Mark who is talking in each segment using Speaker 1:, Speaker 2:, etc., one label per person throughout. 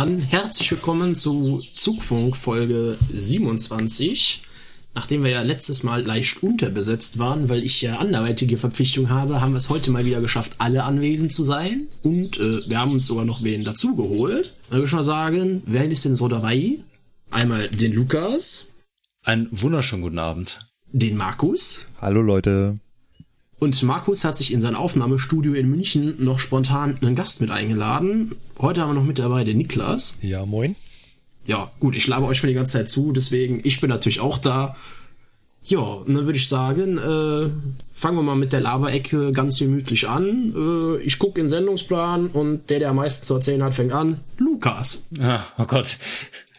Speaker 1: Dann herzlich willkommen zu Zugfunk Folge 27. Nachdem wir ja letztes Mal leicht unterbesetzt waren, weil ich ja anderweitige Verpflichtung habe, haben wir es heute mal wieder geschafft, alle anwesend zu sein. Und äh, wir haben uns sogar noch wen dazugeholt. Dann würde ich mal sagen, wer ist denn so dabei? Einmal den Lukas.
Speaker 2: Einen wunderschönen guten Abend.
Speaker 1: Den Markus.
Speaker 3: Hallo Leute.
Speaker 1: Und Markus hat sich in sein Aufnahmestudio in München noch spontan einen Gast mit eingeladen. Heute haben wir noch mit dabei den Niklas.
Speaker 3: Ja, moin.
Speaker 1: Ja, gut, ich labe euch schon die ganze Zeit zu, deswegen, ich bin natürlich auch da. Ja, und dann würde ich sagen, äh, fangen wir mal mit der Laberecke ganz gemütlich an. Äh, ich gucke in den Sendungsplan und der, der am meisten zu erzählen hat, fängt an. Lukas.
Speaker 2: Ah, oh Gott.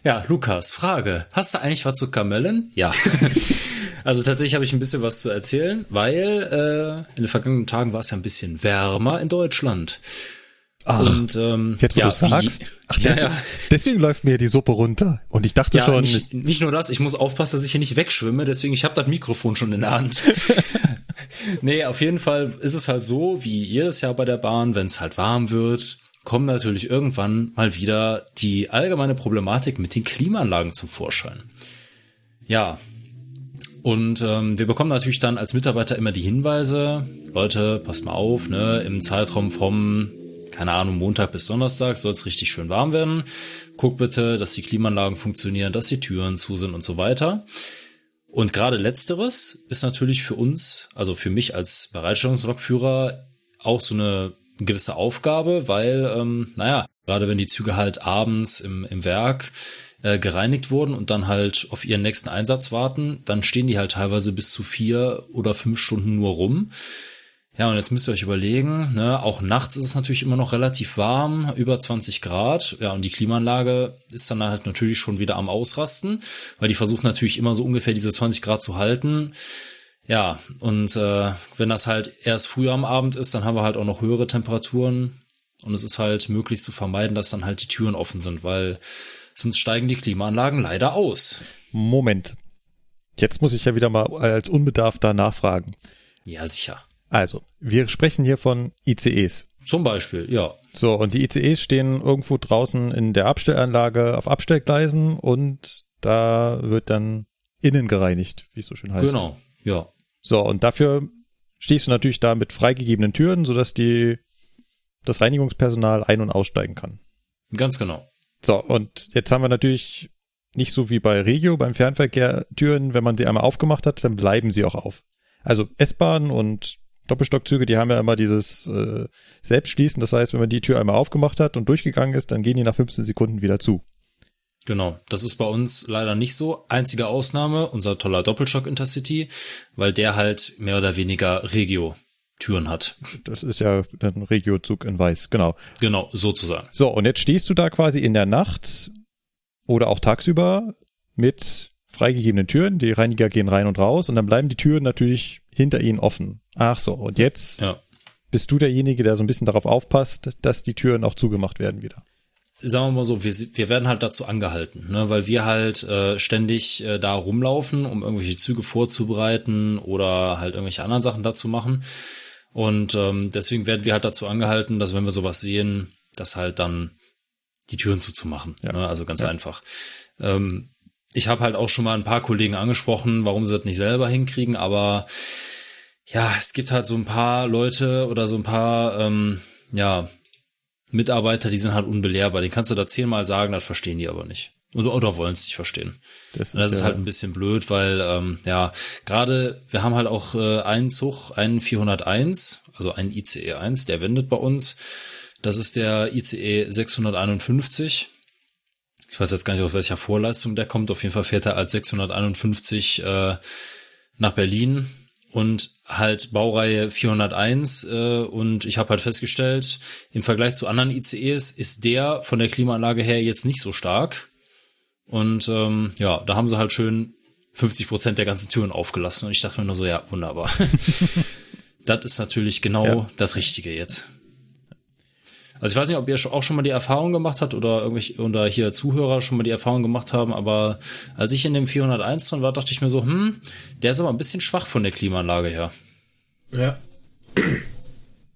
Speaker 2: Ja, Lukas, Frage. Hast du eigentlich was zu Kamellen? Ja. also tatsächlich habe ich ein bisschen was zu erzählen, weil äh, in den vergangenen Tagen war es ja ein bisschen wärmer in Deutschland.
Speaker 3: Ach, und, ähm, jetzt wo ja, du sagst. Ach, deswegen, ja, ja. deswegen läuft mir die Suppe runter. Und ich dachte schon.
Speaker 2: Nicht, nicht, nur das, ich muss aufpassen, dass ich hier nicht wegschwimme, deswegen ich habe das Mikrofon schon in der Hand. nee, auf jeden Fall ist es halt so, wie jedes Jahr bei der Bahn, wenn es halt warm wird, kommt natürlich irgendwann mal wieder die allgemeine Problematik mit den Klimaanlagen zum Vorschein. Ja. Und ähm, wir bekommen natürlich dann als Mitarbeiter immer die Hinweise, Leute, passt mal auf, ne, im Zeitraum vom keine Ahnung, Montag bis Donnerstag soll es richtig schön warm werden. Guck bitte, dass die Klimaanlagen funktionieren, dass die Türen zu sind und so weiter. Und gerade letzteres ist natürlich für uns, also für mich als Bereitstellungslokführer, auch so eine gewisse Aufgabe, weil, ähm, naja, gerade wenn die Züge halt abends im, im Werk äh, gereinigt wurden und dann halt auf ihren nächsten Einsatz warten, dann stehen die halt teilweise bis zu vier oder fünf Stunden nur rum. Ja, und jetzt müsst ihr euch überlegen, ne, auch nachts ist es natürlich immer noch relativ warm, über 20 Grad. Ja, und die Klimaanlage ist dann halt natürlich schon wieder am Ausrasten, weil die versucht natürlich immer so ungefähr diese 20 Grad zu halten. Ja, und äh, wenn das halt erst früh am Abend ist, dann haben wir halt auch noch höhere Temperaturen. Und es ist halt möglich zu vermeiden, dass dann halt die Türen offen sind, weil sonst steigen die Klimaanlagen leider aus.
Speaker 3: Moment. Jetzt muss ich ja wieder mal als Unbedarfter nachfragen.
Speaker 2: Ja, sicher.
Speaker 3: Also, wir sprechen hier von ICEs.
Speaker 2: Zum Beispiel, ja.
Speaker 3: So, und die ICEs stehen irgendwo draußen in der Abstellanlage auf Abstellgleisen und da wird dann innen gereinigt, wie es so schön heißt.
Speaker 2: Genau, ja.
Speaker 3: So, und dafür stehst du natürlich da mit freigegebenen Türen, sodass die, das Reinigungspersonal ein- und aussteigen kann.
Speaker 2: Ganz genau.
Speaker 3: So, und jetzt haben wir natürlich nicht so wie bei Regio beim Fernverkehr Türen, wenn man sie einmal aufgemacht hat, dann bleiben sie auch auf. Also S-Bahn und Doppelstockzüge, die haben ja immer dieses äh, Selbstschließen. Das heißt, wenn man die Tür einmal aufgemacht hat und durchgegangen ist, dann gehen die nach 15 Sekunden wieder zu.
Speaker 2: Genau, das ist bei uns leider nicht so. Einzige Ausnahme, unser toller Doppelstock Intercity, weil der halt mehr oder weniger Regio Türen hat.
Speaker 3: Das ist ja ein Regio-Zug in Weiß, genau.
Speaker 2: Genau, sozusagen.
Speaker 3: So, und jetzt stehst du da quasi in der Nacht oder auch tagsüber mit freigegebenen Türen. Die Reiniger gehen rein und raus und dann bleiben die Türen natürlich hinter ihnen offen. Ach so, und jetzt ja. bist du derjenige, der so ein bisschen darauf aufpasst, dass die Türen auch zugemacht werden wieder.
Speaker 2: Sagen wir mal so, wir, wir werden halt dazu angehalten, ne, weil wir halt äh, ständig äh, da rumlaufen, um irgendwelche Züge vorzubereiten oder halt irgendwelche anderen Sachen dazu machen. Und ähm, deswegen werden wir halt dazu angehalten, dass wenn wir sowas sehen, dass halt dann die Türen zuzumachen. Ja. Ne? Also ganz ja. einfach. Ähm, ich habe halt auch schon mal ein paar Kollegen angesprochen, warum sie das nicht selber hinkriegen, aber ja, es gibt halt so ein paar Leute oder so ein paar, ähm, ja, Mitarbeiter, die sind halt unbelehrbar. Den kannst du da zehnmal sagen, das verstehen die aber nicht. Oder, oder wollen es nicht verstehen. Das ist, das ist ja halt ein bisschen blöd, weil, ähm, ja, gerade, wir haben halt auch äh, einen Zug, einen 401, also einen ICE 1, der wendet bei uns. Das ist der ICE 651 ich weiß jetzt gar nicht, aus welcher Vorleistung der kommt. Auf jeden Fall fährt er als 651 äh, nach Berlin. Und halt Baureihe 401 äh, und ich habe halt festgestellt, im Vergleich zu anderen ICEs ist der von der Klimaanlage her jetzt nicht so stark. Und ähm, ja, da haben sie halt schön 50 Prozent der ganzen Türen aufgelassen. Und ich dachte mir nur so, ja, wunderbar. das ist natürlich genau ja. das Richtige jetzt. Also ich weiß nicht, ob ihr auch schon mal die Erfahrung gemacht habt oder irgendwelche oder hier Zuhörer schon mal die Erfahrung gemacht haben, aber als ich in dem 401 drin war, dachte ich mir so, hm, der ist aber ein bisschen schwach von der Klimaanlage her.
Speaker 1: Ja.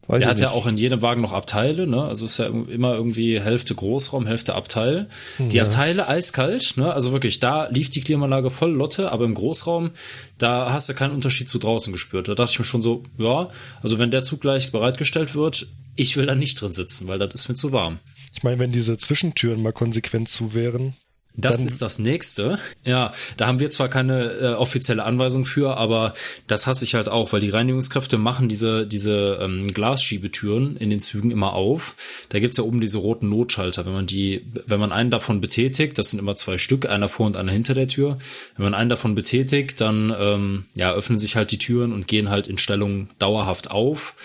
Speaker 2: Weiß der hat nicht. ja auch in jedem Wagen noch Abteile, ne? Also ist ja immer irgendwie Hälfte Großraum, Hälfte Abteil. Die ja. Abteile eiskalt, ne? Also wirklich, da lief die Klimaanlage voll Lotte, aber im Großraum, da hast du keinen Unterschied zu draußen gespürt. Da dachte ich mir schon so, ja, also wenn der Zug gleich bereitgestellt wird, ich will da nicht drin sitzen, weil das ist mir zu warm.
Speaker 4: Ich meine, wenn diese Zwischentüren mal konsequent zu wären.
Speaker 2: Das ist das nächste. Ja, da haben wir zwar keine äh, offizielle Anweisung für, aber das hasse ich halt auch, weil die Reinigungskräfte machen diese, diese ähm, Glasschiebetüren in den Zügen immer auf. Da gibt's ja oben diese roten Notschalter. Wenn man die, wenn man einen davon betätigt, das sind immer zwei Stück, einer vor und einer hinter der Tür. Wenn man einen davon betätigt, dann ähm, ja, öffnen sich halt die Türen und gehen halt in Stellung dauerhaft auf.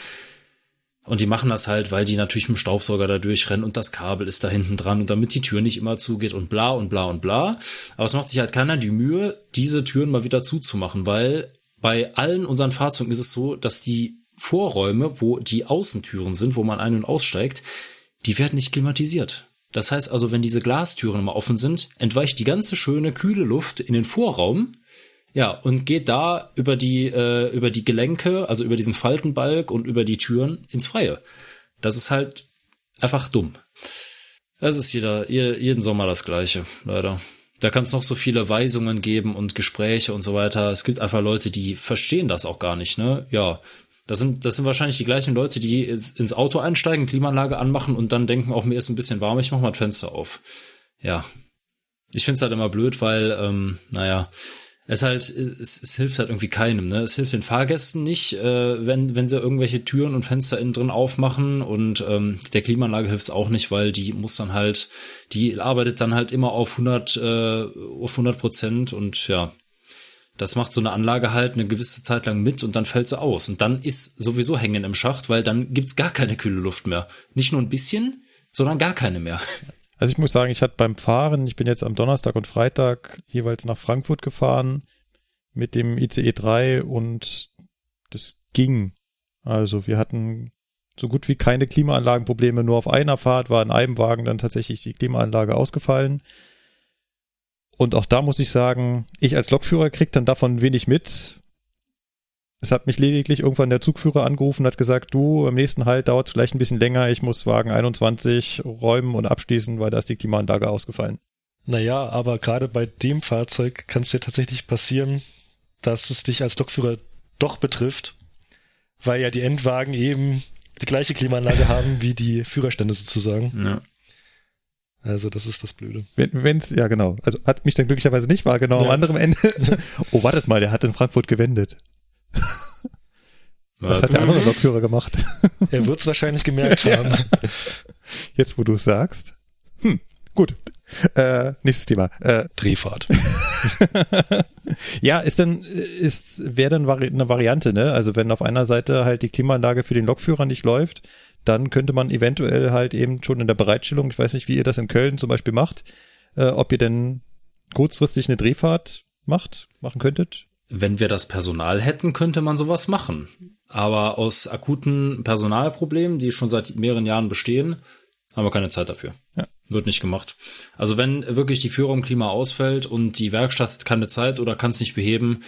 Speaker 2: Und die machen das halt, weil die natürlich mit dem Staubsauger da durchrennen und das Kabel ist da hinten dran und damit die Tür nicht immer zugeht und bla und bla und bla. Aber es macht sich halt keiner die Mühe, diese Türen mal wieder zuzumachen, weil bei allen unseren Fahrzeugen ist es so, dass die Vorräume, wo die Außentüren sind, wo man ein- und aussteigt, die werden nicht klimatisiert. Das heißt also, wenn diese Glastüren mal offen sind, entweicht die ganze schöne kühle Luft in den Vorraum ja, und geht da über die, äh, über die Gelenke, also über diesen Faltenbalg und über die Türen ins Freie. Das ist halt einfach dumm. Das ist jeder, jeden Sommer das Gleiche, leider. Da kann es noch so viele Weisungen geben und Gespräche und so weiter. Es gibt einfach Leute, die verstehen das auch gar nicht, ne? Ja. Das sind, das sind wahrscheinlich die gleichen Leute, die ins Auto einsteigen, Klimaanlage anmachen und dann denken, auch mir ist ein bisschen warm, ich mach mal das Fenster auf. Ja. Ich find's halt immer blöd, weil, ähm, naja, es halt, es, es hilft halt irgendwie keinem, ne? Es hilft den Fahrgästen nicht, äh, wenn, wenn sie irgendwelche Türen und Fenster innen drin aufmachen und ähm, der Klimaanlage hilft es auch nicht, weil die muss dann halt, die arbeitet dann halt immer auf 100, äh, auf 100 Prozent und ja, das macht so eine Anlage halt eine gewisse Zeit lang mit und dann fällt sie aus. Und dann ist sowieso Hängen im Schacht, weil dann gibt's gar keine kühle Luft mehr. Nicht nur ein bisschen, sondern gar keine mehr.
Speaker 3: Also ich muss sagen, ich hatte beim Fahren, ich bin jetzt am Donnerstag und Freitag jeweils nach Frankfurt gefahren mit dem ICE 3 und das ging. Also wir hatten so gut wie keine Klimaanlagenprobleme, nur auf einer Fahrt war in einem Wagen dann tatsächlich die Klimaanlage ausgefallen. Und auch da muss ich sagen, ich als Lokführer krieg dann davon wenig mit, es hat mich lediglich irgendwann der Zugführer angerufen und hat gesagt, du, im nächsten Halt dauert es vielleicht ein bisschen länger, ich muss Wagen 21 räumen und abschließen, weil da ist die Klimaanlage ausgefallen.
Speaker 4: Naja, aber gerade bei dem Fahrzeug kann es ja tatsächlich passieren, dass es dich als Lokführer doch betrifft, weil ja die Endwagen eben die gleiche Klimaanlage haben wie die Führerstände sozusagen. Ja. Also das ist das Blöde.
Speaker 3: Wenn es ja genau. Also hat mich dann glücklicherweise nicht wahrgenommen. Ja. Am anderen Ende. oh, wartet mal, der hat in Frankfurt gewendet. Was hat der andere Lokführer gemacht?
Speaker 4: Er wird es wahrscheinlich gemerkt haben.
Speaker 3: Jetzt, wo du es sagst. Hm, gut. Äh, nächstes Thema. Äh,
Speaker 4: Drehfahrt.
Speaker 3: ja, ist dann, ist, wäre dann Vari eine Variante, ne? Also wenn auf einer Seite halt die Klimaanlage für den Lokführer nicht läuft, dann könnte man eventuell halt eben schon in der Bereitstellung, ich weiß nicht, wie ihr das in Köln zum Beispiel macht, äh, ob ihr denn kurzfristig eine Drehfahrt macht, machen könntet
Speaker 2: wenn wir das Personal hätten, könnte man sowas machen. Aber aus akuten Personalproblemen, die schon seit mehreren Jahren bestehen, haben wir keine Zeit dafür. Ja. Wird nicht gemacht. Also wenn wirklich die Führung im Klima ausfällt und die Werkstatt hat keine Zeit oder kann es nicht beheben,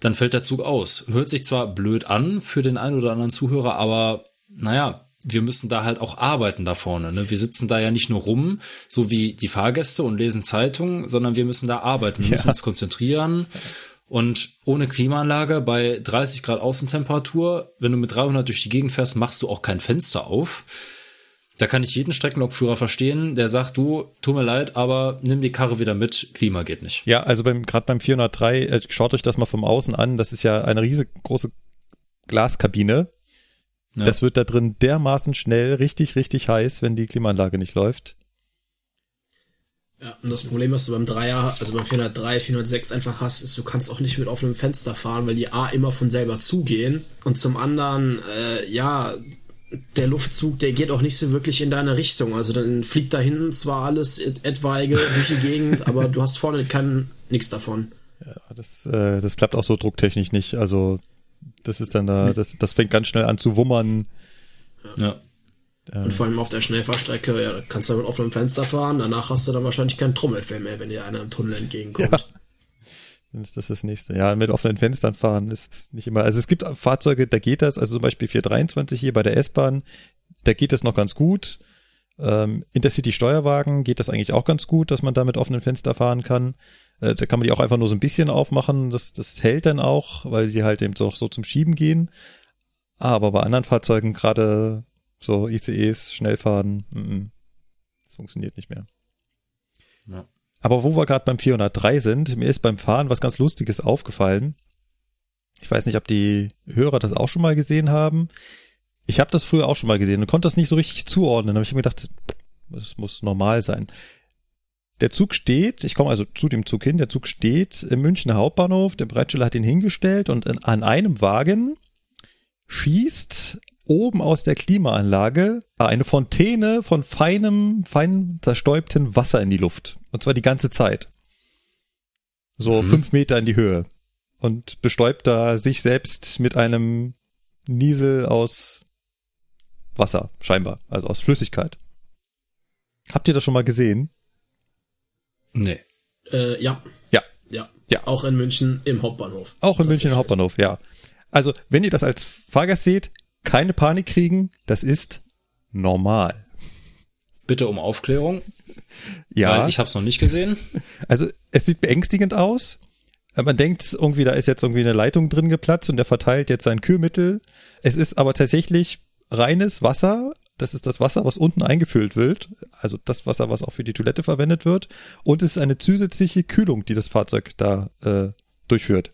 Speaker 2: dann fällt der Zug aus. Hört sich zwar blöd an für den einen oder anderen Zuhörer, aber naja, wir müssen da halt auch arbeiten da vorne. Ne? Wir sitzen da ja nicht nur rum, so wie die Fahrgäste und lesen Zeitungen, sondern wir müssen da arbeiten. Wir ja. müssen uns konzentrieren. Und ohne Klimaanlage bei 30 Grad Außentemperatur, wenn du mit 300 durch die Gegend fährst, machst du auch kein Fenster auf. Da kann ich jeden Streckenlokführer verstehen, der sagt, du, tut mir leid, aber nimm die Karre wieder mit, Klima geht nicht.
Speaker 3: Ja, also beim, gerade beim 403, äh, schaut euch das mal vom Außen an, das ist ja eine riesengroße Glaskabine. Ja. Das wird da drin dermaßen schnell richtig, richtig heiß, wenn die Klimaanlage nicht läuft.
Speaker 1: Ja, und das Problem, was du beim Dreier, also beim 403, 406 einfach hast, ist, du kannst auch nicht mit offenem Fenster fahren, weil die A immer von selber zugehen und zum anderen, äh, ja, der Luftzug, der geht auch nicht so wirklich in deine Richtung. Also dann fliegt da hinten zwar alles et etwaige durch die Gegend, aber du hast vorne kein nichts davon.
Speaker 3: Ja, das, äh, das klappt auch so drucktechnisch nicht. Also das ist dann da, das, das fängt ganz schnell an zu wummern.
Speaker 2: Ja.
Speaker 1: Und vor allem auf der Schnellfahrstrecke, ja, kannst du mit offenem Fenster fahren, danach hast du dann wahrscheinlich kein Trommelfell mehr, wenn dir einer im Tunnel entgegenkommt.
Speaker 3: Ja. Dann ist das das nächste. Ja, mit offenen Fenstern fahren ist nicht immer. Also es gibt Fahrzeuge, da geht das, also zum Beispiel 423 hier bei der S-Bahn, da geht das noch ganz gut. Ähm, Intercity-Steuerwagen geht das eigentlich auch ganz gut, dass man da mit offenen Fenster fahren kann. Äh, da kann man die auch einfach nur so ein bisschen aufmachen. Das, das hält dann auch, weil die halt eben so, so zum Schieben gehen. Aber bei anderen Fahrzeugen, gerade so ICEs, Schnellfahren, mm -mm, das funktioniert nicht mehr.
Speaker 2: Ja.
Speaker 3: Aber wo wir gerade beim 403 sind, mir ist beim Fahren was ganz Lustiges aufgefallen. Ich weiß nicht, ob die Hörer das auch schon mal gesehen haben. Ich habe das früher auch schon mal gesehen und konnte das nicht so richtig zuordnen. Aber ich habe mir gedacht, das muss normal sein. Der Zug steht, ich komme also zu dem Zug hin, der Zug steht im Münchner Hauptbahnhof, der Bereitsteller hat ihn hingestellt und an einem Wagen schießt oben aus der Klimaanlage eine Fontäne von feinem, fein zerstäubtem Wasser in die Luft. Und zwar die ganze Zeit. So mhm. fünf Meter in die Höhe. Und bestäubt da sich selbst mit einem Niesel aus Wasser, scheinbar. Also aus Flüssigkeit. Habt ihr das schon mal gesehen?
Speaker 2: Nee.
Speaker 1: Äh, ja.
Speaker 3: Ja.
Speaker 1: Ja.
Speaker 3: Ja.
Speaker 1: Auch in München im Hauptbahnhof.
Speaker 3: Auch in München im Hauptbahnhof, ja. Also, wenn ihr das als Fahrgast seht, keine Panik kriegen, das ist normal.
Speaker 2: Bitte um Aufklärung.
Speaker 3: Ja.
Speaker 2: Weil ich habe es noch nicht gesehen.
Speaker 3: Also es sieht beängstigend aus. Man denkt irgendwie, da ist jetzt irgendwie eine Leitung drin geplatzt und der verteilt jetzt sein Kühlmittel. Es ist aber tatsächlich reines Wasser. Das ist das Wasser, was unten eingefüllt wird. Also das Wasser, was auch für die Toilette verwendet wird. Und es ist eine zusätzliche Kühlung, die das Fahrzeug da äh, durchführt.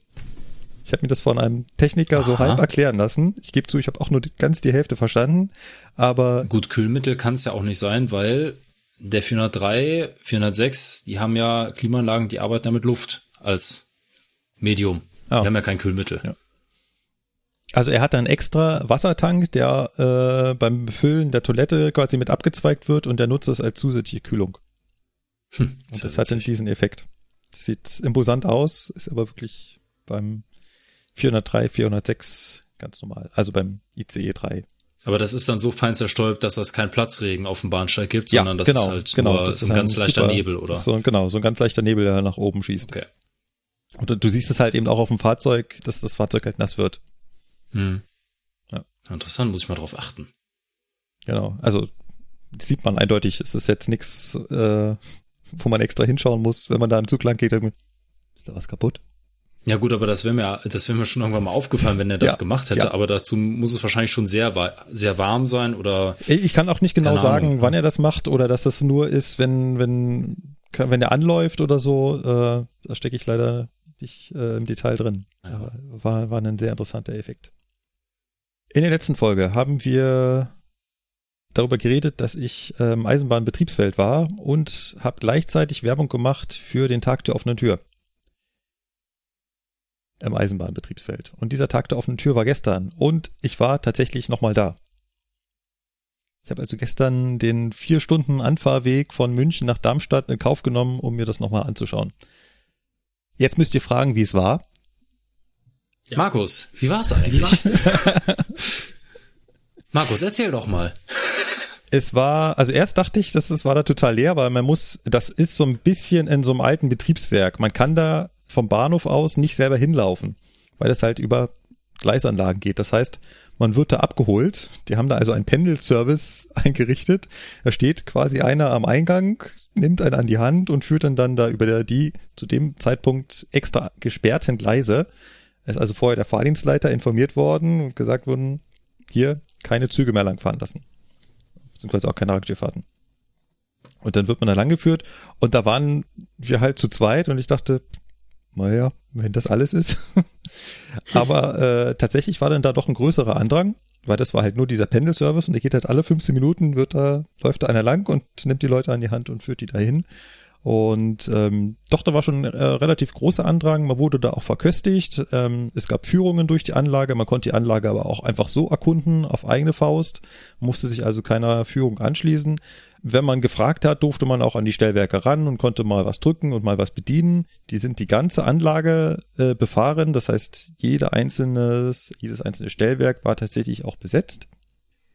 Speaker 3: Ich habe mir das von einem Techniker Aha. so halb erklären lassen. Ich gebe zu, ich habe auch nur ganz die Hälfte verstanden. Aber
Speaker 2: gut, Kühlmittel kann es ja auch nicht sein, weil der 403, 406, die haben ja Klimaanlagen, die arbeiten ja mit Luft als Medium. Oh. Die haben ja kein Kühlmittel.
Speaker 3: Ja. Also er hat einen extra Wassertank, der äh, beim Befüllen der Toilette quasi mit abgezweigt wird und der nutzt es als zusätzliche Kühlung. Hm, und das hat dann diesen Effekt. Das sieht imposant aus, ist aber wirklich beim 403, 406 ganz normal. Also beim ICE 3.
Speaker 2: Aber das ist dann so fein zerstäubt, dass das keinen Platzregen auf dem Bahnsteig gibt, ja, sondern das
Speaker 3: genau,
Speaker 2: ist halt
Speaker 3: genau,
Speaker 2: nur so ein ganz leichter
Speaker 3: super,
Speaker 2: Nebel, oder?
Speaker 3: So, genau, so ein ganz leichter Nebel, der nach oben schießt.
Speaker 2: Okay.
Speaker 3: Und du siehst es halt eben auch auf dem Fahrzeug, dass das Fahrzeug halt nass wird.
Speaker 2: Hm.
Speaker 3: Ja.
Speaker 2: Interessant, muss ich mal drauf achten.
Speaker 3: Genau, also sieht man eindeutig, es ist jetzt nichts, äh, wo man extra hinschauen muss, wenn man da im Zug lang geht. Ist da was kaputt?
Speaker 2: Ja gut, aber das wäre mir, das wäre mir schon irgendwann mal aufgefallen, wenn er das
Speaker 3: Ja,
Speaker 2: gemacht hätte.
Speaker 3: ja.
Speaker 2: Aber dazu muss es wahrscheinlich schon sehr, sehr warm sein oder
Speaker 3: Ich kann auch nicht genau sagen,
Speaker 2: Ahnung.
Speaker 3: wann er das macht oder dass das nur ist, wenn, wenn, wenn er anläuft oder so. Äh, da stecke ich leider nicht äh, im Detail drin.
Speaker 2: Ja.
Speaker 3: War, war ein sehr interessanter Effekt. In der letzten Folge haben wir darüber geredet, dass ich ähm, Eisenbahnbetriebsfeld war und habe gleichzeitig Werbung gemacht für den Tag der offenen Tür im Eisenbahnbetriebsfeld. Und dieser Tag der offenen Tür war gestern und ich war tatsächlich nochmal da. Ich habe also gestern den vier Stunden Anfahrweg von München nach Darmstadt in Kauf genommen, um mir das nochmal anzuschauen. Jetzt müsst ihr fragen, wie es war.
Speaker 1: Ja.
Speaker 2: Markus, wie war's eigentlich?
Speaker 1: Wie war's denn?
Speaker 2: Markus, erzähl doch mal.
Speaker 3: Es war, also erst dachte ich, dass es war da total leer, weil man muss, das ist so ein bisschen in so einem alten Betriebswerk. Man kann da vom Bahnhof aus nicht selber hinlaufen, weil das halt über Gleisanlagen geht. Das heißt, man wird da abgeholt. Die haben da also einen Pendelservice eingerichtet. Da steht quasi einer am Eingang, nimmt einen an die Hand und führt dann dann da über die zu dem Zeitpunkt extra gesperrten Gleise. Es ist also vorher der Fahrdienstleiter informiert worden und gesagt worden, hier keine Züge mehr langfahren lassen. Beziehungsweise auch keine Radfahrten. Und dann wird man da langgeführt und da waren wir halt zu zweit und ich dachte, naja, wenn das alles ist. Aber äh, tatsächlich war dann da doch ein größerer Andrang, weil das war halt nur dieser Pendelservice und der geht halt alle 15 Minuten, wird da, läuft da einer lang und nimmt die Leute an die Hand und führt die dahin. Und ähm, doch, da war schon äh, relativ großer Andrang. Man wurde da auch verköstigt. Ähm, es gab Führungen durch die Anlage. Man konnte die Anlage aber auch einfach so erkunden auf eigene Faust. Musste sich also keiner Führung anschließen. Wenn man gefragt hat, durfte man auch an die Stellwerke ran und konnte mal was drücken und mal was bedienen. Die sind die ganze Anlage äh, befahren. Das heißt, jede einzelnes, jedes einzelne Stellwerk war tatsächlich auch besetzt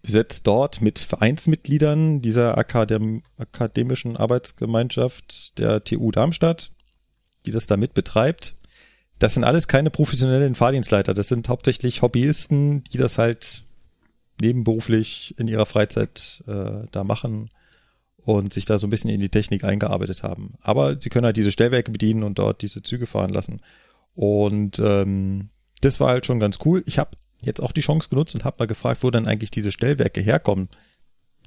Speaker 3: besetzt dort mit Vereinsmitgliedern dieser Akadem akademischen Arbeitsgemeinschaft der TU Darmstadt, die das damit betreibt. Das sind alles keine professionellen Fahrdienstleiter, das sind hauptsächlich Hobbyisten, die das halt nebenberuflich in ihrer Freizeit äh, da machen und sich da so ein bisschen in die Technik eingearbeitet haben. Aber sie können halt diese Stellwerke bedienen und dort diese Züge fahren lassen. Und ähm, das war halt schon ganz cool. Ich habe jetzt auch die Chance genutzt und habe mal gefragt, wo dann eigentlich diese Stellwerke herkommen.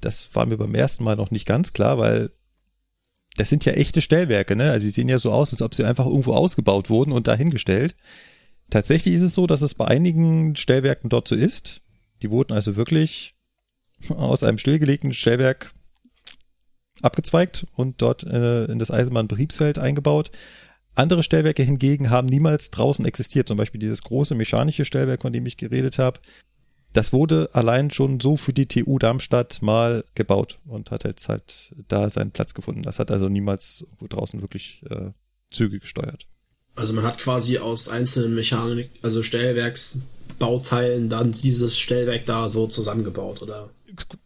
Speaker 3: Das war mir beim ersten Mal noch nicht ganz klar, weil das sind ja echte Stellwerke, ne? Also die sehen ja so aus, als ob sie einfach irgendwo ausgebaut wurden und dahingestellt. Tatsächlich ist es so, dass es bei einigen Stellwerken dort so ist. Die wurden also wirklich aus einem stillgelegten Stellwerk abgezweigt und dort äh, in das Eisenbahnbetriebsfeld eingebaut. Andere Stellwerke hingegen haben niemals draußen existiert. Zum Beispiel dieses große mechanische Stellwerk, von dem ich geredet habe. Das wurde allein schon so für die TU Darmstadt mal gebaut und hat jetzt halt da seinen Platz gefunden. Das hat also niemals draußen wirklich äh, Züge gesteuert.
Speaker 1: Also man hat quasi aus einzelnen Mechanik, also Stellwerksbauteilen dann dieses Stellwerk da so zusammengebaut, oder?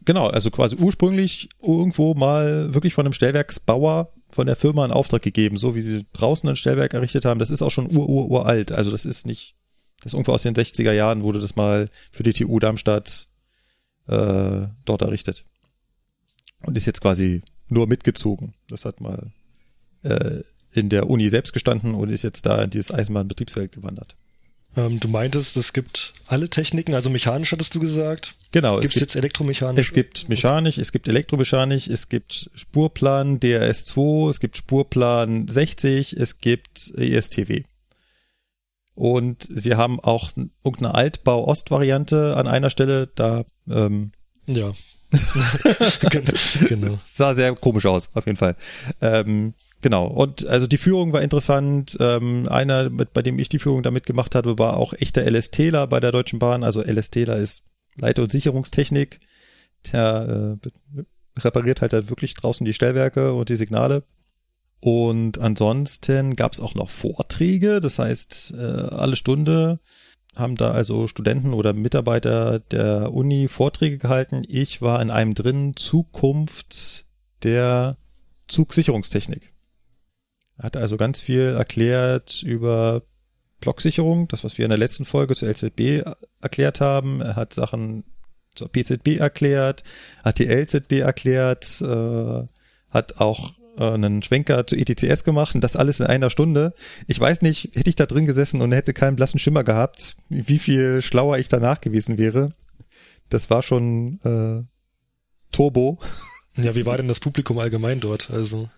Speaker 3: Genau, also quasi ursprünglich irgendwo mal wirklich von einem Stellwerksbauer von der Firma einen Auftrag gegeben, so wie sie draußen ein Stellwerk errichtet haben. Das ist auch schon ur, ur, uralt. Also das ist nicht, das ist irgendwo aus den 60er Jahren wurde das mal für die TU Darmstadt äh, dort errichtet. Und ist jetzt quasi nur mitgezogen. Das hat mal äh, in der Uni selbst gestanden und ist jetzt da in dieses Eisenbahnbetriebsfeld gewandert.
Speaker 4: Ähm, du meintest, es gibt alle Techniken, also mechanisch hattest du gesagt.
Speaker 3: Genau.
Speaker 4: Gibt's es gibt jetzt elektromechanisch?
Speaker 3: Es gibt mechanisch, es gibt elektromechanisch, es gibt Spurplan DRS2, es gibt Spurplan 60, es gibt ESTW. Und sie haben auch irgendeine Altbau-Ost-Variante an einer Stelle, da ähm,
Speaker 4: ja. genau.
Speaker 3: Sah sehr komisch aus, auf jeden Fall. Ähm, Genau. Und also die Führung war interessant. Ähm, einer, mit, bei dem ich die Führung damit gemacht hatte, war auch echter LSTler bei der Deutschen Bahn. Also LSTler ist Leiter- und Sicherungstechnik. Der äh, repariert halt, halt wirklich draußen die Stellwerke und die Signale. Und ansonsten gab es auch noch Vorträge. Das heißt, äh, alle Stunde haben da also Studenten oder Mitarbeiter der Uni Vorträge gehalten. Ich war in einem drin Zukunft der Zugsicherungstechnik. Hat also ganz viel erklärt über Blocksicherung, das, was wir in der letzten Folge zur LZB erklärt haben. Er hat Sachen zur PZB erklärt, hat die LZB erklärt, äh, hat auch äh, einen Schwenker zu ETCS gemacht und das alles in einer Stunde. Ich weiß nicht, hätte ich da drin gesessen und hätte keinen blassen Schimmer gehabt, wie viel schlauer ich danach gewesen wäre. Das war schon äh, Turbo.
Speaker 4: Ja, wie war denn das Publikum allgemein dort? Also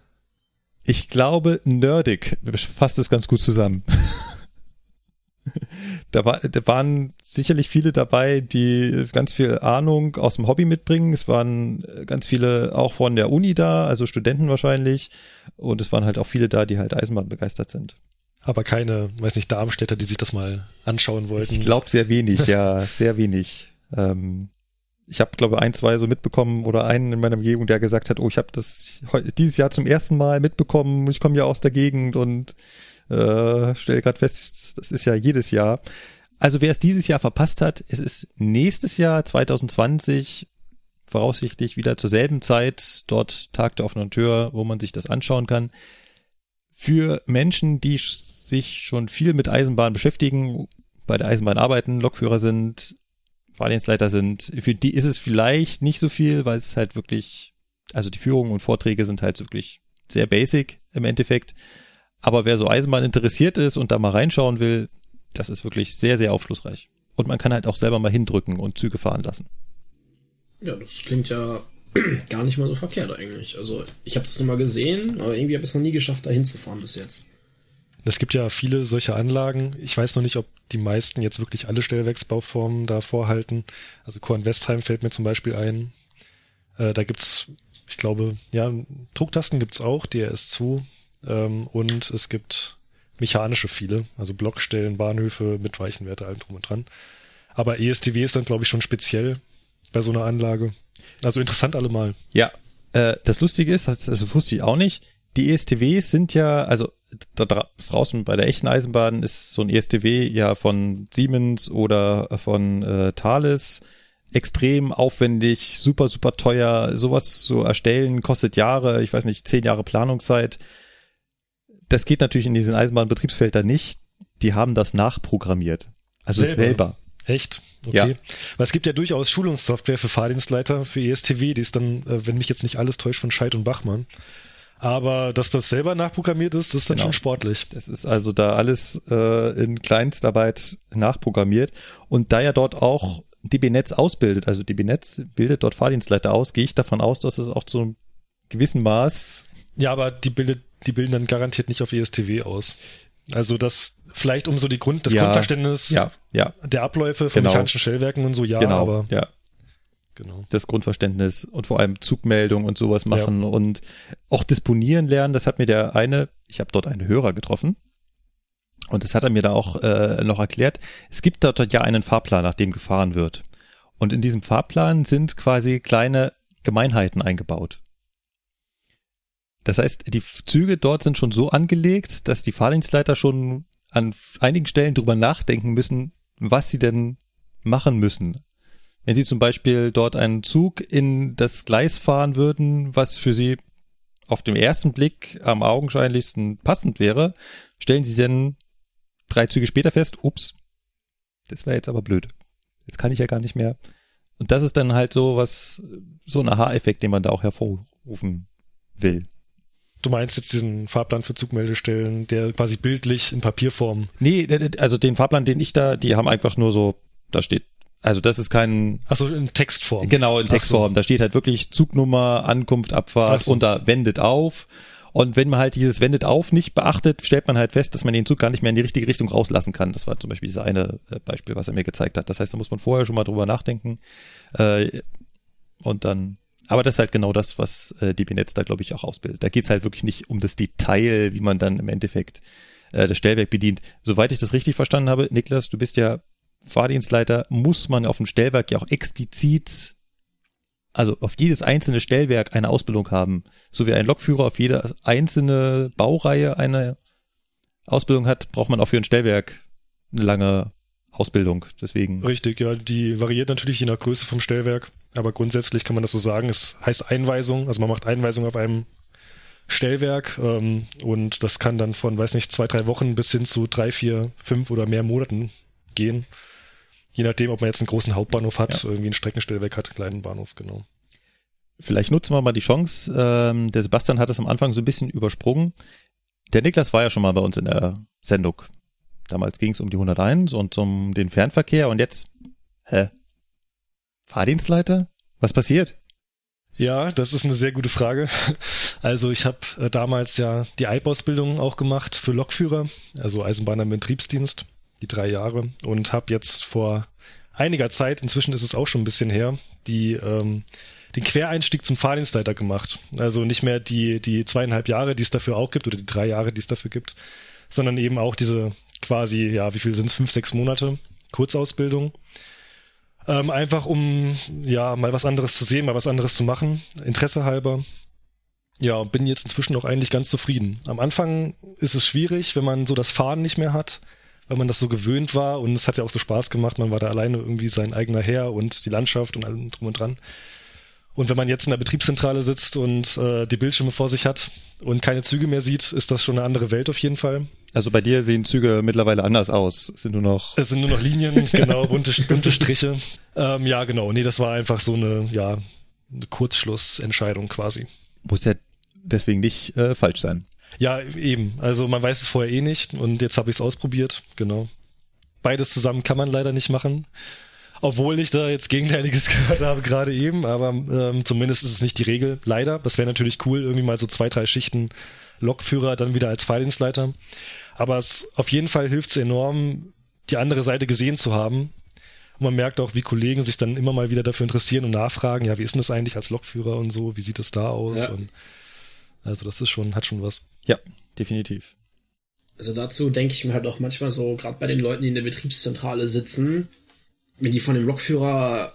Speaker 3: ich glaube, nerdig fasst es ganz gut zusammen. da, war, da waren sicherlich viele dabei, die ganz viel Ahnung aus dem Hobby mitbringen. Es waren ganz viele auch von der Uni da, also Studenten wahrscheinlich. Und es waren halt auch viele da, die halt Eisenbahn begeistert sind.
Speaker 4: Aber keine, weiß nicht, Darmstädter, die sich das mal anschauen wollten.
Speaker 3: Ich glaube sehr wenig, ja, sehr wenig. Ähm, ich habe, glaube ein, zwei so mitbekommen oder einen in meiner Umgebung, der gesagt hat, oh, ich habe das dieses Jahr zum ersten Mal mitbekommen, ich komme ja aus der Gegend und äh, stelle gerade fest, das ist ja jedes Jahr. Also wer es dieses Jahr verpasst hat, es ist nächstes Jahr 2020 voraussichtlich wieder zur selben Zeit dort Tag der offenen Tür, wo man sich das anschauen kann. Für Menschen, die sich schon viel mit Eisenbahn beschäftigen, bei der Eisenbahn arbeiten, Lokführer sind, Fahrdienstleiter sind, für die ist es vielleicht nicht so viel, weil es halt wirklich, also die Führungen und Vorträge sind halt wirklich sehr basic im Endeffekt. Aber wer so Eisenbahn interessiert ist und da mal reinschauen will, das ist wirklich sehr, sehr aufschlussreich. Und man kann halt auch selber mal hindrücken und Züge fahren lassen.
Speaker 1: Ja, das klingt ja gar nicht mal so verkehrt eigentlich. Also ich habe das nur mal gesehen, aber irgendwie habe ich es noch nie geschafft, da hinzufahren bis jetzt.
Speaker 4: Es gibt ja viele solche Anlagen. Ich weiß noch nicht, ob die meisten jetzt wirklich alle Stellwerksbauformen da vorhalten. Also Korn Westheim fällt mir zum Beispiel ein. Äh, da gibt's ich glaube, ja, Drucktasten gibt's auch, DRS2, ähm, und es gibt mechanische viele, also Blockstellen, Bahnhöfe mit Weichenwerte, allem drum und dran. Aber ESTW ist dann, glaube ich, schon speziell bei so einer Anlage. Also interessant allemal.
Speaker 3: Ja, äh, das Lustige ist, das, das wusste ich auch nicht, die ESTWs sind ja, also da draußen bei der echten Eisenbahn ist so ein ESTW ja von Siemens oder von äh, Thales extrem aufwendig, super, super teuer. Sowas zu erstellen kostet Jahre, ich weiß nicht, zehn Jahre Planungszeit. Das geht natürlich in diesen Eisenbahnbetriebsfeldern nicht. Die haben das nachprogrammiert. Also selber. selber.
Speaker 4: Echt? Okay. Ja. Weil es gibt ja durchaus Schulungssoftware für Fahrdienstleiter, für ESTW, die ist dann, äh, wenn mich jetzt nicht alles täuscht, von Scheid und Bachmann. Aber dass das selber nachprogrammiert ist, das ist dann genau. schon sportlich.
Speaker 3: Das ist also da alles äh, in Kleinstarbeit nachprogrammiert. Und da ja dort auch DB Netz ausbildet, also DB Netz bildet dort Fahrdienstleiter aus, gehe ich davon aus, dass es auch zu einem gewissen Maß.
Speaker 4: Ja, aber die bildet, die bilden dann garantiert nicht auf ESTW aus. Also das vielleicht um so die Grund, das ja, Grundverständnis
Speaker 3: ja, ja.
Speaker 4: der Abläufe von genau. mechanischen Stellwerken und so, ja,
Speaker 3: genau,
Speaker 4: aber
Speaker 3: ja. Genau. Das Grundverständnis und vor allem Zugmeldung und sowas machen ja. und auch disponieren lernen. Das hat mir der eine, ich habe dort einen Hörer getroffen, und das hat er mir da auch äh, noch erklärt. Es gibt dort ja einen Fahrplan, nach dem gefahren wird. Und in diesem Fahrplan sind quasi kleine Gemeinheiten eingebaut. Das heißt, die Züge dort sind schon so angelegt, dass die Fahrdienstleiter schon an einigen Stellen drüber nachdenken müssen, was sie denn machen müssen. Wenn sie zum Beispiel dort einen Zug in das Gleis fahren würden, was für sie auf dem ersten Blick am augenscheinlichsten passend wäre, stellen sie dann drei Züge später fest, ups, das wäre jetzt aber blöd. Jetzt kann ich ja gar nicht mehr. Und das ist dann halt so was, so ein Aha-Effekt, den man da auch hervorrufen will.
Speaker 4: Du meinst jetzt diesen Fahrplan für Zugmeldestellen, der quasi bildlich in Papierform.
Speaker 3: Nee, also den Fahrplan, den ich da, die haben einfach nur so, da steht, also das ist kein.
Speaker 4: Achso, in Textform.
Speaker 3: Genau, in Textform. So. Da steht halt wirklich Zugnummer, Ankunft, Abfahrt so. und da wendet auf. Und wenn man halt dieses wendet auf nicht beachtet, stellt man halt fest, dass man den Zug gar nicht mehr in die richtige Richtung rauslassen kann. Das war zum Beispiel dieses eine äh, Beispiel, was er mir gezeigt hat. Das heißt, da muss man vorher schon mal drüber nachdenken. Äh, und dann, aber das ist halt genau das, was äh, DB Netz da, glaube ich, auch ausbildet. Da geht's halt wirklich nicht um das Detail, wie man dann im Endeffekt äh, das Stellwerk bedient. Soweit ich das richtig verstanden habe, Niklas, du bist ja Fahrdienstleiter, muss man auf dem Stellwerk ja auch explizit also auf jedes einzelne Stellwerk eine Ausbildung haben, so wie ein Lokführer auf jede einzelne Baureihe eine Ausbildung hat, braucht man auch für ein Stellwerk eine lange Ausbildung. Deswegen.
Speaker 4: Richtig, ja, die variiert natürlich je nach Größe vom Stellwerk, aber grundsätzlich kann man das so sagen. Es heißt Einweisung, also man macht Einweisung auf einem Stellwerk ähm, und das kann dann von, weiß nicht, zwei, drei Wochen bis hin zu drei, vier, fünf oder mehr Monaten gehen. Je nachdem, ob man jetzt einen großen Hauptbahnhof hat, ja. irgendwie ein Streckenstellwerk hat, einen kleinen Bahnhof, genau.
Speaker 3: Vielleicht nutzen wir mal die Chance. Ähm, der Sebastian hat es am Anfang so ein bisschen übersprungen. Der Niklas war ja schon mal bei uns in der Sendung. Damals ging es um die 101 und um den Fernverkehr und jetzt, hä? Fahrdienstleiter? Was passiert?
Speaker 4: Ja, das ist eine sehr gute Frage. Also ich habe äh, damals ja die EIB-Ausbildung auch gemacht für Lokführer, also Eisenbahner im Betriebsdienst die drei Jahre und habe jetzt vor einiger Zeit, inzwischen ist es auch schon ein bisschen her, die ähm, den Quereinstieg zum Fahrdienstleiter gemacht. Also nicht mehr die, die zweieinhalb Jahre, die es dafür auch gibt, oder die drei Jahre, die es dafür gibt, sondern eben auch diese quasi, ja, wie viel sind es, fünf, sechs Monate Kurzausbildung. Ähm, einfach um ja mal was anderes zu sehen, mal was anderes zu machen, Interesse halber. Ja, bin jetzt inzwischen auch eigentlich ganz zufrieden. Am Anfang ist es schwierig, wenn man so das Fahren nicht mehr hat, weil man das so gewöhnt war und es hat ja auch so Spaß gemacht. Man war da alleine irgendwie sein eigener Herr und die Landschaft und allem drum und dran. Und wenn man jetzt in der Betriebszentrale sitzt und äh, die Bildschirme vor sich hat und keine Züge mehr sieht, ist das schon eine andere Welt auf jeden Fall.
Speaker 3: Also bei dir sehen Züge mittlerweile anders aus. Es sind nur noch.
Speaker 4: Es sind nur noch Linien, genau, bunte, bunte Striche. Ähm, ja, genau. Nee, das war einfach so eine, ja, eine Kurzschlussentscheidung quasi.
Speaker 3: Muss ja deswegen nicht äh, falsch sein.
Speaker 4: Ja, eben. Also man weiß es vorher eh nicht und jetzt habe ich es ausprobiert. Genau. Beides zusammen kann man leider nicht machen. Obwohl ich da jetzt Gegenteiliges gehört habe, gerade eben, aber ähm, zumindest ist es nicht die Regel. Leider. Das wäre natürlich cool, irgendwie mal so zwei, drei Schichten Lokführer, dann wieder als Fahrdienstleiter. Aber es auf jeden Fall hilft es enorm, die andere Seite gesehen zu haben Und man merkt auch, wie Kollegen sich dann immer mal wieder dafür interessieren und nachfragen, ja, wie ist denn das eigentlich als Lokführer und so, wie sieht es da aus?
Speaker 1: Ja.
Speaker 4: Und also das ist schon, hat schon was.
Speaker 3: Ja, definitiv.
Speaker 1: Also dazu denke ich mir halt auch manchmal so, gerade bei den Leuten, die in der Betriebszentrale sitzen, wenn die von dem Lokführer,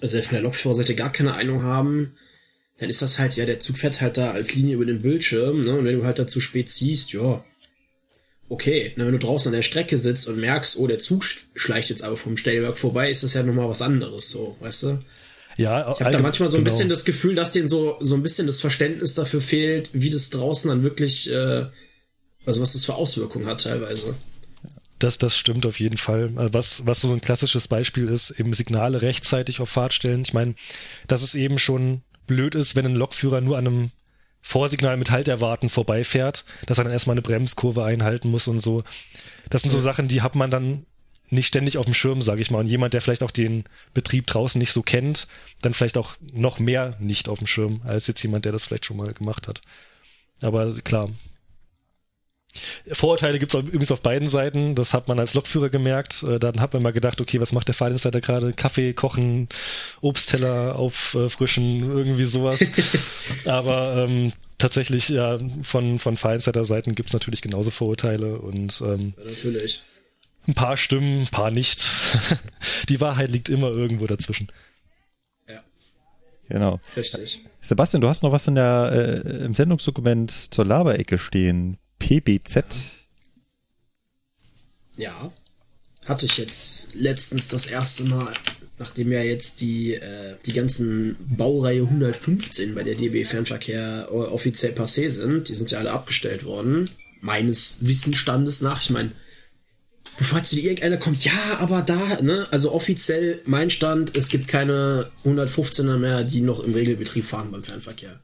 Speaker 1: also von der Lokführerseite gar keine Ahnung haben, dann ist das halt, ja, der Zug fährt halt da als Linie über den Bildschirm, ne? Und wenn du halt da zu spät ziehst, ja, okay. Na, wenn du draußen an der Strecke sitzt und merkst, oh, der Zug sch- schleicht jetzt aber vom Stellwerk vorbei, ist das ja nochmal was anderes, so, weißt du?
Speaker 4: Ja,
Speaker 1: Ich habe da manchmal so ein
Speaker 4: genau.
Speaker 1: bisschen das Gefühl, dass denen so, so ein bisschen das Verständnis dafür fehlt, wie das draußen dann wirklich, äh, also was das für Auswirkungen hat teilweise.
Speaker 4: Das, das stimmt auf jeden Fall. Also Was, was so ein klassisches Beispiel ist, eben Signale rechtzeitig auf Fahrt stellen. Ich meine, dass es eben schon blöd ist, wenn ein Lokführer nur an einem Vorsignal mit Halt erwarten vorbeifährt, dass er dann erstmal eine Bremskurve einhalten muss und so. Das sind so Sachen, die hat man dann nicht ständig auf dem Schirm, sage ich mal. Und jemand, der vielleicht auch den Betrieb draußen nicht so kennt, dann vielleicht auch noch mehr nicht auf dem Schirm, als jetzt jemand, der das vielleicht schon mal gemacht hat. Aber klar. Vorurteile gibt es übrigens auf beiden Seiten. Das hat man als Lokführer gemerkt. Äh, Dann hat man mal gedacht, okay, was macht der Fahrdienstleiter gerade? Kaffee kochen, Obstteller auffrischen, irgendwie sowas. Aber ähm, tatsächlich, ja, von, von Fahrdienstleiter-Seiten gibt es natürlich genauso Vorurteile und ähm,
Speaker 1: Ja, natürlich.
Speaker 4: Ein paar stimmen, ein paar nicht. Die Wahrheit liegt immer irgendwo dazwischen.
Speaker 1: Ja,
Speaker 3: Genau.
Speaker 1: richtig.
Speaker 3: Sebastian, du hast noch was in der, äh, im Sendungsdokument zur Laberecke stehen. PBZ.
Speaker 1: Ja. Hatte ich jetzt letztens das erste Mal, nachdem ja jetzt die, äh, die ganzen Baureihe 115 bei der DB Fernverkehr offiziell passé sind, die sind ja alle abgestellt worden. Meines Wissensstandes nach. Ich meine, bevor jetzt wieder irgendeiner kommt, ja, aber da, ne? Also offiziell mein Stand, es gibt keine 115er mehr, die noch im Regelbetrieb fahren beim Fernverkehr.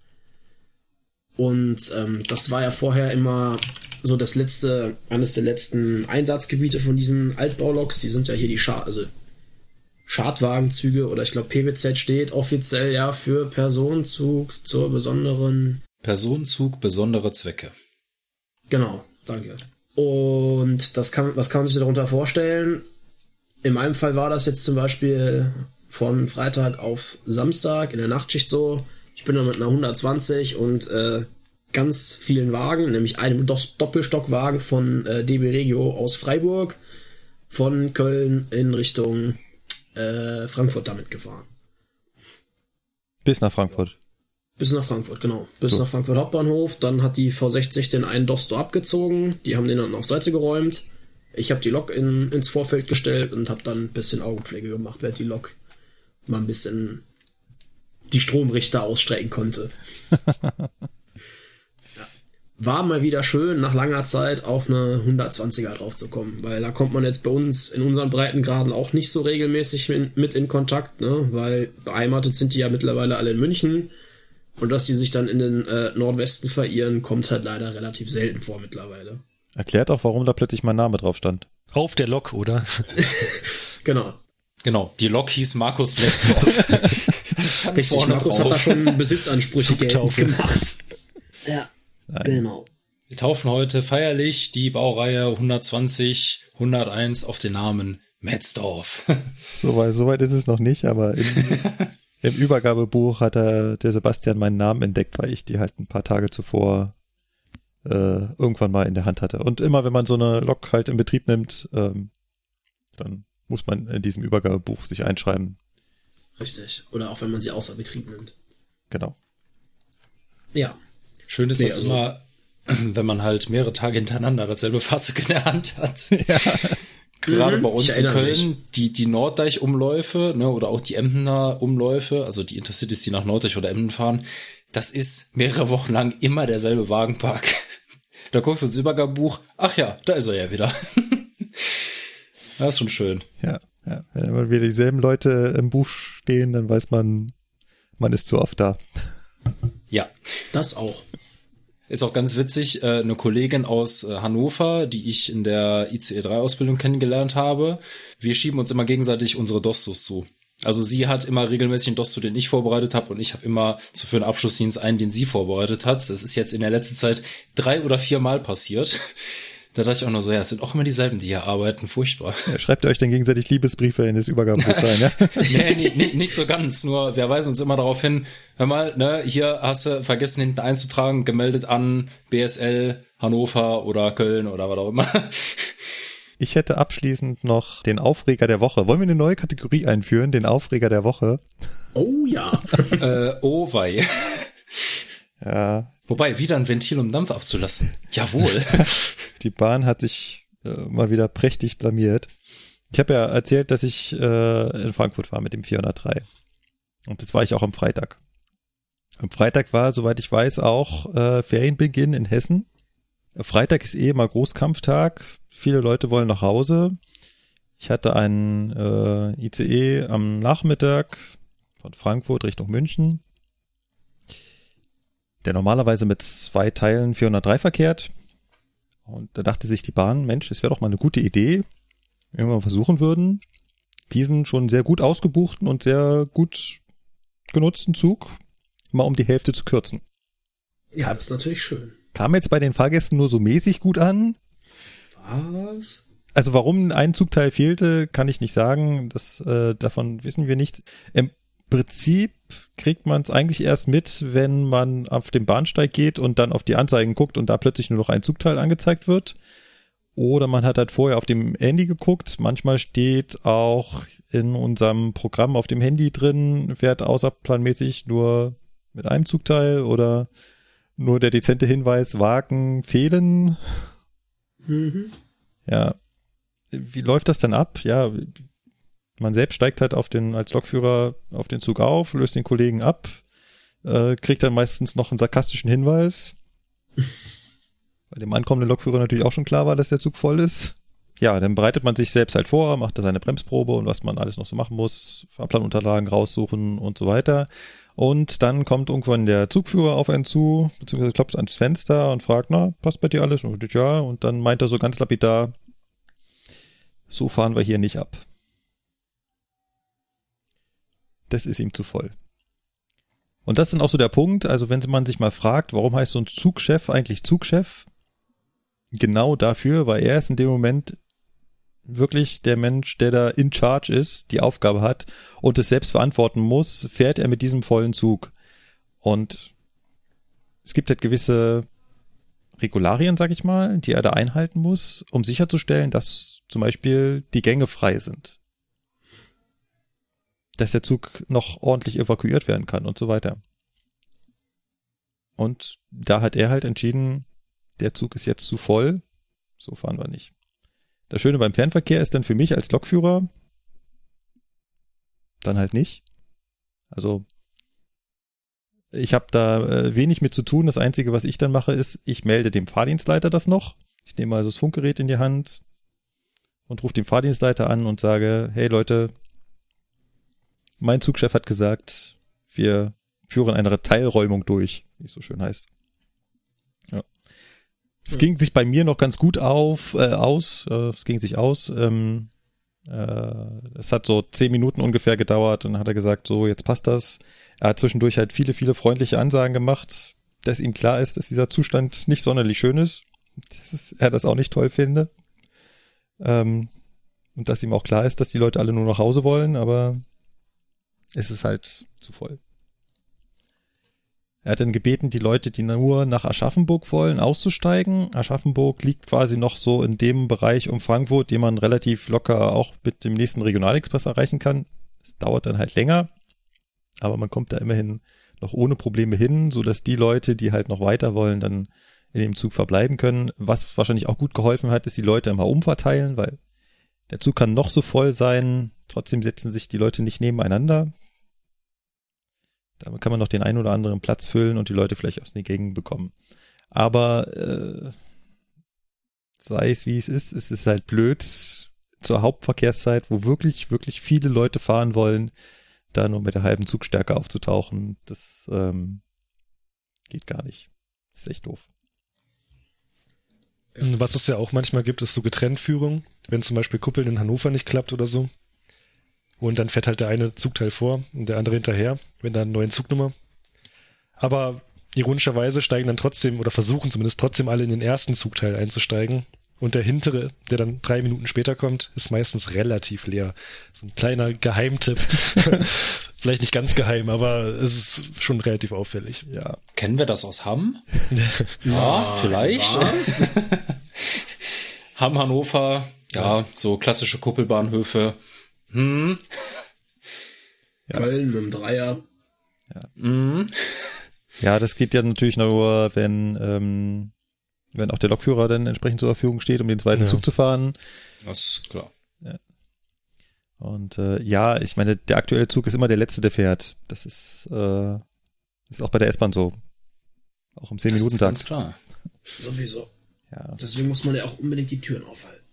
Speaker 1: Und ähm, das war ja vorher immer so das letzte, eines der letzten Einsatzgebiete von diesen Altbauloks. Die sind ja hier die Schad, also Schadwagenzüge oder ich glaube PWZ steht offiziell ja für Personenzug zur besonderen
Speaker 2: Personenzug, besondere Zwecke.
Speaker 1: Genau, danke. Und das kann, was kann man sich darunter vorstellen? In meinem Fall war das jetzt zum Beispiel von Freitag auf Samstag in der Nachtschicht so. Ich bin da mit einer 120 und äh, ganz vielen Wagen, nämlich einem Doppelstockwagen von äh, DB Regio aus Freiburg von Köln in Richtung äh, Frankfurt damit gefahren.
Speaker 3: Bis nach Frankfurt.
Speaker 1: Bis nach Frankfurt, genau. Bis nach Frankfurt Hauptbahnhof. Dann hat die V60 den einen Dosto abgezogen. Die haben den dann auf Seite geräumt. Ich habe die Lok in, ins Vorfeld gestellt und habe dann ein bisschen Augenpflege gemacht, während die Lok mal ein bisschen die Stromrichter ausstrecken konnte. ja. War mal wieder schön, nach langer Zeit auf eine 120er draufzukommen, weil da kommt man jetzt bei uns in unseren Breitengraden auch nicht so regelmäßig mit, mit in Kontakt, ne? weil beheimatet sind die ja mittlerweile alle in München. Und dass die sich dann in den äh, Nordwesten verirren, kommt halt leider relativ selten vor mittlerweile.
Speaker 3: Erklärt auch, warum da plötzlich mein Name drauf stand.
Speaker 4: Auf der Lok, oder?
Speaker 1: Genau.
Speaker 2: Genau, die Lok hieß Markus Metzdorf.
Speaker 1: Richtig,
Speaker 2: vorne
Speaker 1: Markus hat da
Speaker 2: drauf.
Speaker 1: schon Besitzansprüche gemacht. Ja, genau.
Speaker 2: Wir taufen heute feierlich die Baureihe 120, 101 auf den Namen Metzdorf.
Speaker 3: So weit, so weit ist es noch nicht, aber im, im Übergabebuch hat er, der Sebastian meinen Namen entdeckt, weil ich die halt ein paar Tage zuvor äh, irgendwann mal in der Hand hatte. Und immer wenn man so eine Lok halt in Betrieb nimmt, ähm, dann muss man in diesem Übergabebuch sich einschreiben.
Speaker 1: Richtig. Oder auch wenn man sie außer Betrieb nimmt.
Speaker 3: Genau.
Speaker 1: Ja.
Speaker 2: Schön ist
Speaker 1: Nee,
Speaker 2: das
Speaker 1: also-
Speaker 2: immer, wenn man halt mehrere Tage hintereinander dasselbe Fahrzeug in der Hand hat. Gerade
Speaker 1: Mhm,
Speaker 2: bei uns in Köln,
Speaker 1: mich.
Speaker 2: die, die Norddeich-Umläufe, ne, oder auch die Emdener Umläufe, also die Intercities, die nach Norddeich oder Emden fahren, das ist mehrere Wochen lang immer derselbe Wagenpark. Da guckst du ins Übergabebuch, ach ja, da ist er ja wieder. Das ist schon schön.
Speaker 3: Ja, ja. Wenn immer wieder dieselben Leute im Buch stehen, dann weiß man, man ist zu oft da.
Speaker 2: Ja,
Speaker 1: Das auch.
Speaker 2: Ist auch ganz witzig, äh, eine Kollegin aus äh, Hannover, die ich in der ICE-3-Ausbildung kennengelernt habe. Wir schieben uns immer gegenseitig unsere Dostos zu. Also sie hat immer regelmäßig einen Dosto, den ich vorbereitet habe und ich habe immer zu für einen Abschlussdienst einen, den sie vorbereitet hat. Das ist jetzt in der letzten Zeit drei oder vier Mal passiert. Da dachte ich auch nur so, ja, es sind auch immer dieselben, die hier arbeiten, furchtbar.
Speaker 3: Ja, schreibt ihr euch dann gegenseitig Liebesbriefe in das Übergabebuch rein, ja?
Speaker 2: nee, nee, nee, nicht so ganz, nur wir weisen uns immer darauf hin, hör mal, ne, hier hast du vergessen hinten einzutragen, gemeldet an BSL, Hannover oder Köln oder was auch immer.
Speaker 3: Ich hätte abschließend noch den Aufreger der Woche. Wollen wir eine neue Kategorie einführen, den Aufreger der Woche?
Speaker 1: Oh ja.
Speaker 2: äh, oh wei.
Speaker 3: Ja,
Speaker 2: Wobei, wieder ein Ventil, um Dampf abzulassen. Jawohl.
Speaker 3: die Bahn hat sich äh, mal wieder prächtig blamiert. Ich habe ja erzählt, dass ich äh, in Frankfurt war mit dem 403. Und das war ich auch am Freitag. Am Freitag war, soweit ich weiß, auch äh, Ferienbeginn in Hessen. Freitag ist eh immer Großkampftag. Viele Leute wollen nach Hause. Ich hatte einen äh, ICE am Nachmittag von Frankfurt Richtung München der normalerweise mit zwei Teilen 403 verkehrt. Und da dachte sich die Bahn, Mensch, es wäre doch mal eine gute Idee, wenn wir versuchen würden, diesen schon sehr gut ausgebuchten und sehr gut genutzten Zug mal um die Hälfte zu kürzen.
Speaker 1: Ja, das ist natürlich schön.
Speaker 3: Kam jetzt bei den Fahrgästen nur so mäßig gut an.
Speaker 1: Was?
Speaker 3: Also warum ein Zugteil fehlte, kann ich nicht sagen. Das äh, davon wissen wir nicht. Im Prinzip kriegt man es eigentlich erst mit, wenn man auf den Bahnsteig geht und dann auf die Anzeigen guckt und da plötzlich nur noch ein Zugteil angezeigt wird. Oder man hat halt vorher auf dem Handy geguckt. Manchmal steht auch in unserem Programm auf dem Handy drin, fährt außerplanmäßig nur mit einem Zugteil oder nur der dezente Hinweis, Wagen fehlen.
Speaker 1: Mhm.
Speaker 3: Ja. Wie läuft das denn ab? Ja, man selbst steigt halt auf den, als Lokführer auf den Zug auf, löst den Kollegen ab, äh, kriegt dann meistens noch einen sarkastischen Hinweis. Bei dem ankommenden Lokführer natürlich auch schon klar war, dass der Zug voll ist. Ja, dann bereitet man sich selbst halt vor, macht da seine Bremsprobe und was man alles noch so machen muss, Fahrplanunterlagen raussuchen und so weiter. Und dann kommt irgendwann der Zugführer auf einen zu, beziehungsweise klopft ans Fenster und fragt, na, passt bei dir alles? Und ja, und dann meint er so ganz lapidar, so fahren wir hier nicht ab das ist ihm zu voll. Und das ist dann auch so der Punkt, also wenn man sich mal fragt, warum heißt so ein Zugchef eigentlich Zugchef? Genau dafür, weil er ist in dem Moment wirklich der Mensch, der da in charge ist, die Aufgabe hat und es selbst verantworten muss, fährt er mit diesem vollen Zug. Und es gibt halt gewisse Regularien, sag ich mal, die er da einhalten muss, um sicherzustellen, dass zum Beispiel die Gänge frei sind dass der Zug noch ordentlich evakuiert werden kann und so weiter. Und da hat er halt entschieden, der Zug ist jetzt zu voll, so fahren wir nicht. Das Schöne beim Fernverkehr ist dann für mich als Lokführer dann halt nicht. Also ich habe da äh, wenig mit zu tun. Das Einzige, was ich dann mache, ist, ich melde dem Fahrdienstleiter das noch. Ich nehme also das Funkgerät in die Hand und rufe den Fahrdienstleiter an und sage, hey Leute, mein Zugchef hat gesagt, wir führen eine Teilräumung durch, wie es so schön heißt. Ja. Es ging sich bei mir noch ganz gut auf, äh, aus, äh, es ging sich aus. Ähm, äh, es hat so zehn Minuten ungefähr gedauert und dann hat er gesagt, so, jetzt passt das. Er hat zwischendurch halt viele, viele freundliche Ansagen gemacht, dass ihm klar ist, dass dieser Zustand nicht sonderlich schön ist, dass er das auch nicht toll finde. Ähm, und dass ihm auch klar ist, dass die Leute alle nur nach Hause wollen, aber ist es halt zu voll. Er hat dann gebeten, die Leute, die nur nach Aschaffenburg wollen, auszusteigen. Aschaffenburg liegt quasi noch so in dem Bereich um Frankfurt, den man relativ locker auch mit dem nächsten Regionalexpress erreichen kann. Es dauert dann halt länger, aber man kommt da immerhin noch ohne Probleme hin, so dass die Leute, die halt noch weiter wollen, dann in dem Zug verbleiben können. Was wahrscheinlich auch gut geholfen hat, ist die Leute immer umverteilen, weil der Zug kann noch so voll sein, trotzdem setzen sich die Leute nicht nebeneinander. Damit kann man noch den einen oder anderen Platz füllen und die Leute vielleicht aus den Gängen bekommen. Aber äh, sei es wie es ist, es ist halt blöd zur Hauptverkehrszeit, wo wirklich, wirklich viele Leute fahren wollen, da nur mit der halben Zugstärke aufzutauchen. Das ähm, geht gar nicht. Ist echt doof.
Speaker 4: Was es ja auch manchmal gibt, ist so Getrenntführung. Wenn zum Beispiel Kuppeln in Hannover nicht klappt oder so, und dann fährt halt der eine Zugteil vor und der andere hinterher, wenn da eine neue Zugnummer. Aber ironischerweise steigen dann trotzdem oder versuchen zumindest trotzdem alle in den ersten Zugteil einzusteigen, Und der hintere, der dann drei Minuten später kommt, ist meistens relativ leer. So ein kleiner Geheimtipp. Vielleicht nicht ganz geheim, aber es ist schon relativ auffällig.
Speaker 3: Ja.
Speaker 2: Kennen wir das aus Hamm? ja, vielleicht.
Speaker 1: Was?
Speaker 2: Hamm, Hannover, ja, so klassische Kuppelbahnhöfe. Hm,
Speaker 1: Köln mit dem Dreier.
Speaker 3: Ja, das geht ja natürlich nur, wenn, ähm, wenn auch der Lokführer dann entsprechend zur Verfügung steht, um den zweiten
Speaker 4: Ja.
Speaker 3: Zug zu fahren.
Speaker 2: das ist klar.
Speaker 3: Und äh, ja, ich meine, der aktuelle Zug ist immer der letzte, der fährt. Das ist, äh, ist auch bei der S-Bahn so. Auch im
Speaker 2: Das ist
Speaker 3: 10-Minuten-Tag.
Speaker 2: ganz klar.
Speaker 1: Sowieso.
Speaker 3: Ja.
Speaker 1: Deswegen muss man ja auch unbedingt die Türen aufhalten.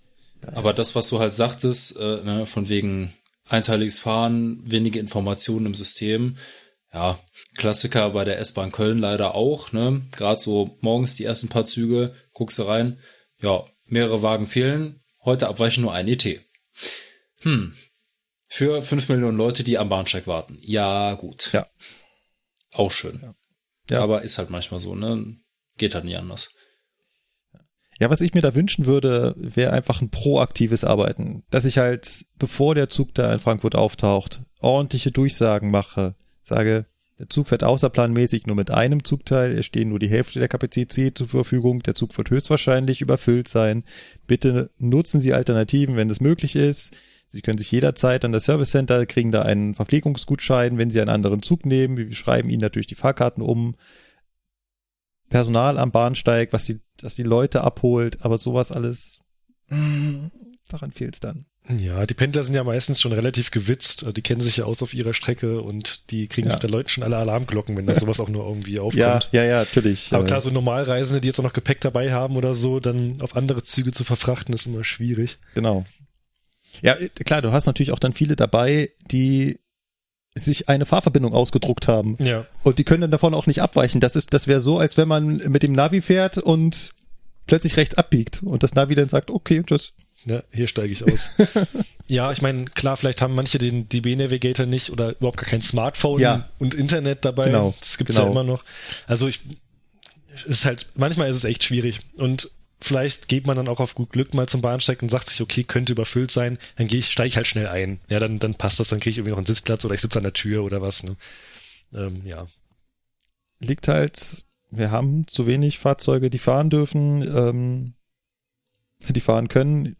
Speaker 2: Aber das, was du halt sagtest, äh, ne, von wegen einteiliges Fahren, wenige Informationen im System, ja, Klassiker bei der S-Bahn Köln leider auch, ne? Gerade so morgens die ersten paar Züge, guckst du rein, ja, mehrere Wagen fehlen, heute abweichen nur ein ET. Hm. Für fünf Millionen Leute, die am Bahnsteig warten. Ja, gut.
Speaker 3: Ja.
Speaker 2: Auch schön.
Speaker 3: Ja.
Speaker 2: Aber ist halt manchmal so, ne? Geht halt nie anders.
Speaker 3: Ja, was ich mir da wünschen würde, wäre einfach ein proaktives Arbeiten. Dass ich halt, bevor der Zug da in Frankfurt auftaucht, ordentliche Durchsagen mache. Sage, der Zug fährt außerplanmäßig nur mit einem Zugteil, es stehen nur die Hälfte der Kapazität zur Verfügung, der Zug wird höchstwahrscheinlich überfüllt sein. Bitte nutzen Sie Alternativen, wenn es möglich ist. Sie können sich jederzeit an das Service Center, kriegen da einen Verpflegungsgutschein, wenn Sie einen anderen Zug nehmen. Wir schreiben Ihnen natürlich die Fahrkarten um. Personal am Bahnsteig, was die, was die Leute abholt, aber sowas alles, mm, daran fehlt's dann.
Speaker 4: Ja, die Pendler sind ja meistens schon relativ gewitzt. Die kennen sich ja aus auf ihrer Strecke und die kriegen
Speaker 3: Ja.
Speaker 4: der Leuten schon alle Alarmglocken, wenn da sowas auch nur irgendwie aufkommt.
Speaker 3: Ja, ja, ja, natürlich.
Speaker 4: Aber klar, so Normalreisende, die jetzt auch noch Gepäck dabei haben oder so, dann auf andere Züge zu verfrachten, ist immer schwierig.
Speaker 3: Genau. Ja, äh, klar, du hast natürlich auch dann viele dabei, die sich eine Fahrverbindung ausgedruckt haben.
Speaker 4: Ja.
Speaker 3: Und die können dann davon auch nicht abweichen. Das ist, das wäre so, als wenn man mit dem Navi fährt und plötzlich rechts abbiegt und das Navi dann sagt, okay, tschüss.
Speaker 4: Ja, hier steige ich aus. ja, ich meine, klar, vielleicht haben manche den DB Navigator nicht oder überhaupt gar kein Smartphone
Speaker 3: Ja.
Speaker 4: und Internet dabei.
Speaker 3: Genau,
Speaker 4: Das gibt's
Speaker 3: genau.
Speaker 4: ja immer noch. Also ich es ist halt, manchmal ist es echt schwierig. Und vielleicht geht man dann auch auf gut Glück mal zum Bahnsteig und sagt sich, okay, könnte überfüllt sein, dann gehe ich, steige ich halt schnell ein. Ja, dann, dann passt das, dann kriege ich irgendwie noch einen Sitzplatz oder ich sitze an der Tür oder was. Ne? Ähm, ja.
Speaker 3: Liegt halt, wir haben zu wenig Fahrzeuge, die fahren dürfen, ähm, die fahren können.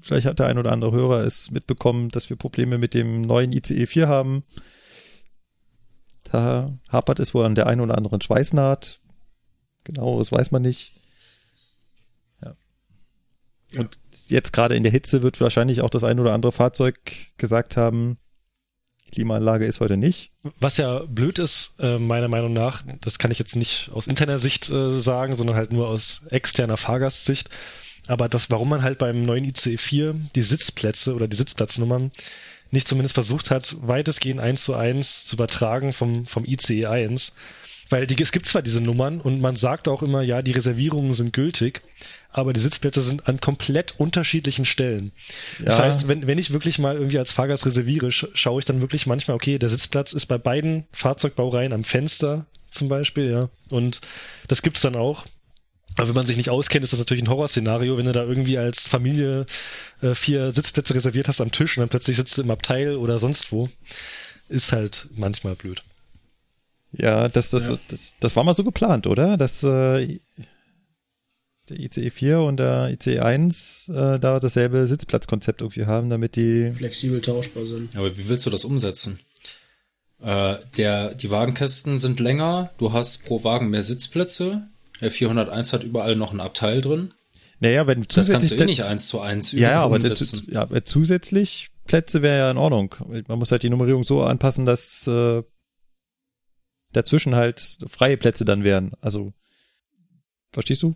Speaker 3: Vielleicht hat der ein oder andere Hörer es mitbekommen, dass wir Probleme mit dem neuen ICE 4 haben. Da hapert es wohl an der einen oder anderen Schweißnaht. Genau, das weiß man nicht. Ja. Und jetzt gerade in der Hitze wird wahrscheinlich auch das ein oder andere Fahrzeug gesagt haben, Klimaanlage ist heute nicht.
Speaker 4: Was ja blöd ist, äh, meiner Meinung nach, das kann ich jetzt nicht aus interner Sicht äh, sagen, sondern halt nur aus externer Fahrgastsicht. Aber das, warum man halt beim neuen ICE 4 die Sitzplätze oder die Sitzplatznummern nicht zumindest versucht hat, weitestgehend eins zu eins zu übertragen vom, vom ICE 1. Weil die, es gibt zwar diese Nummern und man sagt auch immer, ja, die Reservierungen sind gültig, aber die Sitzplätze sind an komplett unterschiedlichen Stellen. Das
Speaker 3: Ja.
Speaker 4: heißt, wenn, wenn ich wirklich mal irgendwie als Fahrgast reserviere, sch schaue ich dann wirklich manchmal, okay, der Sitzplatz ist bei beiden Fahrzeugbaureihen am Fenster zum Beispiel, ja. Und das gibt's dann auch. Aber wenn man sich nicht auskennt, ist das natürlich ein Horrorszenario, wenn du da irgendwie als Familie äh, vier Sitzplätze reserviert hast am Tisch und dann plötzlich sitzt du im Abteil oder sonst wo. Ist halt manchmal blöd.
Speaker 3: Ja, das, das,
Speaker 1: Ja.
Speaker 3: das, das war mal so geplant, oder? Dass äh, der ICE 4 und der ICE 1 äh, da dasselbe Sitzplatzkonzept irgendwie haben, damit die.
Speaker 1: Flexibel tauschbar sind.
Speaker 2: Ja, Aber wie willst du das umsetzen? Äh, der, die Wagenkästen sind länger, du hast pro Wagen mehr Sitzplätze. Der 401 hat überall noch ein Abteil drin.
Speaker 3: Naja, wenn
Speaker 2: Das kannst
Speaker 3: zusätzlich.
Speaker 2: du eh nicht eins zu eins
Speaker 3: ja, ja, aber
Speaker 2: umsetzen.
Speaker 3: ja, aber zusätzlich Plätze wäre ja in Ordnung. Man muss halt die Nummerierung so anpassen, dass äh, dazwischen halt freie Plätze dann wären. Also, verstehst du?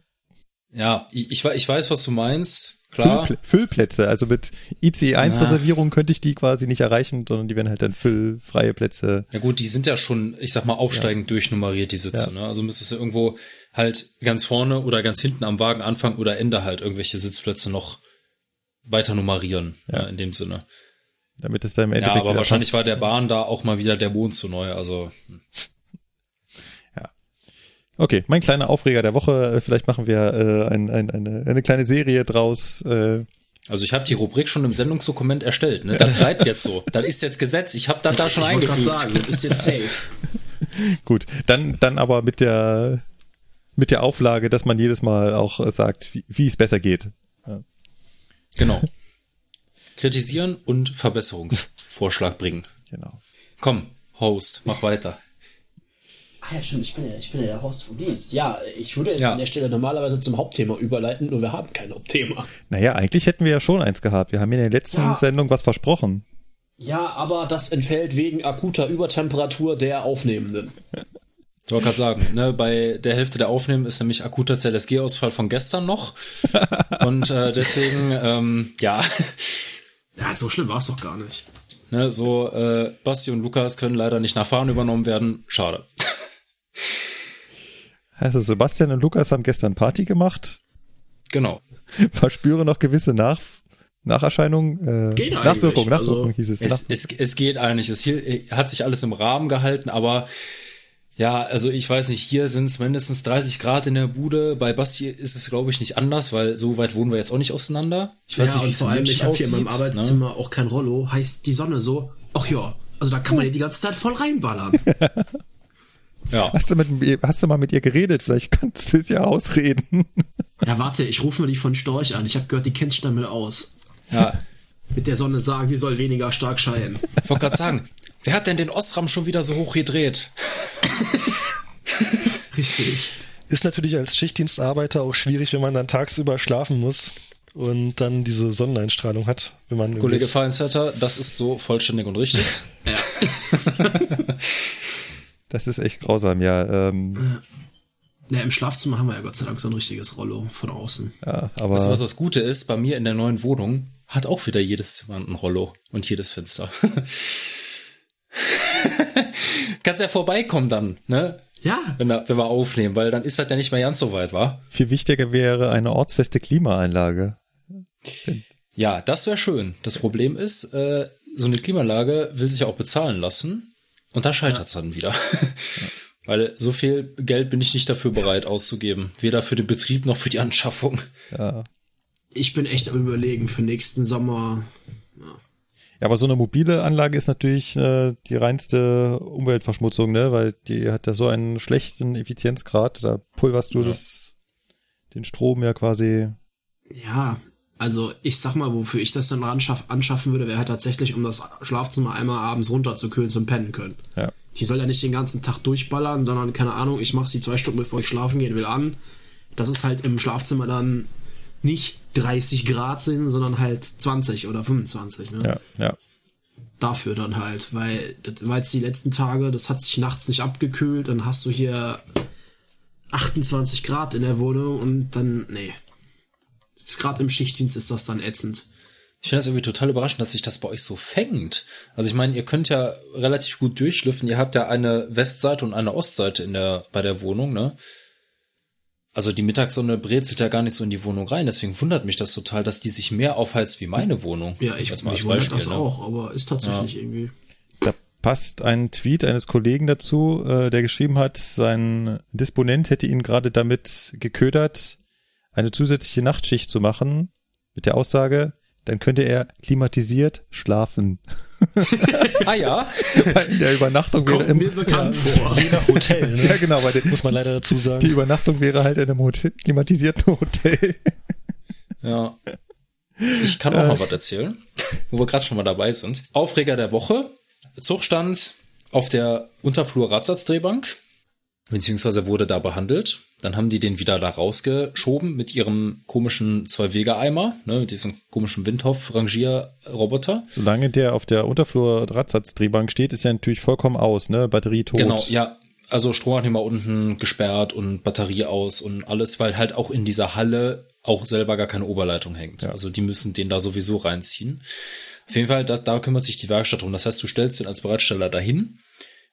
Speaker 2: Ja, ich, ich, we- ich weiß, was du meinst. Klar.
Speaker 3: Füllplä Füllplätze. Also mit ICE 1
Speaker 2: Ja.
Speaker 3: Reservierung könnte ich die quasi nicht erreichen, sondern die wären halt dann füllfreie Plätze.
Speaker 2: Ja gut, die sind ja schon, ich sag mal, aufsteigend durchnummeriert, die Sitze.
Speaker 3: Ja.
Speaker 2: Ne? Also müsstest du irgendwo halt ganz vorne oder ganz hinten am Wagen Anfang oder Ende halt irgendwelche Sitzplätze noch weiter nummerieren, ja. in dem Sinne.
Speaker 3: Damit es dann im
Speaker 2: Ja,
Speaker 3: Endeffekt
Speaker 2: aber
Speaker 3: wieder
Speaker 2: wahrscheinlich
Speaker 3: passt.
Speaker 2: war der Bahn da auch mal wieder der Mond zu neu. Also
Speaker 3: Okay, mein kleiner Aufreger der Woche. Äh, Vielleicht machen wir äh, ein, ein, eine, eine kleine Serie draus. Äh,
Speaker 2: Also ich habe die Rubrik schon im Sendungsdokument erstellt. Ne? Das bleibt jetzt so. Das ist jetzt Gesetz. Ich habe das da schon
Speaker 1: ich wollte gerade
Speaker 2: eingefügt.
Speaker 1: sagen, das ist jetzt safe.
Speaker 3: gut, dann, dann aber mit der, mit der Auflage, dass man jedes Mal auch äh, sagt, wie, wie es besser geht.
Speaker 2: Genau. Kritisieren und Verbesserungsvorschlag bringen.
Speaker 3: Genau.
Speaker 2: Komm, Host, mach weiter.
Speaker 1: Ah ja, stimmt, ich bin ja, ich bin ja der Host vom Dienst. Ja, ich würde jetzt
Speaker 2: Ja.
Speaker 1: an der Stelle normalerweise zum Hauptthema überleiten, nur wir haben kein Hauptthema.
Speaker 3: Naja, eigentlich hätten wir ja schon eins gehabt. Wir haben in der letzten
Speaker 1: Ja.
Speaker 3: Sendung was versprochen.
Speaker 1: Ja, aber das entfällt wegen akuter Übertemperatur der Aufnehmenden.
Speaker 2: Ich wollte gerade sagen, ne, bei der Hälfte der Aufnehmen ist nämlich akuter ZSG-Ausfall von gestern noch. Und äh, deswegen, ähm, ja,
Speaker 1: Ja, so schlimm war es doch gar nicht.
Speaker 2: ne, so äh, Basti und Lukas können leider nicht nach Fahren übernommen werden. Schade.
Speaker 3: Also Sebastian und Lukas haben gestern Party gemacht.
Speaker 2: Genau.
Speaker 3: Verspüre noch gewisse Nach Nacherscheinungen. Äh,
Speaker 1: Geht eigentlich,
Speaker 3: Nachwirkung,
Speaker 1: also
Speaker 3: Nachwirkung hieß es.
Speaker 2: Es,
Speaker 3: Nach
Speaker 2: es, es geht eigentlich. Es hier, hat sich alles im Rahmen gehalten, aber ja, also ich weiß nicht, hier sind es mindestens 30 Grad in der Bude. Bei Basti ist es, glaube ich, nicht anders, weil so weit wohnen wir jetzt auch nicht auseinander. Ich weiß
Speaker 1: ja,
Speaker 2: nicht, wie
Speaker 1: und
Speaker 2: es
Speaker 1: vor allem, ich habe hier in meinem
Speaker 2: ne?
Speaker 1: Arbeitszimmer auch kein Rollo. Heißt die Sonne so, ach ja, also da kann man ja die ganze Zeit voll reinballern.
Speaker 2: Ja.
Speaker 3: hast, du mit, hast du mal mit ihr geredet? Vielleicht kannst du es ja ausreden.
Speaker 1: ja, warte, ich rufe mir die von Storch an. Ich habe gehört, die kennt sich damit aus.
Speaker 2: ja.
Speaker 1: Mit der Sonne sagen, die soll weniger stark scheinen.
Speaker 2: Ich wollte gerade sagen, wer hat denn den Osram schon wieder so hoch gedreht?
Speaker 1: Richtig.
Speaker 4: Ist natürlich als Schichtdienstarbeiter auch schwierig, wenn man dann tagsüber schlafen muss und dann diese Sonneneinstrahlung hat, wenn man
Speaker 2: Kollege Feinsetter, das ist so vollständig und richtig.
Speaker 1: Ja.
Speaker 3: Das ist echt grausam, ja. Ähm,
Speaker 1: ja, im Schlafzimmer haben wir ja Gott sei Dank so ein richtiges Rollo von außen.
Speaker 3: ja aber
Speaker 2: Weißt du, was das Gute ist? Bei mir in der neuen Wohnung hat auch wieder jedes Zimmer ein Rollo und jedes Fenster. Kannst ja vorbeikommen dann, ne?
Speaker 1: Ja,
Speaker 2: Wenn wir, wenn wir aufnehmen, weil dann ist das ja nicht mehr ganz so weit, wa?
Speaker 3: viel wichtiger wäre eine ortsfeste Klimaanlage.
Speaker 2: Ja, das wäre schön. Das Problem ist, äh, so eine Klimaanlage will sich ja auch bezahlen lassen und da scheitert es dann wieder. Weil so viel Geld bin ich nicht dafür bereit auszugeben. Weder für den Betrieb noch für die Anschaffung.
Speaker 3: Ja.
Speaker 1: ich bin echt am überlegen für nächsten Sommer.
Speaker 3: Ja, aber so eine mobile Anlage ist natürlich äh, die reinste Umweltverschmutzung, ne? Weil die hat ja so einen schlechten Effizienzgrad. Da pulverst du
Speaker 2: Ja.
Speaker 3: das, den Strom ja quasi.
Speaker 1: Ja, also ich sag mal, wofür ich das dann anschaff, anschaffen würde, wäre halt tatsächlich, um das Schlafzimmer einmal abends runterzukühlen zum Pennen können.
Speaker 3: Ja.
Speaker 1: Die soll ja nicht den ganzen Tag durchballern, sondern, keine Ahnung, ich mache sie zwei Stunden bevor ich schlafen gehen will an. Dass es halt im Schlafzimmer dann nicht 30 Grad sind, sondern halt 20 oder 25. Ne?
Speaker 3: Ja, ja.
Speaker 1: Dafür dann halt, weil das war jetzt die letzten Tage, das hat sich nachts nicht abgekühlt, dann hast du hier 28 Grad in der Wohnung und dann, nee. Gerade im Schichtdienst ist das dann ätzend.
Speaker 2: Ich finde das irgendwie total überraschend, dass sich das bei euch so fängt. Also ich meine, ihr könnt ja relativ gut durchlüften. Ihr habt ja eine Westseite und eine Ostseite in der, bei der Wohnung, ne? Also die Mittagssonne brezelt ja gar nicht so in die Wohnung rein. Deswegen wundert mich das total, dass die sich mehr aufheizt wie meine Wohnung.
Speaker 1: Ja, ich,
Speaker 2: mal als
Speaker 1: wundert
Speaker 2: Beispiel,
Speaker 1: das
Speaker 2: ne?
Speaker 1: auch, aber ist tatsächlich irgendwie.
Speaker 3: Da passt ein Tweet eines Kollegen dazu, äh, der geschrieben hat, sein Disponent hätte ihn gerade damit geködert, eine zusätzliche Nachtschicht zu machen, mit der Aussage, dann könnte er klimatisiert schlafen.
Speaker 2: Ah ja,
Speaker 3: in der Übernachtung wäre
Speaker 1: Kommt
Speaker 3: im,
Speaker 1: mir bekannt vor.
Speaker 4: Je nach Hotel, ne?
Speaker 3: ja genau, weil
Speaker 4: muss man leider dazu
Speaker 3: die
Speaker 4: sagen.
Speaker 3: Übernachtung wäre halt in einem Hotel, klimatisierten Hotel.
Speaker 2: ja. Ich kann auch noch was erzählen, wo wir gerade schon mal dabei sind. Aufreger der Woche. Zug stand auf der Unterflur Radsatzdrahbank, beziehungsweise wurde da behandelt. Dann haben die den wieder da rausgeschoben mit ihrem komischen Zwei-Wege-Eimer, ne, mit diesem komischen Windhoff-Rangierroboter.
Speaker 3: Solange der auf der Unterflur-Radsatzdrahbank steht, ist er natürlich vollkommen aus, ne? Batterie tot.
Speaker 2: Genau, ja. Also Stromanschnehmer unten gesperrt und Batterie aus und alles, weil halt auch in dieser Halle auch selber gar keine Oberleitung hängt. Also die müssen den da sowieso reinziehen. Auf jeden Fall, da, da kümmert sich die Werkstatt drum. Das heißt, du stellst den als Bereitsteller dahin,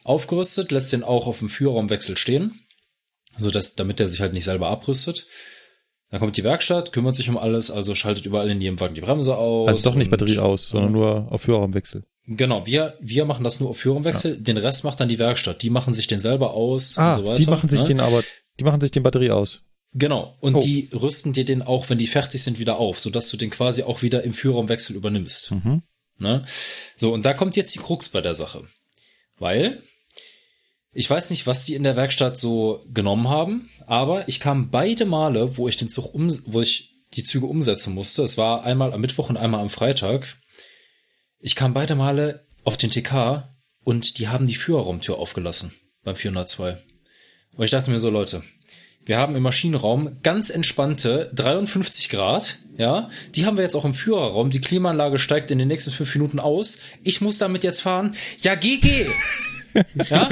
Speaker 2: aufgerüstet, lässt den auch auf dem Führerraumwechsel stehen, also dass, damit der sich halt nicht selber abrüstet. Dann kommt die Werkstatt, kümmert sich um alles, also schaltet überall in jedem Wagen die Bremse aus.
Speaker 3: Also doch nicht Batterie aus, sondern nur auf Führerraumwechsel.
Speaker 2: Genau, wir, wir machen das nur auf Führerraumwechsel, den Rest macht dann die Werkstatt. Die machen sich den selber aus
Speaker 3: Ah,
Speaker 2: und so weiter.
Speaker 3: die machen sich
Speaker 2: ne?
Speaker 3: den aber Die machen sich die Batterie aus.
Speaker 2: Genau. Und
Speaker 3: Oh.
Speaker 2: die rüsten dir den auch, wenn die fertig sind, wieder auf, sodass du den quasi auch wieder im Führerraumwechsel übernimmst. Ne? So, und da kommt jetzt die Krux bei der Sache. Weil ich weiß nicht, was die in der Werkstatt so genommen haben, aber ich kam beide Male, wo ich den Zug um, wo ich die Züge umsetzen musste. Es war einmal am Mittwoch und einmal am Freitag. Ich kam beide Male auf den TK und die haben die Führerraumtür aufgelassen beim 402. Und ich dachte mir so, Leute, wir haben im Maschinenraum ganz entspannte 53 Grad, ja. Die haben wir jetzt auch im Führerraum. Die Klimaanlage steigt in den nächsten fünf Minuten aus. Ich muss damit jetzt fahren. Ja, GG! Ja.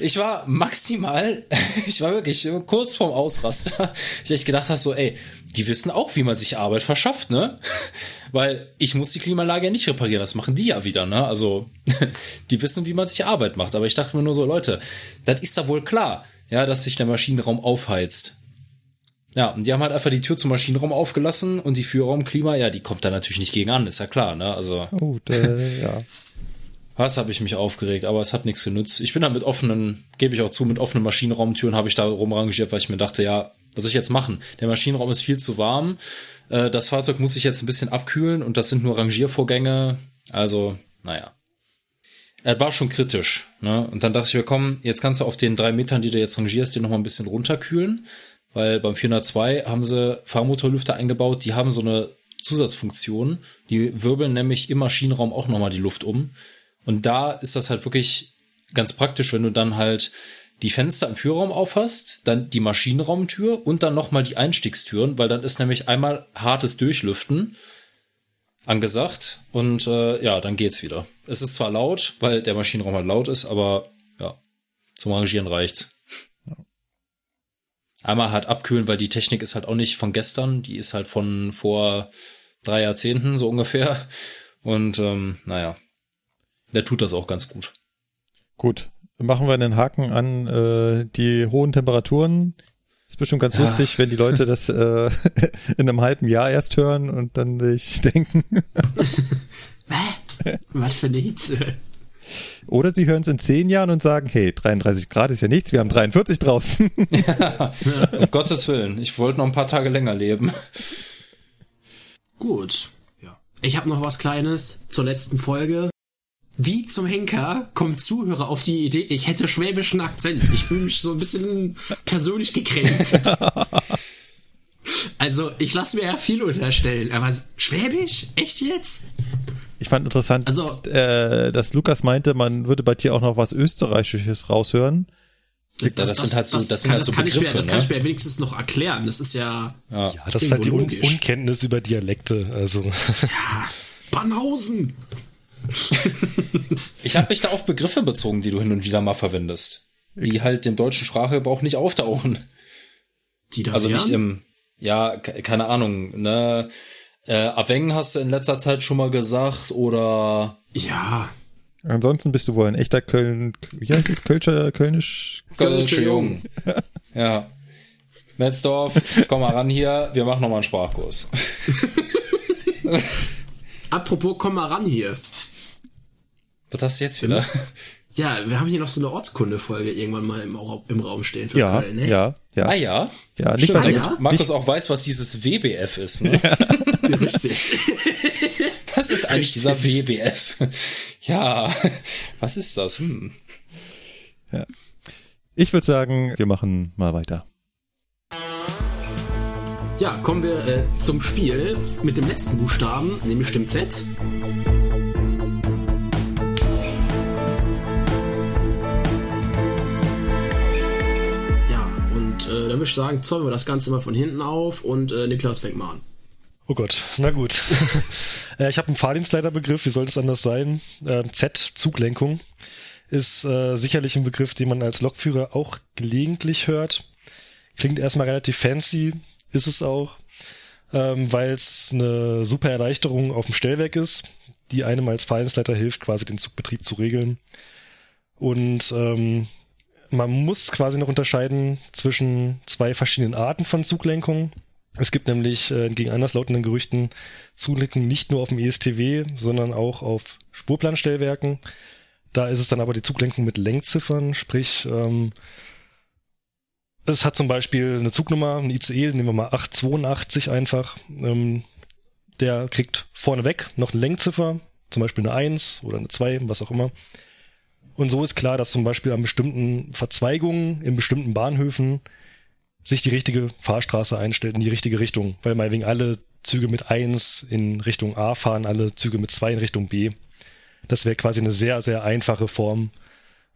Speaker 2: Ich war maximal, ich war wirklich kurz vorm Ausraster. Ich echt gedacht habe so, ey, die wissen auch, wie man sich Arbeit verschafft, ne? Weil ich muss die Klimaanlage ja nicht reparieren, das machen die ja wieder, ne? Also, die wissen, wie man sich Arbeit macht. Aber ich dachte mir nur so, Leute, das ist da wohl klar, ja, dass sich der Maschinenraum aufheizt. Ja, und die haben halt einfach die Tür zum Maschinenraum aufgelassen und die Führerraumklima, ja, die kommt da natürlich nicht gegen an, ist ja klar, ne? Also,
Speaker 3: Oh, äh, ja.
Speaker 2: was habe ich mich aufgeregt, aber es hat nichts genützt. Ich bin da mit offenen, gebe ich auch zu, mit offenen Maschinenraumtüren habe ich da rumrangiert, weil ich mir dachte, ja, was soll ich jetzt machen? Der Maschinenraum ist viel zu warm. Äh, Das Fahrzeug muss sich jetzt ein bisschen abkühlen und das sind nur Rangiervorgänge. Also, naja. Er war schon kritisch. Ne? Und dann dachte ich mir, komm, jetzt kannst du auf den drei Metern, die du jetzt rangierst, den noch mal ein bisschen runterkühlen. Weil beim 402 haben sie Fahrmotorlüfter eingebaut, die haben so eine Zusatzfunktion. Die wirbeln nämlich im Maschinenraum auch noch mal die Luft um. Und da ist das halt wirklich ganz praktisch, wenn du dann halt die Fenster im Führerraum aufhast, dann die Maschinenraumtür und dann nochmal die Einstiegstüren, weil dann ist nämlich einmal hartes Durchlüften angesagt und äh, ja, dann geht's wieder. Es ist zwar laut, weil der Maschinenraum halt laut ist, aber ja, zum Rangieren reicht's. Einmal halt abkühlen, weil die Technik ist halt auch nicht von gestern, die ist halt von vor drei Jahrzehnten so ungefähr. Und ähm, naja, der tut das auch ganz gut.
Speaker 3: Gut. Machen wir einen Haken an äh, die hohen Temperaturen. Ist bestimmt ganz
Speaker 2: Ja.
Speaker 3: lustig, wenn die Leute das äh, in einem halben Jahr erst hören und dann sich denken.
Speaker 1: Hä? Was für eine Hitze.
Speaker 3: Oder sie hören es in zehn Jahren und sagen, hey, 33 Grad ist ja nichts, wir haben 43 draußen.
Speaker 2: Um Gottes Willen, ich wollte noch ein paar Tage länger leben.
Speaker 1: Gut. Ja. Ich habe noch was Kleines zur letzten Folge. Wie zum Henker kommt Zuhörer auf die Idee, ich hätte schwäbischen Akzent. Ich fühle mich so ein bisschen persönlich gekränkt. Also, ich lasse mir ja viel unterstellen, aber Schwäbisch? Echt jetzt?
Speaker 3: Ich fand interessant,
Speaker 1: Also-
Speaker 3: äh, dass Lukas meinte, man würde bei dir auch noch was Österreichisches raushören.
Speaker 2: das sind halt so- das sind
Speaker 1: kann,
Speaker 2: halt so
Speaker 1: kann ich mir,
Speaker 2: Begriffe,
Speaker 1: das kann
Speaker 2: ne?
Speaker 1: ich mir wenigstens noch erklären. Das ist ja,
Speaker 2: Ja.
Speaker 4: Ja, das ist halt die Un. Unkenntnis über Dialekte. Also,
Speaker 1: ja, Banhausen.
Speaker 2: Ich habe mich da auf Begriffe bezogen, die du hin und wieder mal verwendest. Die halt dem deutschen Sprachgebrauch nicht auftauchen.
Speaker 1: Die da
Speaker 2: Also nicht im, ja, ke- keine Ahnung, ne? Äh, Aveng hast du in letzter Zeit schon mal gesagt oder
Speaker 1: Ja,
Speaker 3: Ansonsten bist du wohl ein echter Köln, wie heißt es, Kölscher, Kölnisch?
Speaker 2: Kölsche Jung. Ja. Metzdorf, komm mal ran hier, wir machen nochmal einen Sprachkurs.
Speaker 1: apropos, komm mal ran hier.
Speaker 2: Was hast du jetzt wieder?
Speaker 1: Ja, wir haben hier noch so eine Ortskunde-Folge irgendwann mal im, im Raum stehen für
Speaker 3: Ja,
Speaker 1: Köln, ne?
Speaker 3: ja, ja.
Speaker 2: Ah ja.
Speaker 3: Ja, nicht
Speaker 2: Stimmt, damit
Speaker 1: ja?
Speaker 2: Markus auch weiß, was dieses WBF ist. Ne?
Speaker 1: Richtig.
Speaker 2: Was ist eigentlich dieser
Speaker 1: Richtig.
Speaker 2: WBF? Ja, was ist das? Hm.
Speaker 3: Ich würde sagen, wir machen mal weiter.
Speaker 1: Ja, kommen wir äh, zum Spiel mit dem letzten Buchstaben, nämlich dem Z. und äh, dann würde ich sagen, zäumen wir das Ganze mal von hinten auf und äh, Niklas fängt mal an.
Speaker 4: oh Gott, na gut. Äh, ich habe einen Fahrdienstleiterbegriff, wie soll es anders sein? Ähm, Z, Zuglenkung, ist äh, sicherlich ein Begriff, den man als Lokführer auch gelegentlich hört. Klingt erstmal relativ fancy, ist es auch, ähm, weil es eine super Erleichterung auf dem Stellwerk ist, die einem als Fahrdienstleiter hilft, quasi den Zugbetrieb zu regeln. Und ähm, man muss quasi noch unterscheiden zwischen zwei verschiedenen Arten von Zuglenkung. Es gibt nämlich äh, entgegen anderslautenden Gerüchten Zuglenkung nicht nur auf dem ESTW, sondern auch auf Spurplanstellwerken. Da ist es dann aber die Zuglenkung mit Lenkziffern, sprich ähm, es hat zum Beispiel eine Zugnummer, ein ICE, nehmen wir mal 882 einfach. Ähm, der kriegt vorneweg noch eine Lenkziffer, zum Beispiel eine 1 oder eine 2, was auch immer. Und so ist klar, dass zum Beispiel an bestimmten Verzweigungen in bestimmten Bahnhöfen sich die richtige Fahrstraße einstellt in die richtige Richtung, weil meinetwegen alle Züge mit 1 in Richtung A fahren, alle Züge mit 2 in Richtung B. Das wäre quasi eine sehr, sehr einfache Form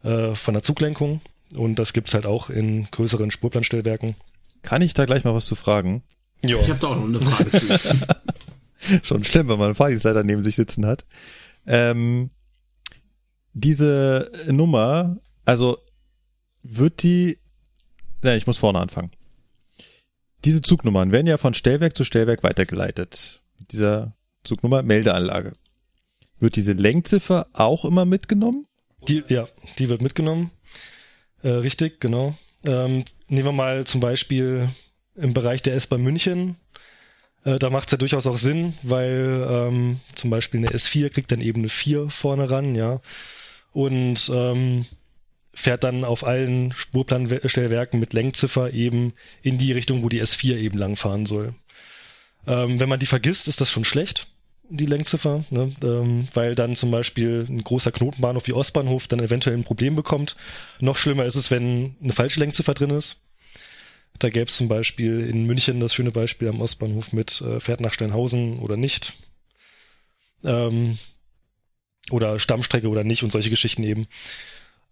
Speaker 4: äh, von der Zuglenkung. Und das gibt's halt auch in größeren Spurplanstellwerken.
Speaker 3: Kann ich da gleich mal was zu fragen?
Speaker 4: Ja.
Speaker 1: Ich habe da auch noch eine Frage zu.
Speaker 3: Schon schlimm, wenn man einen Fahrdienstleiter neben sich sitzen hat. Ähm, diese Nummer, also wird die, ja, ich muss vorne anfangen. Diese Zugnummern werden ja von Stellwerk zu Stellwerk weitergeleitet. Mit dieser Zugnummer Meldeanlage. Wird diese Lenkziffer auch immer mitgenommen?
Speaker 4: Die, ja, die wird mitgenommen. Äh, richtig, genau. Ähm, nehmen wir mal zum Beispiel im Bereich der S-Bahn München. Äh, da macht es ja durchaus auch Sinn, weil ähm, zum Beispiel eine S4 kriegt dann eben eine 4 vorne ran, ja. Und ähm, fährt dann auf allen Spurplanstellwerken mit Lenkziffer eben in die Richtung, wo die S4 eben langfahren soll. Ähm, wenn man die vergisst, ist das schon schlecht, die Lenkziffer, ne? ähm, weil dann zum Beispiel ein großer Knotenbahnhof wie Ostbahnhof dann eventuell ein Problem bekommt. Noch schlimmer ist es, wenn eine falsche Lenkziffer drin ist. Da gäbe es zum Beispiel in München das schöne Beispiel am Ostbahnhof mit äh, fährt nach Steinhausen oder nicht. Ähm, oder Stammstrecke oder nicht und solche Geschichten eben.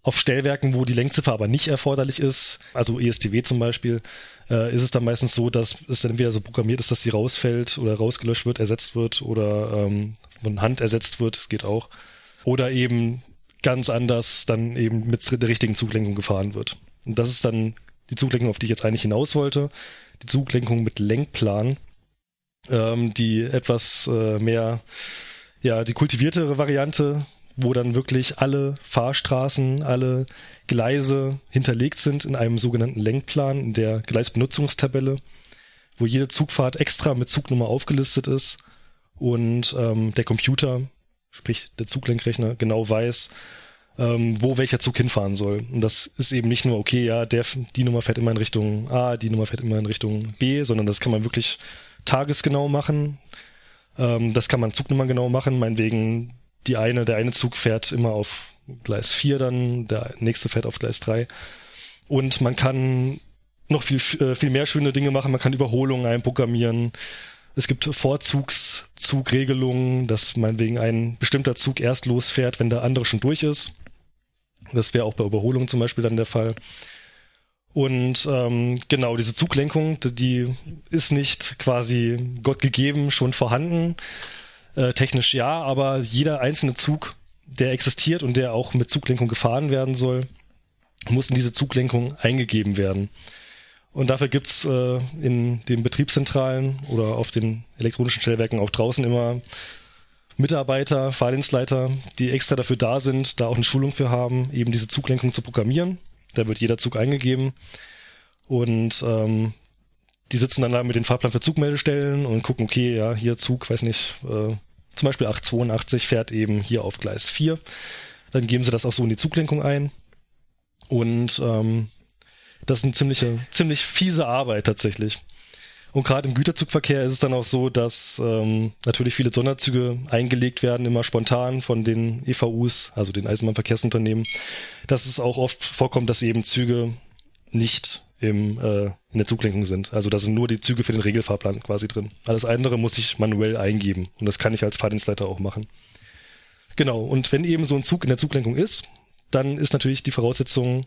Speaker 4: Auf Stellwerken, wo die Lenkziffer aber nicht erforderlich ist, also ESTW zum Beispiel, äh, ist es dann meistens so, dass es dann entweder so programmiert ist, dass sie rausfällt oder rausgelöscht wird, ersetzt wird oder ähm, von Hand ersetzt wird, das geht auch. Oder eben ganz anders dann eben mit der richtigen Zuglenkung gefahren wird. Und das ist dann die Zuglenkung, auf die ich jetzt eigentlich hinaus wollte. Die Zuglenkung mit Lenkplan, ähm, die etwas äh, mehr, ja, die kultiviertere Variante wo dann wirklich alle Fahrstraßen, alle Gleise hinterlegt sind in einem sogenannten Lenkplan, in der Gleisbenutzungstabelle, wo jede Zugfahrt extra mit Zugnummer aufgelistet ist und ähm, der Computer, sprich der Zuglenkrechner, genau weiß, ähm, wo welcher Zug hinfahren soll. Und das ist eben nicht nur, okay, ja, der, die Nummer fährt immer in Richtung A, die Nummer fährt immer in Richtung B, sondern das kann man wirklich tagesgenau machen. Ähm, das kann man Zugnummer genau machen, meinetwegen die eine, der eine Zug fährt immer auf Gleis 4 dann, der nächste fährt auf Gleis 3. Und man kann noch viel, äh, viel mehr schöne Dinge machen. Man kann Überholungen einprogrammieren. Es gibt Vorzugszugregelungen, dass meinetwegen ein bestimmter Zug erst losfährt, wenn der andere schon durch ist. Das wäre auch bei Überholungen zum Beispiel dann der Fall. Und ähm, genau, diese Zuglenkung, die ist nicht quasi Gott gegeben, schon vorhanden, äh, technisch ja, aber jeder einzelne Zug, der existiert und der auch mit Zuglenkung gefahren werden soll, muss in diese Zuglenkung eingegeben werden. Und dafür gibt's äh, in den Betriebszentralen oder auf den elektronischen Stellwerken auch draußen immer Mitarbeiter, Fahrdienstleiter, die extra dafür da sind, da auch eine Schulung für haben, eben diese Zuglenkung zu programmieren. Da wird jeder Zug eingegeben. Und ähm, die sitzen dann da mit den Fahrplan für Zugmeldestellen und gucken, okay, ja, hier Zug, weiß nicht, äh, zum Beispiel 882 fährt eben hier auf Gleis 4. Dann geben sie das auch so in die Zuglenkung ein. Und ähm, das ist eine ziemliche, ziemlich fiese Arbeit tatsächlich. Und gerade im Güterzugverkehr ist es dann auch so, dass ähm, natürlich viele Sonderzüge eingelegt werden, immer spontan von den EVUs, also den Eisenbahnverkehrsunternehmen, dass es auch oft vorkommt, dass eben Züge nicht im, äh, in der Zuglenkung sind. Also da sind nur die Züge für den Regelfahrplan quasi drin. Alles andere muss ich manuell eingeben und das kann ich als Fahrdienstleiter auch machen. Genau, und wenn eben so ein Zug in der Zuglenkung ist, dann ist natürlich die Voraussetzung,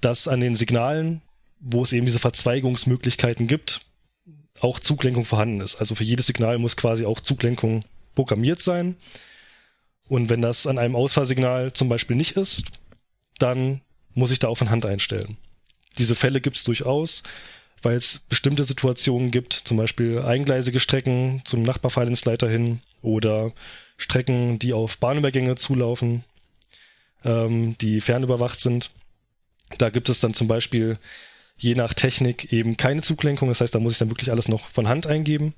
Speaker 4: dass an den Signalen, wo es eben diese Verzweigungsmöglichkeiten gibt, auch Zuglenkung vorhanden ist. Also für jedes Signal muss quasi auch Zuglenkung programmiert sein. Und wenn das an einem Ausfahrsignal zum Beispiel nicht ist, dann muss ich da auch von Hand einstellen diese Fälle gibt es durchaus, weil es bestimmte Situationen gibt, zum Beispiel eingleisige Strecken zum Nachbarfahrdienstleiter hin oder Strecken, die auf Bahnübergänge zulaufen, ähm, die fernüberwacht sind. Da gibt es dann zum Beispiel je nach Technik eben keine Zuglenkung. Das heißt, da muss ich dann wirklich alles noch von Hand eingeben.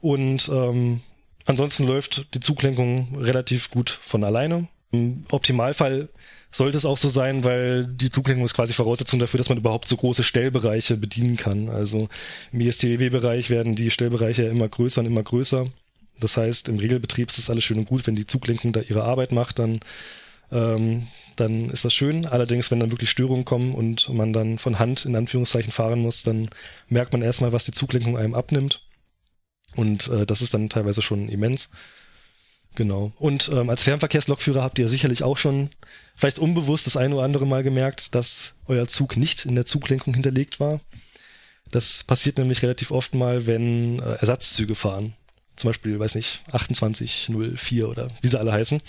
Speaker 4: Und ähm, ansonsten läuft die Zuglenkung relativ gut von alleine. Im Optimalfall sollte es auch so sein, weil die Zuglenkung ist quasi Voraussetzung dafür, dass man überhaupt so große Stellbereiche bedienen kann. Also im ISTW-Bereich werden die Stellbereiche immer größer und immer größer. Das heißt, im Regelbetrieb ist es alles schön und gut, wenn die Zuglenkung da ihre Arbeit macht, dann, ähm, dann ist das schön. Allerdings, wenn dann wirklich Störungen kommen und man dann von Hand in Anführungszeichen fahren muss, dann merkt man erstmal, was die Zuglenkung einem abnimmt. Und äh, das ist dann teilweise schon immens. Genau. Und ähm, als Fernverkehrslokführer habt ihr sicherlich auch schon vielleicht unbewusst das eine oder andere Mal gemerkt, dass euer Zug nicht in der Zuglenkung hinterlegt war. Das passiert nämlich relativ oft mal, wenn äh, Ersatzzüge fahren. Zum Beispiel, weiß nicht, 2804 oder wie sie alle heißen.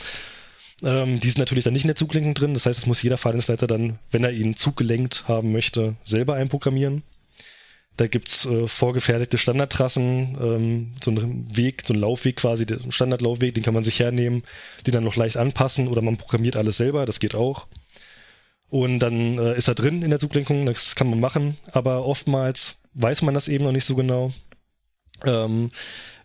Speaker 4: Ähm, die sind natürlich dann nicht in der Zuglenkung drin. Das heißt, es muss jeder Fahrdienstleiter dann, wenn er ihn zuggelenkt haben möchte, selber einprogrammieren. Da gibt's äh, vorgefertigte Standardtrassen, ähm, so einen Weg, so einen Laufweg quasi, den Standardlaufweg, den kann man sich hernehmen, den dann noch leicht anpassen oder man programmiert alles selber, das geht auch. Und dann äh, ist er drin in der Zuglenkung, das kann man machen, aber oftmals weiß man das eben noch nicht so genau. Ähm,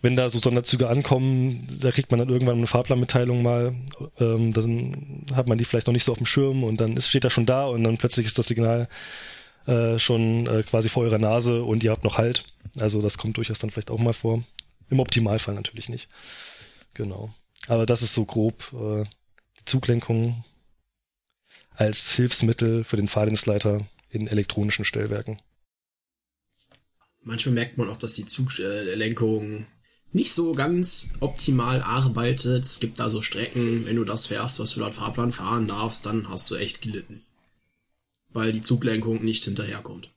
Speaker 4: wenn da so Sonderzüge ankommen, da kriegt man dann irgendwann eine Fahrplanmitteilung mal, ähm, dann hat man die vielleicht noch nicht so auf dem Schirm und dann ist, steht er schon da und dann plötzlich ist das Signal äh, schon äh, quasi vor eurer Nase und ihr habt noch Halt. Also das kommt durchaus dann vielleicht auch mal vor. Im Optimalfall natürlich nicht. Genau. Aber das ist so grob äh, die Zuglenkung als Hilfsmittel für den Fahrdienstleiter in elektronischen Stellwerken.
Speaker 1: Manchmal merkt man auch, dass die Zuglenkung nicht so ganz optimal arbeitet. Es gibt da so Strecken, wenn du das fährst, was du laut Fahrplan fahren darfst, dann hast du echt gelitten weil die Zuglenkung nicht hinterherkommt.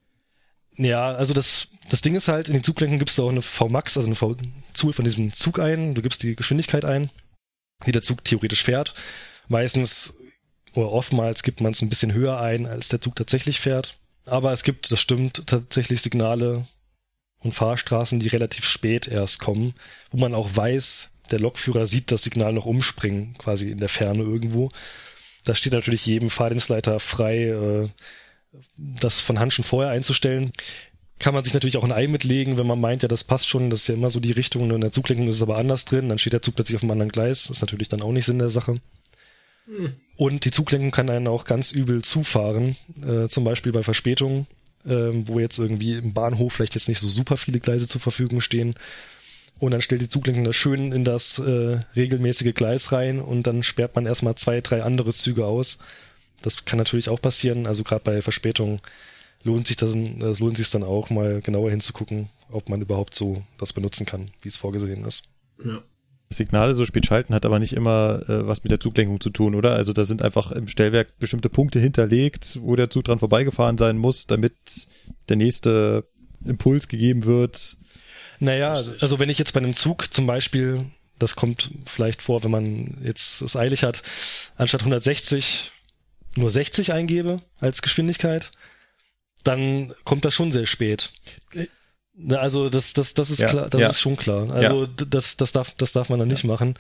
Speaker 4: Ja, also das, das Ding ist halt, in den Zuglenkungen gibst du auch eine VMAX, also eine V-Zug von diesem Zug ein, du gibst die Geschwindigkeit ein, die der Zug theoretisch fährt. Meistens oder oftmals gibt man es ein bisschen höher ein, als der Zug tatsächlich fährt. Aber es gibt, das stimmt, tatsächlich Signale und Fahrstraßen, die relativ spät erst kommen, wo man auch weiß, der Lokführer sieht das Signal noch umspringen, quasi in der Ferne irgendwo. Da steht natürlich jedem Fahrdienstleiter frei, äh, das von Hand schon vorher einzustellen. Kann man sich natürlich auch ein Ei mitlegen, wenn man meint, ja, das passt schon, das ist ja immer so die Richtung, und in der Zuglenkung ist es aber anders drin, dann steht der Zug plötzlich auf einem anderen Gleis, das ist natürlich dann auch nicht Sinn der Sache. Hm. Und die Zuglenkung kann einen auch ganz übel zufahren, äh, zum Beispiel bei Verspätungen, äh, wo jetzt irgendwie im Bahnhof vielleicht jetzt nicht so super viele Gleise zur Verfügung stehen und dann stellt die Zuglenkung da schön in das äh, regelmäßige Gleis rein und dann sperrt man erstmal zwei, drei andere Züge aus. Das kann natürlich auch passieren. Also gerade bei Verspätung lohnt sich das, das lohnt sich dann auch mal genauer hinzugucken, ob man überhaupt so das benutzen kann, wie es vorgesehen ist.
Speaker 3: Ja. Signale so spät schalten hat aber nicht immer äh, was mit der Zuglenkung zu tun, oder? Also da sind einfach im Stellwerk bestimmte Punkte hinterlegt, wo der Zug dran vorbeigefahren sein muss, damit der nächste Impuls gegeben wird.
Speaker 4: Naja, also wenn ich jetzt bei einem Zug zum Beispiel, das kommt vielleicht vor, wenn man jetzt es eilig hat, anstatt 160 nur 60 eingebe als Geschwindigkeit, dann kommt das schon sehr spät. Also das, das, das ist ja, klar, das ja. ist schon klar. Also ja. das, das darf, das darf man dann nicht machen.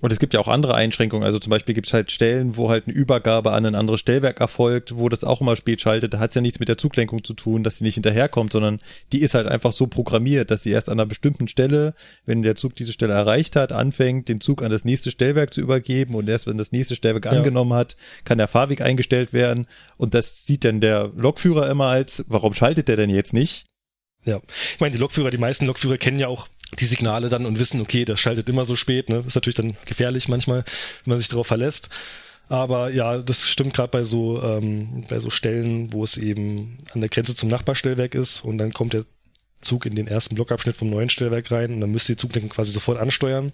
Speaker 3: Und es gibt ja auch andere Einschränkungen. Also zum Beispiel gibt es halt Stellen, wo halt eine Übergabe an ein anderes Stellwerk erfolgt, wo das auch immer spät schaltet. Da hat es ja nichts mit der Zuglenkung zu tun, dass sie nicht hinterherkommt, sondern die ist halt einfach so programmiert, dass sie erst an einer bestimmten Stelle, wenn der Zug diese Stelle erreicht hat, anfängt, den Zug an das nächste Stellwerk zu übergeben. Und erst wenn das nächste Stellwerk ja. angenommen hat, kann der Fahrweg eingestellt werden. Und das sieht dann der Lokführer immer als, warum schaltet der denn jetzt nicht?
Speaker 4: Ja, ich meine, die Lokführer, die meisten Lokführer kennen ja auch die Signale dann und wissen, okay, das schaltet immer so spät, ne? Ist natürlich dann gefährlich manchmal, wenn man sich darauf verlässt. Aber ja, das stimmt gerade bei so ähm, bei so Stellen, wo es eben an der Grenze zum Nachbarstellwerk ist und dann kommt der Zug in den ersten Blockabschnitt vom neuen Stellwerk rein und dann müsste die Zuglenkung quasi sofort ansteuern.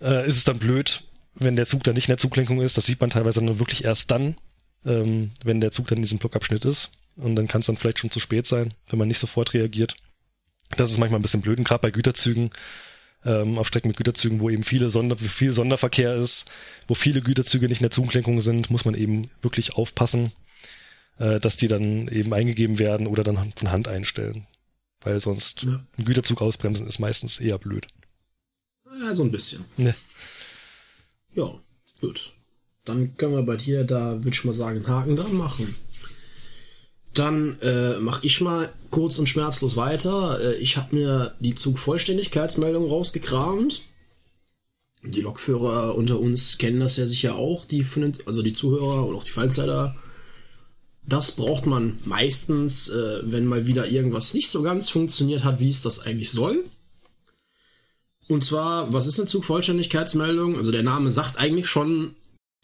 Speaker 4: Äh, ist es dann blöd, wenn der Zug dann nicht in der Zuglenkung ist. Das sieht man teilweise dann wirklich erst dann, ähm, wenn der Zug dann in diesem Blockabschnitt ist. Und dann kann es dann vielleicht schon zu spät sein, wenn man nicht sofort reagiert. Das ist manchmal ein bisschen blöd, gerade bei Güterzügen, ähm, auf Strecken mit Güterzügen, wo eben viele Sonder, viel Sonderverkehr ist, wo viele Güterzüge nicht in der Zuglenkung sind, muss man eben wirklich aufpassen, äh, dass die dann eben eingegeben werden oder dann von Hand einstellen. Weil sonst ja. ein Güterzug ausbremsen ist meistens eher blöd.
Speaker 1: Ja, so ein bisschen. Ne. Ja, gut. Dann können wir bei dir da, würde ich mal sagen, einen Haken dran machen. Dann äh, mache ich mal kurz und schmerzlos weiter. Äh, ich habe mir die Zugvollständigkeitsmeldung rausgekramt. Die Lokführer unter uns kennen das ja sicher auch, die also die Zuhörer oder auch die Fallzeiter. Das braucht man meistens, äh, wenn mal wieder irgendwas nicht so ganz funktioniert hat, wie es das eigentlich soll. Und zwar, was ist eine Zugvollständigkeitsmeldung? Also der Name sagt eigentlich schon,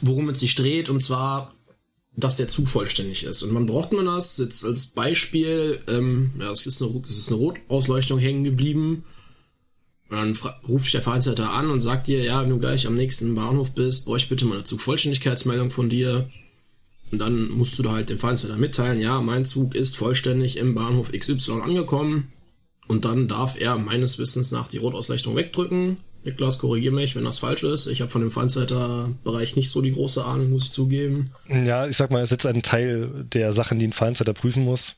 Speaker 1: worum es sich dreht, und zwar, dass der Zug vollständig ist. Und wann braucht man das? Jetzt als Beispiel, ähm, ja, es ist eine, es ist eine Rotausleuchtung hängen geblieben. Und dann ruft der Fahrzeiter an und sagt dir, ja, wenn du gleich am nächsten Bahnhof bist, bräuchte ich bitte mal eine Zugvollständigkeitsmeldung von dir. Und dann musst du da halt dem Fahrzeiter mitteilen, ja, mein Zug ist vollständig im Bahnhof XY angekommen. Und dann darf er meines Wissens nach die Rotausleuchtung wegdrücken. Niklas, korrigiere mich, wenn das falsch ist. Ich habe von dem Feindsleiter-Bereich nicht so die große Ahnung, muss ich zugeben.
Speaker 4: Ja, ich sag mal, es ist jetzt ein Teil der Sachen, die ein Feindsleiter prüfen muss.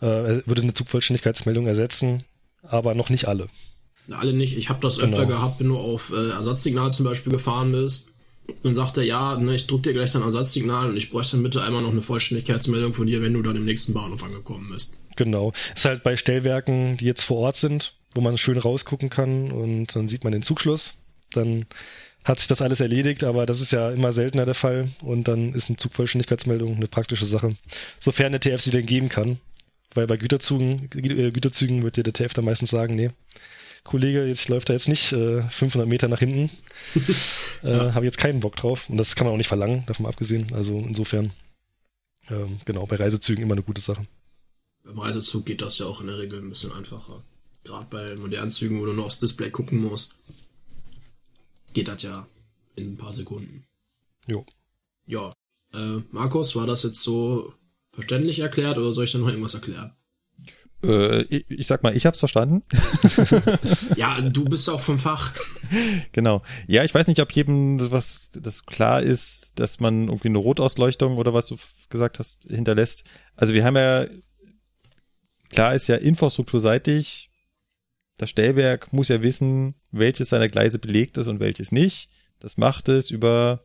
Speaker 4: Äh, er würde eine Zugvollständigkeitsmeldung ersetzen, aber noch nicht alle.
Speaker 1: Alle nicht. Ich habe das genau. öfter gehabt, wenn du auf äh, Ersatzsignal zum Beispiel gefahren bist. Dann sagt er, ja, ne, ich drücke dir gleich dein Ersatzsignal und ich bräuchte dann bitte einmal noch eine Vollständigkeitsmeldung von dir, wenn du dann im nächsten Bahnhof angekommen bist.
Speaker 4: Genau. Ist halt bei Stellwerken, die jetzt vor Ort sind, wo man schön rausgucken kann und dann sieht man den Zugschluss. Dann hat sich das alles erledigt, aber das ist ja immer seltener der Fall und dann ist eine Zugvollständigkeitsmeldung eine praktische Sache. Sofern der TF sie denn geben kann. Weil bei Güterzügen, äh, Güterzügen wird dir der TF dann meistens sagen, nee, Kollege, jetzt läuft er jetzt nicht äh, 500 Meter nach hinten. äh, ja. Habe jetzt keinen Bock drauf. Und das kann man auch nicht verlangen, davon abgesehen. Also insofern, ähm, genau, bei Reisezügen immer eine gute Sache.
Speaker 1: Beim Reisezug geht das ja auch in der Regel ein bisschen einfacher. Gerade bei modernen Zügen, wo du nur aufs Display gucken musst, geht das ja in ein paar Sekunden.
Speaker 4: Jo.
Speaker 1: Ja. Äh, Markus, war das jetzt so verständlich erklärt oder soll ich da noch irgendwas erklären?
Speaker 3: Äh, ich, ich, sag mal, ich hab's verstanden.
Speaker 1: ja, du bist auch vom Fach.
Speaker 3: Genau. Ja, ich weiß nicht, ob jedem was das klar ist, dass man irgendwie eine Rotausleuchtung oder was du gesagt hast hinterlässt. Also wir haben ja klar ist ja infrastrukturseitig, das Stellwerk muss ja wissen, welches seiner Gleise belegt ist und welches nicht. Das macht es über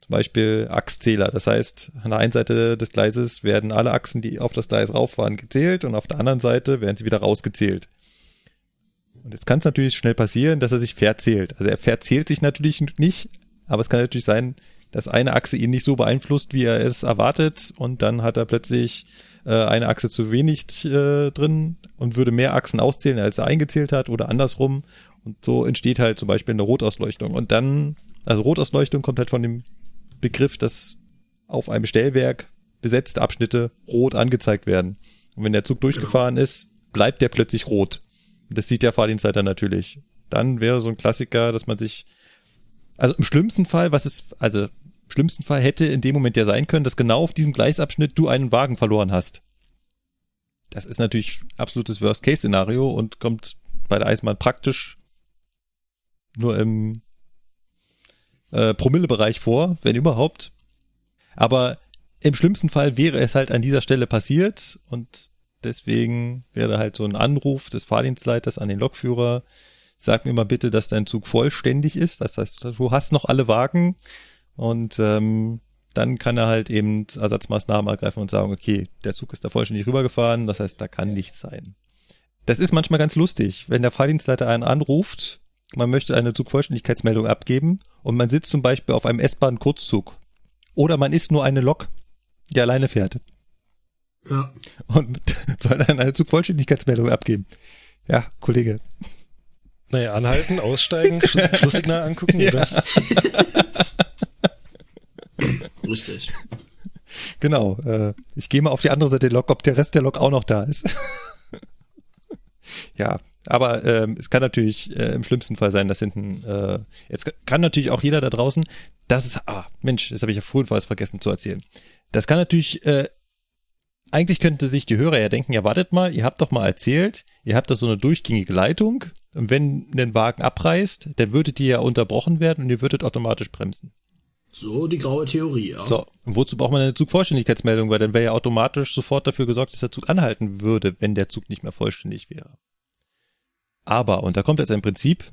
Speaker 3: zum Beispiel Achszähler. Das heißt, an der einen Seite des Gleises werden alle Achsen, die auf das Gleis rauffahren, gezählt und auf der anderen Seite werden sie wieder rausgezählt. Und jetzt kann es natürlich schnell passieren, dass er sich verzählt. Also er verzählt sich natürlich nicht, aber es kann natürlich sein, dass eine Achse ihn nicht so beeinflusst, wie er es erwartet und dann hat er plötzlich äh, eine Achse zu wenig äh, drin und würde mehr Achsen auszählen, als er eingezählt hat oder andersrum. Und so entsteht halt zum Beispiel eine Rotausleuchtung. Und dann, also Rotausleuchtung kommt halt von dem Begriff, dass auf einem Stellwerk besetzte Abschnitte rot angezeigt werden. Und wenn der Zug durchgefahren ist, bleibt der plötzlich rot. Das sieht der Fahrdienstleiter natürlich. Dann wäre so ein Klassiker, dass man sich, also im schlimmsten Fall, was ist, also schlimmsten Fall hätte in dem Moment ja sein können, dass genau auf diesem Gleisabschnitt du einen Wagen verloren hast. Das ist natürlich absolutes Worst-Case-Szenario und kommt bei der Eisenbahn praktisch nur im äh, Promillebereich vor, wenn überhaupt. Aber im schlimmsten Fall wäre es halt an dieser Stelle passiert und deswegen wäre halt so ein Anruf des Fahrdienstleiters an den Lokführer, sag mir mal bitte, dass dein Zug vollständig ist. Das heißt, du hast noch alle Wagen, und ähm, dann kann er halt eben Ersatzmaßnahmen ergreifen und sagen, okay, der Zug ist da vollständig rübergefahren, das heißt, da kann nichts sein. Das ist manchmal ganz lustig, wenn der Fahrdienstleiter einen anruft, man möchte eine Zugvollständigkeitsmeldung abgeben und man sitzt zum Beispiel auf einem S-Bahn-Kurzzug. Oder man ist nur eine Lok, die alleine fährt.
Speaker 1: Ja.
Speaker 3: Und soll dann eine Zugvollständigkeitsmeldung abgeben. Ja, Kollege.
Speaker 4: Naja, anhalten, aussteigen, Schlusssignal angucken, ja. oder?
Speaker 1: Richtig.
Speaker 3: Genau. Äh, ich gehe mal auf die andere Seite der Lok, ob der Rest der Lok auch noch da ist. ja, aber ähm, es kann natürlich äh, im schlimmsten Fall sein, dass hinten, äh, jetzt kann natürlich auch jeder da draußen, das ist, ah, Mensch, das habe ich ja vorhin was vergessen zu erzählen. Das kann natürlich, äh, eigentlich könnte sich die Hörer ja denken, ja, wartet mal, ihr habt doch mal erzählt, ihr habt da so eine durchgängige Leitung und wenn ein Wagen abreißt, dann würdet ihr ja unterbrochen werden und ihr würdet automatisch bremsen.
Speaker 1: So die graue Theorie, ja.
Speaker 3: So, und wozu braucht man eine Zugvollständigkeitsmeldung? Weil dann wäre ja automatisch sofort dafür gesorgt, dass der Zug anhalten würde, wenn der Zug nicht mehr vollständig wäre. Aber, und da kommt jetzt ein Prinzip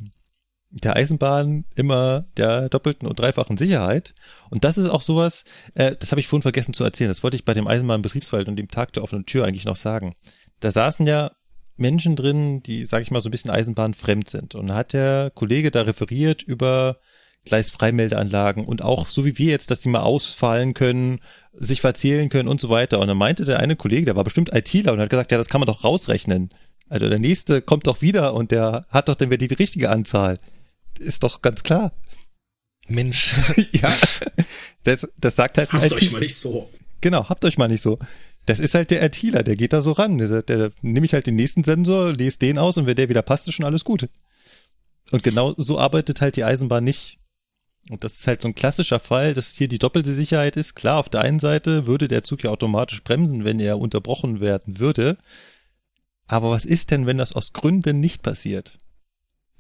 Speaker 3: der Eisenbahn immer der doppelten und dreifachen Sicherheit. Und das ist auch sowas, äh, das habe ich vorhin vergessen zu erzählen. Das wollte ich bei dem Eisenbahnbetriebswald und dem Tag der offenen Tür eigentlich noch sagen. Da saßen ja Menschen drin, die, sage ich mal, so ein bisschen eisenbahnfremd sind. Und hat der Kollege da referiert über Gleisfreimeldeanlagen und auch so wie wir jetzt, dass die mal ausfallen können, sich verzählen können und so weiter. Und dann meinte der eine Kollege, der war bestimmt ITler und hat gesagt, ja, das kann man doch rausrechnen. Also der nächste kommt doch wieder und der hat doch dann wieder die richtige Anzahl. Ist doch ganz klar.
Speaker 4: Mensch.
Speaker 3: ja. Das, das sagt halt
Speaker 1: Habt euch mal nicht so.
Speaker 3: Genau, habt euch mal nicht so. Das ist halt der ITler, der geht da so ran. Der, der, der nehme ich halt den nächsten Sensor, lese den aus und wenn der wieder passt, ist schon alles gut. Und genau so arbeitet halt die Eisenbahn nicht. Und das ist halt so ein klassischer Fall, dass hier die doppelte Sicherheit ist. Klar, auf der einen Seite würde der Zug ja automatisch bremsen, wenn er unterbrochen werden würde. Aber was ist denn, wenn das aus Gründen nicht passiert?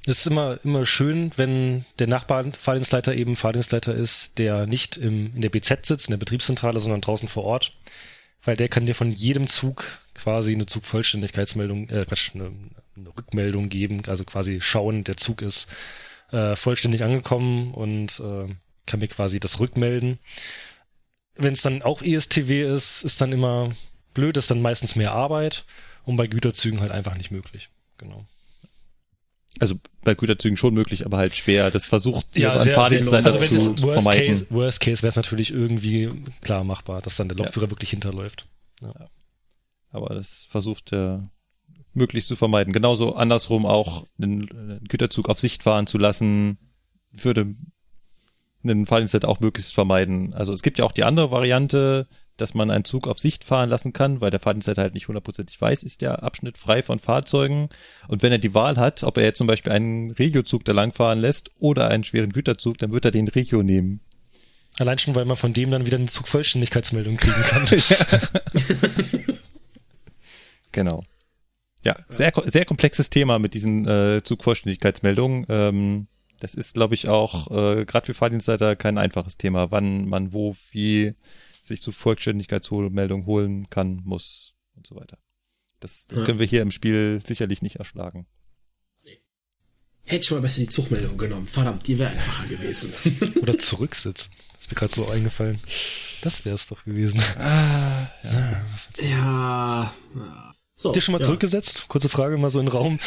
Speaker 4: Es ist immer, immer schön, wenn der Nachbarfahrdienstleiter eben Fahrdienstleiter ist, der nicht im, in der BZ sitzt, in der Betriebszentrale, sondern draußen vor Ort. Weil der kann dir von jedem Zug quasi eine Zugvollständigkeitsmeldung, äh, Quatsch, eine, eine Rückmeldung geben, also quasi schauen, der Zug ist äh, vollständig angekommen und äh, kann mir quasi das rückmelden. Wenn es dann auch ESTW ist, ist dann immer blöd, ist dann meistens mehr Arbeit und bei Güterzügen halt einfach nicht möglich. Genau.
Speaker 3: Also bei Güterzügen schon möglich, aber halt schwer. Das versucht
Speaker 4: Ja,
Speaker 3: ein Fahrdienstleiter
Speaker 4: also
Speaker 3: zu
Speaker 4: Worst
Speaker 3: vermeiden.
Speaker 4: Case, Worst Case wäre es natürlich irgendwie klar machbar, dass dann der Lokführer wirklich hinterläuft.
Speaker 3: Aber das versucht er möglichst zu vermeiden. Genauso andersrum auch einen, einen Güterzug auf Sicht fahren zu lassen, würde einen Fahrdienstleiter auch möglichst vermeiden. Also es gibt ja auch die andere Variante, dass man einen Zug auf Sicht fahren lassen kann, weil der Fahrdienstleiter halt nicht hundertprozentig weiß, ist der Abschnitt frei von Fahrzeugen. Und wenn er die Wahl hat, ob er jetzt zum Beispiel einen Regiozug da langfahren lässt oder einen schweren Güterzug, dann wird er den Regio nehmen.
Speaker 4: Allein schon, weil man von dem dann wieder eine Zugvollständigkeitsmeldung kriegen kann.
Speaker 3: Genau. Ja, sehr, sehr komplexes Thema mit diesen äh, Zugvollständigkeitsmeldungen. Ähm, das ist, glaube ich, auch äh, gerade für Fahrdienstleiter kein einfaches Thema, wann man wo wie sich zu Vollständigkeitsmeldung holen kann, muss und so weiter. Das, das
Speaker 1: Ja.
Speaker 3: können wir hier im Spiel sicherlich nicht erschlagen.
Speaker 1: Hätte ich mal besser die Zugmeldung genommen. Verdammt, die wäre einfacher gewesen.
Speaker 4: Oder zurücksitzen. Das ist mir gerade so eingefallen. Das wäre es doch gewesen.
Speaker 1: ja. So.
Speaker 4: Habt ihr schon mal
Speaker 1: ja.
Speaker 4: zurückgesetzt? Kurze Frage mal so in den Raum.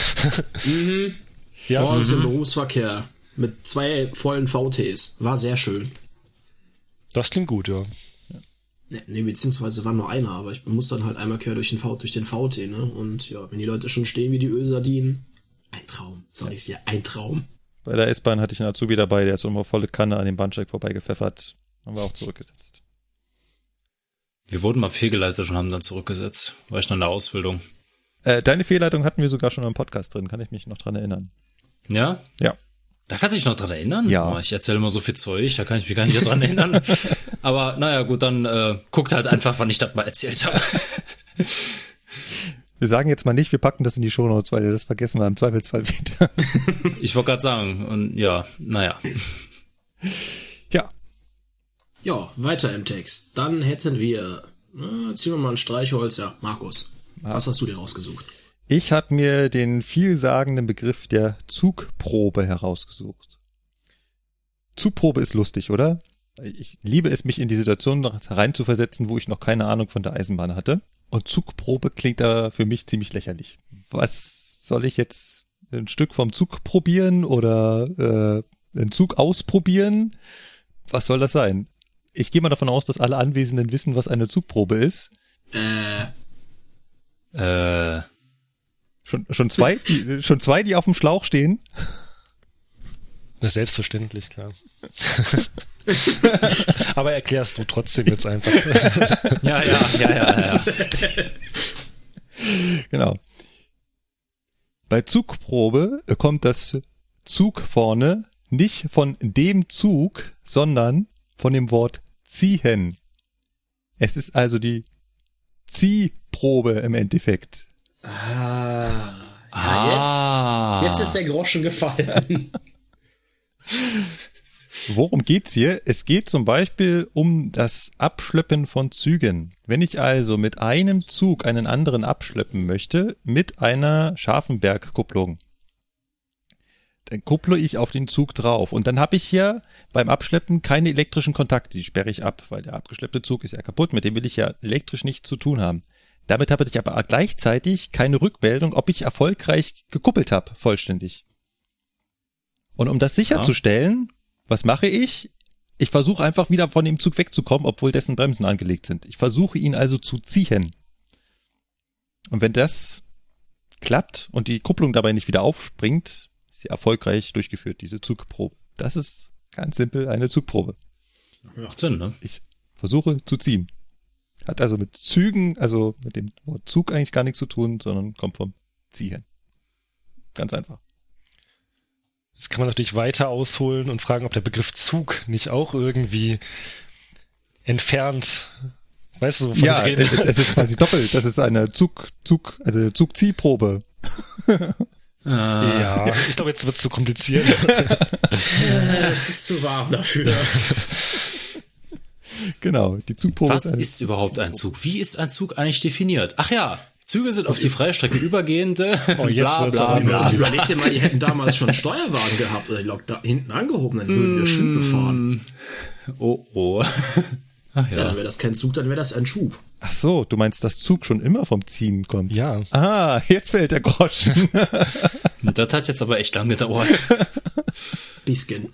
Speaker 1: Mhm.
Speaker 4: Ja,
Speaker 1: Morgens im Berufsverkehr mit zwei vollen VTs. War sehr schön.
Speaker 4: das klingt gut, ja.
Speaker 1: Ne, nee, beziehungsweise war nur einer, aber ich muss dann halt einmal quer durch den, v durch den VT, ne? Und ja, wenn die Leute schon stehen wie die Ölsardinen, ein Traum, sag ich dir, ein Traum.
Speaker 3: Bei der S-Bahn hatte ich einen Azubi dabei, der ist immer volle Kanne an dem Bahnsteig vorbeigepfeffert. Haben wir auch zurückgesetzt.
Speaker 2: Wir wurden mal fehlgeleitet und haben dann zurückgesetzt. War ich noch in der Ausbildung.
Speaker 3: Äh, deine Fehlleitung hatten wir sogar schon im Podcast drin, kann ich mich noch dran erinnern.
Speaker 2: Ja?
Speaker 3: Ja.
Speaker 2: Da kannst du dich noch dran erinnern?
Speaker 3: Ja.
Speaker 2: Oh, ich erzähle immer so viel Zeug, da kann ich mich gar nicht dran erinnern. Aber naja, gut, dann äh, guckt halt einfach, wann ich das mal erzählt habe.
Speaker 3: Wir sagen jetzt mal nicht, wir packen das in die Shownotes, weil das vergessen wir im Zweifelsfall wieder.
Speaker 2: Ich wollte gerade sagen, und ja, naja.
Speaker 3: ja,
Speaker 1: Ja, weiter im Text. Dann hätten wir, äh, ziehen wir mal ein Streichholz, ja, Markus. Was hast du dir rausgesucht?
Speaker 3: Ich habe mir den vielsagenden Begriff der Zugprobe herausgesucht. Zugprobe ist lustig, oder? Ich liebe es, mich in die Situation reinzuversetzen, wo ich noch keine Ahnung von der Eisenbahn hatte. Und Zugprobe klingt da für mich ziemlich lächerlich. Was soll ich jetzt ein Stück vom Zug probieren oder äh, einen Zug ausprobieren? Was soll das sein? Ich gehe mal davon aus, dass alle Anwesenden wissen, was eine Zugprobe ist.
Speaker 1: Äh,
Speaker 2: Äh,
Speaker 3: Schon, schon zwei, die, schon zwei, die auf dem Schlauch stehen.
Speaker 4: Ist selbstverständlich, klar. Aber erklärst du trotzdem jetzt einfach.
Speaker 2: ja, ja, ja, ja, ja.
Speaker 3: Genau. Bei Zugprobe kommt das Zug vorne nicht von dem Zug, sondern von dem Wort ziehen. Es ist also die Ziehprobe im Endeffekt.
Speaker 1: ah, ja,
Speaker 2: Ah.
Speaker 1: jetzt, jetzt ist der Groschen gefallen.
Speaker 3: Worum geht's hier? Es geht zum Beispiel um das Abschleppen von Zügen. Wenn ich also mit einem Zug einen anderen abschleppen möchte, mit einer Scharfenbergkupplung, dann kupple ich auf den Zug drauf. Und dann habe ich hier beim Abschleppen keine elektrischen Kontakte, die sperre ich ab, weil der abgeschleppte Zug ist ja kaputt, mit dem will ich ja elektrisch nichts zu tun haben. Damit habe ich aber gleichzeitig keine Rückmeldung, ob ich erfolgreich gekuppelt habe, vollständig. Und um das sicherzustellen, was mache ich? Ich versuche einfach wieder von dem Zug wegzukommen, obwohl dessen Bremsen angelegt sind. Ich versuche ihn also zu ziehen. Und wenn das klappt und die Kupplung dabei nicht wieder aufspringt, ist sie erfolgreich durchgeführt, diese Zugprobe. Das ist ganz simpel eine Zugprobe.
Speaker 2: Macht Sinn, ne?
Speaker 3: Ich versuche zu ziehen. Hat also mit Zügen, also mit dem Wort Zug eigentlich gar nichts zu tun, sondern kommt vom Ziehen. Ganz einfach.
Speaker 4: Jetzt kann man natürlich weiter ausholen und fragen, ob der Begriff Zug nicht auch irgendwie entfernt, weißt du, wovon
Speaker 3: ja,
Speaker 4: ich rede?
Speaker 3: es ist quasi doppelt. Das ist eine Zug, Zug, also Zugziehprobe.
Speaker 4: Ja, ich glaube, jetzt wird es zu kompliziert.
Speaker 1: Es ist zu warm dafür.
Speaker 3: Genau, die Zugprobe.
Speaker 2: Was
Speaker 3: eine-
Speaker 2: ist überhaupt ein Zug? Wie ist ein Zug eigentlich definiert? Ach ja, Züge sind auf die Freistrecke übergehende.
Speaker 4: Oh, jetzt
Speaker 2: bla bla bla.
Speaker 1: Überleg dir mal, die hätten damals schon Steuerwagen gehabt oder die Lok da hinten angehoben, dann würden wir Schübe fahren.
Speaker 2: Oh oh. Ach
Speaker 1: Ja, dann
Speaker 2: ja.
Speaker 1: wäre das kein Zug, dann wäre das ein Schub.
Speaker 3: Ach so, du meinst, dass Zug schon immer vom Ziehen kommt?
Speaker 4: Ja.
Speaker 3: Ah, jetzt fällt der Groschen.
Speaker 2: Das hat jetzt aber echt lang gedauert.
Speaker 1: Bisschen.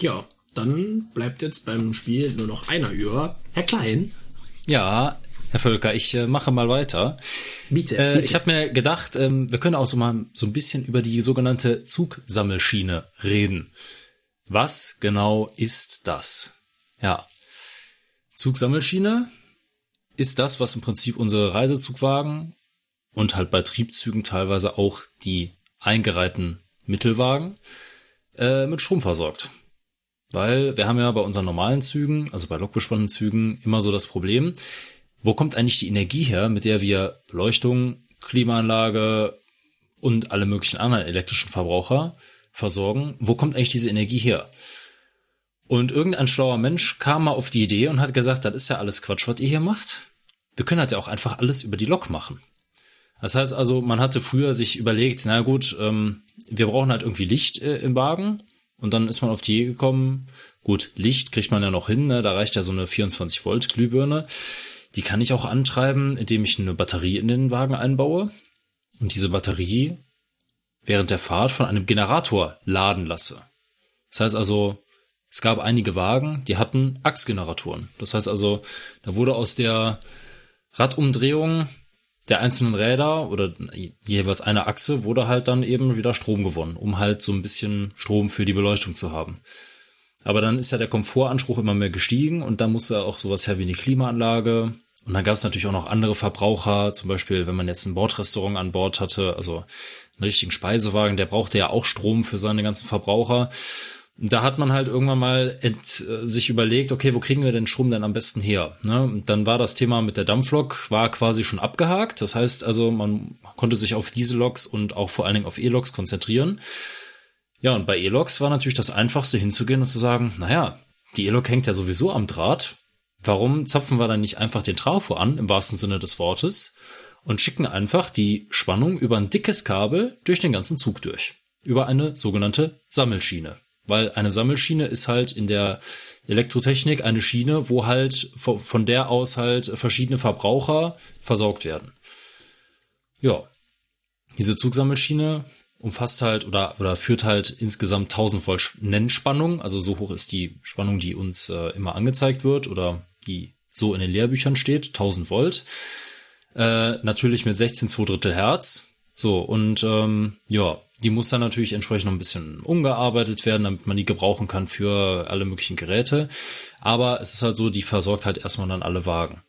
Speaker 1: Ja, dann bleibt jetzt beim Spiel nur noch einer über. Herr Klein,
Speaker 2: Ja, Herr Völker, ich äh, mache mal weiter.
Speaker 1: bitte.
Speaker 2: Äh,
Speaker 1: bitte.
Speaker 2: ich habe mir gedacht, ähm, wir können auch so mal so ein bisschen über die sogenannte Zugsammelschiene reden. Was genau ist das? Ja. Zugsammelschiene ist das, was im Prinzip unsere Reisezugwagen und halt bei Triebzügen teilweise auch die eingereihten Mittelwagen äh, mit Strom versorgt. Weil wir haben ja bei unseren normalen Zügen, also bei lokbespannten Zügen, immer so das Problem, wo kommt eigentlich die Energie her, mit der wir Beleuchtung, Klimaanlage und alle möglichen anderen elektrischen Verbraucher versorgen? Wo kommt eigentlich diese Energie her? Und irgendein schlauer Mensch kam mal auf die Idee und hat gesagt, das ist ja alles Quatsch, was ihr hier macht. Wir können halt ja auch einfach alles über die Lok machen. Das heißt also, man hatte früher sich überlegt, na gut, ähm, wir brauchen halt irgendwie Licht äh, im Wagen. Und dann ist man auf die Idee gekommen, gut, Licht kriegt man ja noch hin, ne? da reicht ja so eine 24 Volt Glühbirne. Die kann ich auch antreiben, indem ich eine Batterie in den Wagen einbaue und diese Batterie während der Fahrt von einem Generator laden lasse. Das heißt also, es gab einige Wagen, die hatten Achsgeneratoren. Das heißt also, da wurde aus der Radumdrehung der einzelnen Räder oder jeweils eine Achse wurde halt dann eben wieder Strom gewonnen, um halt so ein bisschen Strom für die Beleuchtung zu haben. Aber dann ist ja der Komfortanspruch immer mehr gestiegen und da musste auch sowas her wie eine Klimaanlage. Und dann gab es natürlich auch noch andere Verbraucher, zum Beispiel, wenn man jetzt ein Bordrestaurant an Bord hatte, also einen richtigen Speisewagen, der brauchte ja auch Strom für seine ganzen Verbraucher. Da hat man halt irgendwann mal ent, äh, sich überlegt, okay, wo kriegen wir den Strom denn am besten her? Ne? Und dann war das Thema mit der Dampflok war quasi schon abgehakt. Das heißt also, man konnte sich auf Dieselloks und auch vor allen Dingen auf E-Loks konzentrieren. Ja, und bei E-Loks war natürlich das Einfachste hinzugehen und zu sagen, naja, die E-Lok hängt ja sowieso am Draht. Warum zapfen wir dann nicht einfach den Trafo an, im wahrsten Sinne des Wortes, und schicken einfach die Spannung über ein dickes Kabel durch den ganzen Zug durch. Über eine sogenannte Sammelschiene. Weil eine Sammelschiene ist halt in der Elektrotechnik eine Schiene, wo halt von der aus halt verschiedene Verbraucher versorgt werden. Ja, diese Zugsammelschiene umfasst halt oder, oder führt halt insgesamt 1000 Volt Nennspannung. Also so hoch ist die Spannung, die uns äh, immer angezeigt wird oder die so in den Lehrbüchern steht, 1000 Volt. Äh, natürlich mit 16 2 Drittel Hertz. So, und ähm, ja, die muss dann natürlich entsprechend noch ein bisschen umgearbeitet werden, damit man die gebrauchen kann für alle möglichen Geräte. Aber es ist halt so, die versorgt halt erstmal dann alle Wagen.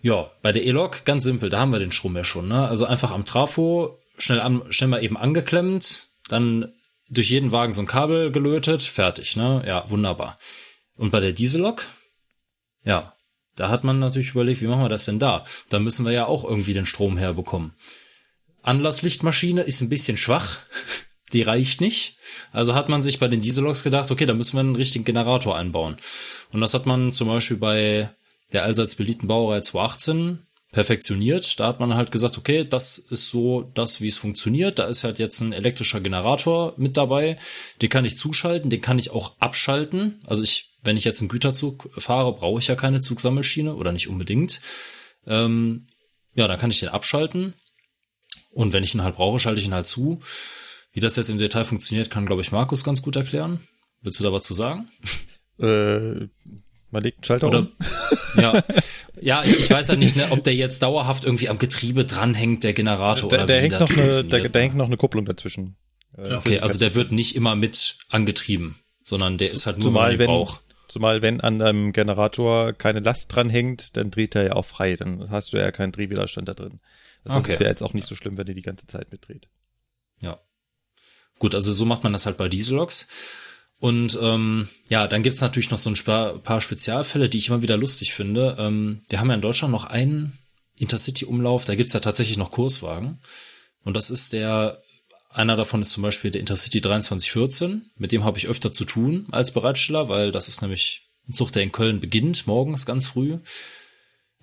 Speaker 2: Ja, bei der E-Lok ganz simpel, da haben wir den Strom ja schon. Ne? Also einfach am Trafo schnell, an, schnell mal eben angeklemmt, dann durch jeden Wagen so ein Kabel gelötet, fertig. Ne? Ja, wunderbar. Und bei der Diesellok, ja, da hat man natürlich überlegt, wie machen wir das denn da? Da müssen wir ja auch irgendwie den Strom herbekommen. Anlasslichtmaschine ist ein bisschen schwach. Die reicht nicht. Also hat man sich bei den Dieselloks gedacht, okay, da müssen wir einen richtigen Generator einbauen. Und das hat man zum Beispiel bei der allseits beliebten Baureihe 218 perfektioniert. Da hat man halt gesagt, okay, das ist so das, wie es funktioniert. Da ist halt jetzt ein elektrischer Generator mit dabei. Den kann ich zuschalten, den kann ich auch abschalten. Also ich, wenn ich jetzt einen Güterzug fahre, brauche ich ja keine Zugsammelschiene oder nicht unbedingt. Ähm, ja, dann kann ich den abschalten. Und wenn ich ihn halt brauche, schalte ich ihn halt zu. Wie das jetzt im Detail funktioniert, kann, glaube ich, Markus ganz gut erklären. Willst du da was zu sagen?
Speaker 3: Äh, man legt einen Schalter
Speaker 2: Oder,
Speaker 3: um.
Speaker 2: ja, ja ich, ich weiß halt nicht, ne, ob der jetzt dauerhaft irgendwie am Getriebe dranhängt, der Generator.
Speaker 3: Da,
Speaker 2: oder wie
Speaker 3: hängt noch eine, da,
Speaker 2: funktioniert.
Speaker 3: da hängt noch eine Kupplung dazwischen. Äh,
Speaker 2: Okay, also der wird nicht immer mit angetrieben, sondern der ist halt nur,
Speaker 3: Zumal
Speaker 2: wenn braucht.
Speaker 3: zumal wenn an einem Generator keine Last dran hängt, dann dreht er ja auch frei. Dann hast du ja keinen Drehwiderstand da drin. Das heißt,
Speaker 2: Okay.
Speaker 3: es wäre jetzt auch nicht so schlimm, wenn er die ganze Zeit mitdreht.
Speaker 2: Ja. Gut, also so macht man das halt bei Dieseloks. Und ähm, ja, dann gibt's natürlich noch so ein paar Spezialfälle, die ich immer wieder lustig finde. Ähm, wir haben ja in Deutschland noch einen Intercity-Umlauf, da gibt's ja tatsächlich noch Kurswagen. Und das ist der, einer davon ist zum Beispiel der Intercity 2314. Mit dem habe ich öfter zu tun als Bereitsteller, weil das ist nämlich ein Zug, der in Köln beginnt, morgens ganz früh.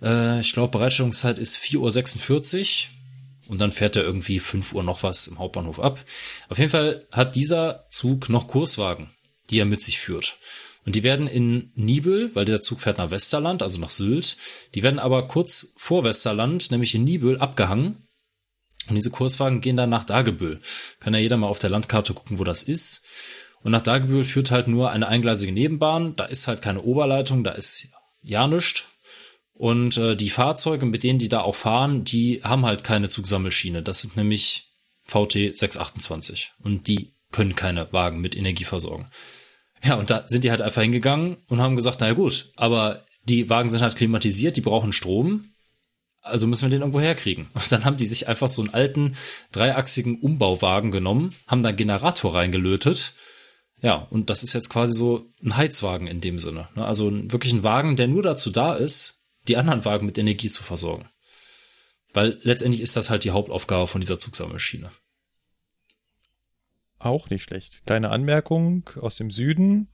Speaker 2: Äh, ich glaube, Bereitstellungszeit ist 4.46 Uhr. Und dann fährt er irgendwie 5 Uhr noch was im Hauptbahnhof ab. Auf jeden Fall hat dieser Zug noch Kurswagen, die er mit sich führt. Und die werden in Nibel, weil der Zug fährt nach Westerland, also nach Sylt, die werden aber kurz vor Westerland, nämlich in Nibel, abgehangen. Und diese Kurswagen gehen dann nach Dagebüll. Kann ja jeder mal auf der Landkarte gucken, wo das ist. Und nach Dagebüll führt halt nur eine eingleisige Nebenbahn. Da ist halt keine Oberleitung, da ist ja nichts. Und äh, die Fahrzeuge, mit denen die da auch fahren, die haben halt keine Zugsammelschiene. Das sind nämlich VT 628. Und die können keine Wagen mit Energie versorgen. Ja, und da sind die halt einfach hingegangen und haben gesagt, naja gut, aber die Wagen sind halt klimatisiert, die brauchen Strom. Also müssen wir den irgendwo herkriegen. Und dann haben die sich einfach so einen alten dreiachsigen Umbauwagen genommen, haben da einen Generator reingelötet. Ja, und das ist jetzt quasi so ein Heizwagen in dem Sinne. ne? Also wirklich ein Wagen, der nur dazu da ist, die anderen Wagen mit Energie zu versorgen. Weil letztendlich ist das halt die Hauptaufgabe von dieser Zugsammelschiene.
Speaker 3: Auch nicht schlecht. Kleine Anmerkung aus dem Süden.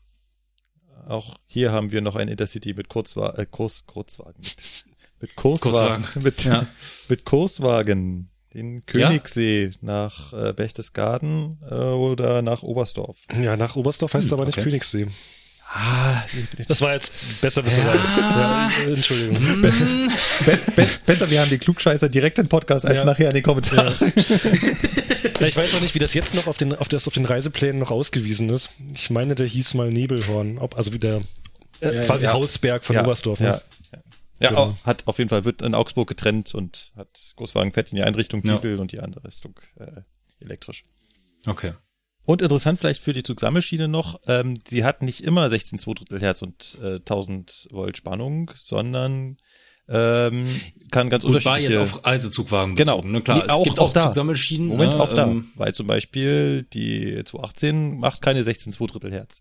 Speaker 3: Auch hier haben wir noch ein Intercity mit Kurzwa äh, Kurs, Kurzwagen. Mit, mit Kurswagen.
Speaker 2: Kurzwagen.
Speaker 3: Mit,
Speaker 2: Ja.
Speaker 3: mit Kurswagen. Den Königssee nach äh, Berchtesgaden äh, oder nach Oberstdorf.
Speaker 4: Ja, nach Oberstdorf heißt aber nicht
Speaker 2: okay.
Speaker 4: Königssee.
Speaker 3: Ah,
Speaker 4: Das war jetzt besser, besser. Ja. Ja, Entschuldigung.
Speaker 3: be be besser, wir haben die Klugscheißer direkt im Podcast als
Speaker 4: Ja.
Speaker 3: nachher in den Kommentaren.
Speaker 4: Ja, ich weiß auch nicht, wie das jetzt noch auf den, auf das auf den Reiseplänen noch ausgewiesen ist. Ich meine, der hieß mal Nebelhorn, ob, also wie der quasi
Speaker 3: ja.
Speaker 4: Hausberg von
Speaker 3: ja,
Speaker 4: Oberstdorf. Ne?
Speaker 3: Ja, ja. ja
Speaker 4: Genau.
Speaker 3: auch, hat auf jeden Fall wird in Augsburg getrennt und hat Großwagen fährt in die eine Richtung
Speaker 2: Ja.
Speaker 3: Diesel und die andere Richtung äh, elektrisch.
Speaker 2: Okay.
Speaker 3: Und interessant vielleicht für die Zugsammelschiene noch, ähm, sie hat nicht immer 16 2 Drittel Hertz und äh, 1000 Volt Spannung, sondern ähm, kann ganz
Speaker 2: Und war
Speaker 3: unterschiedliche...
Speaker 2: jetzt auf Reisezugwagen
Speaker 3: Genau.
Speaker 2: bezogen. Ne? Klar,
Speaker 3: Nee,
Speaker 2: es
Speaker 3: auch-
Speaker 2: gibt
Speaker 3: auch
Speaker 2: auch,
Speaker 3: da.
Speaker 2: Zugsammelschienen.
Speaker 3: Moment,
Speaker 2: ne?
Speaker 3: auch da,
Speaker 2: ähm,
Speaker 3: weil zum Beispiel die 218 macht keine 16 2 Drittel Hertz.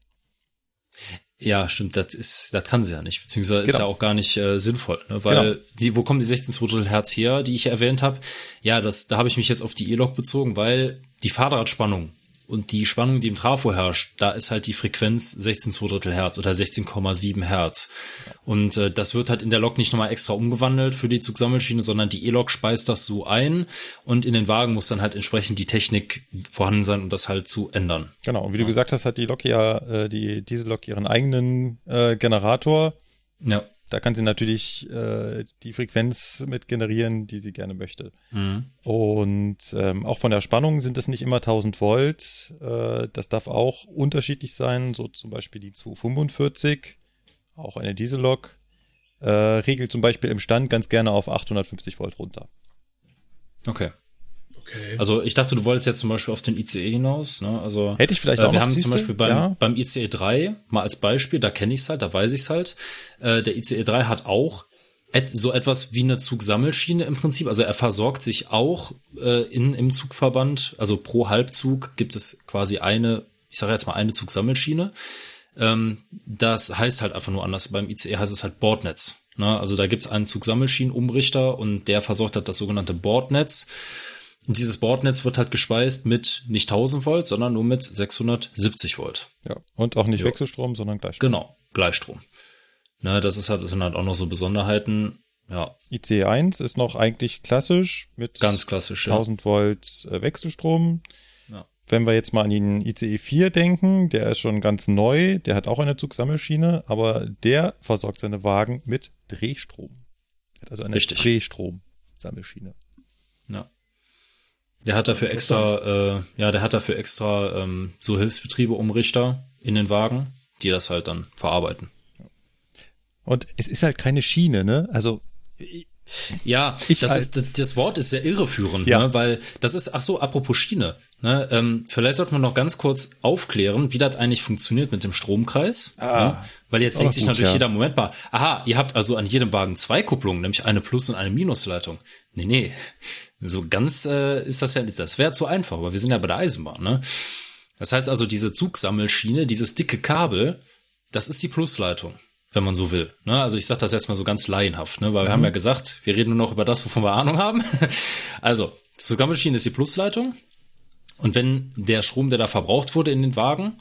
Speaker 2: Ja, stimmt, das ist, das kann sie ja nicht, beziehungsweise ist
Speaker 3: Genau.
Speaker 2: ja auch gar nicht äh, sinnvoll, ne? weil
Speaker 3: Genau.
Speaker 2: die, wo kommen die 16 Drittel Hertz her, die ich erwähnt habe? Ja, das, da habe ich mich jetzt auf die E-Log bezogen, weil die Fahrradspannung und die Spannung, die im Trafo herrscht, da ist halt die Frequenz 16 Drittel Hertz oder 16,7 Hertz. Und äh, das wird halt in der Lok nicht nochmal extra umgewandelt für die Zugsammelschiene, sondern die E-Log speist das so ein und in den Wagen muss dann halt entsprechend die Technik vorhanden sein, um das halt zu ändern.
Speaker 3: Genau, und wie du gesagt hast, hat die Lok ja, äh, die Diesellok ihren eigenen äh, Generator.
Speaker 2: Ja.
Speaker 3: Da kann sie natürlich äh, die Frequenz mit generieren, die sie gerne möchte. Und ähm, auch von der Spannung sind es nicht immer 1000 Volt. Äh, das darf auch unterschiedlich sein. So zum Beispiel die 245, auch eine Diesellok, äh, regelt zum Beispiel im Stand ganz gerne auf 850 Volt runter.
Speaker 2: Okay.
Speaker 1: Okay.
Speaker 2: Also ich dachte, du wolltest jetzt zum Beispiel auf den ICE hinaus. Ne? Also
Speaker 3: Hätte ich vielleicht
Speaker 2: äh,
Speaker 3: auch
Speaker 2: Wir
Speaker 3: noch,
Speaker 2: haben zum? Beispiel beim,
Speaker 3: Ja.
Speaker 2: beim ICE 3 mal als Beispiel, da kenne ich es halt, da weiß ich es halt. Äh, der ICE 3 hat auch et so etwas wie eine Zugsammelschiene im Prinzip. Also er versorgt sich auch äh, in, im Zugverband. Also pro Halbzug gibt es quasi eine, ich sage jetzt mal eine Zugsammelschiene. Ähm, das heißt halt einfach nur anders. Beim ICE heißt es halt Bordnetz. Ne? Also da gibt es einen Zugsammelschienenumrichter und der versorgt halt das sogenannte Bordnetz. Und dieses Bordnetz wird halt gespeist mit nicht 1000 Volt, sondern nur mit 670 Volt.
Speaker 3: Ja. Und auch nicht
Speaker 2: Jo.
Speaker 3: Wechselstrom, sondern Gleichstrom.
Speaker 2: Genau, Gleichstrom. Ne, das ist halt, das sind halt auch noch so Besonderheiten. Ja,
Speaker 3: ICE 1 ist noch eigentlich klassisch mit
Speaker 2: ganz klassisch. Ja.
Speaker 3: 1000 Volt äh, Wechselstrom.
Speaker 2: Ja.
Speaker 3: Wenn wir jetzt mal an den ICE 4 denken, der ist schon ganz neu, der hat auch eine Zugsammelschiene, aber der versorgt seine Wagen mit Drehstrom. Hat also eine. Drehstrom-Sammelschiene.
Speaker 2: Der hat dafür extra, äh, ja, der hat dafür extra ähm, so Hilfsbetriebe, Umrichter in den Wagen, die das halt dann verarbeiten.
Speaker 3: Und es ist halt keine Schiene, ne? Also
Speaker 2: Ja,
Speaker 3: Ich
Speaker 2: das,
Speaker 3: als-
Speaker 2: ist, das, das Wort ist sehr irreführend,
Speaker 3: Ja.
Speaker 2: ne? weil das ist, ach so, apropos Schiene. Ne? Ähm, vielleicht sollte man noch ganz kurz aufklären, wie das eigentlich funktioniert mit dem Stromkreis. ne? Weil jetzt denkt sich
Speaker 3: gut,
Speaker 2: natürlich
Speaker 3: ja.
Speaker 2: jeder, Moment mal, aha, ihr habt also an jedem Wagen zwei Kupplungen, nämlich eine Plus- und eine Minusleitung. Nee, nee, so ganz äh, ist das ja nicht. Das wäre zu einfach, aber wir sind ja bei der Eisenbahn. Ne? Das heißt also, diese Zugsammelschiene, dieses dicke Kabel, das ist die Plusleitung, wenn man so will. Ne? Also ich sage das jetzt mal so ganz laienhaft, ne? weil wir haben ja gesagt, wir reden nur noch über das, wovon wir Ahnung haben. also, die Zusammenschiene ist die Plusleitung. Und wenn der Strom, der da verbraucht wurde in den Wagen,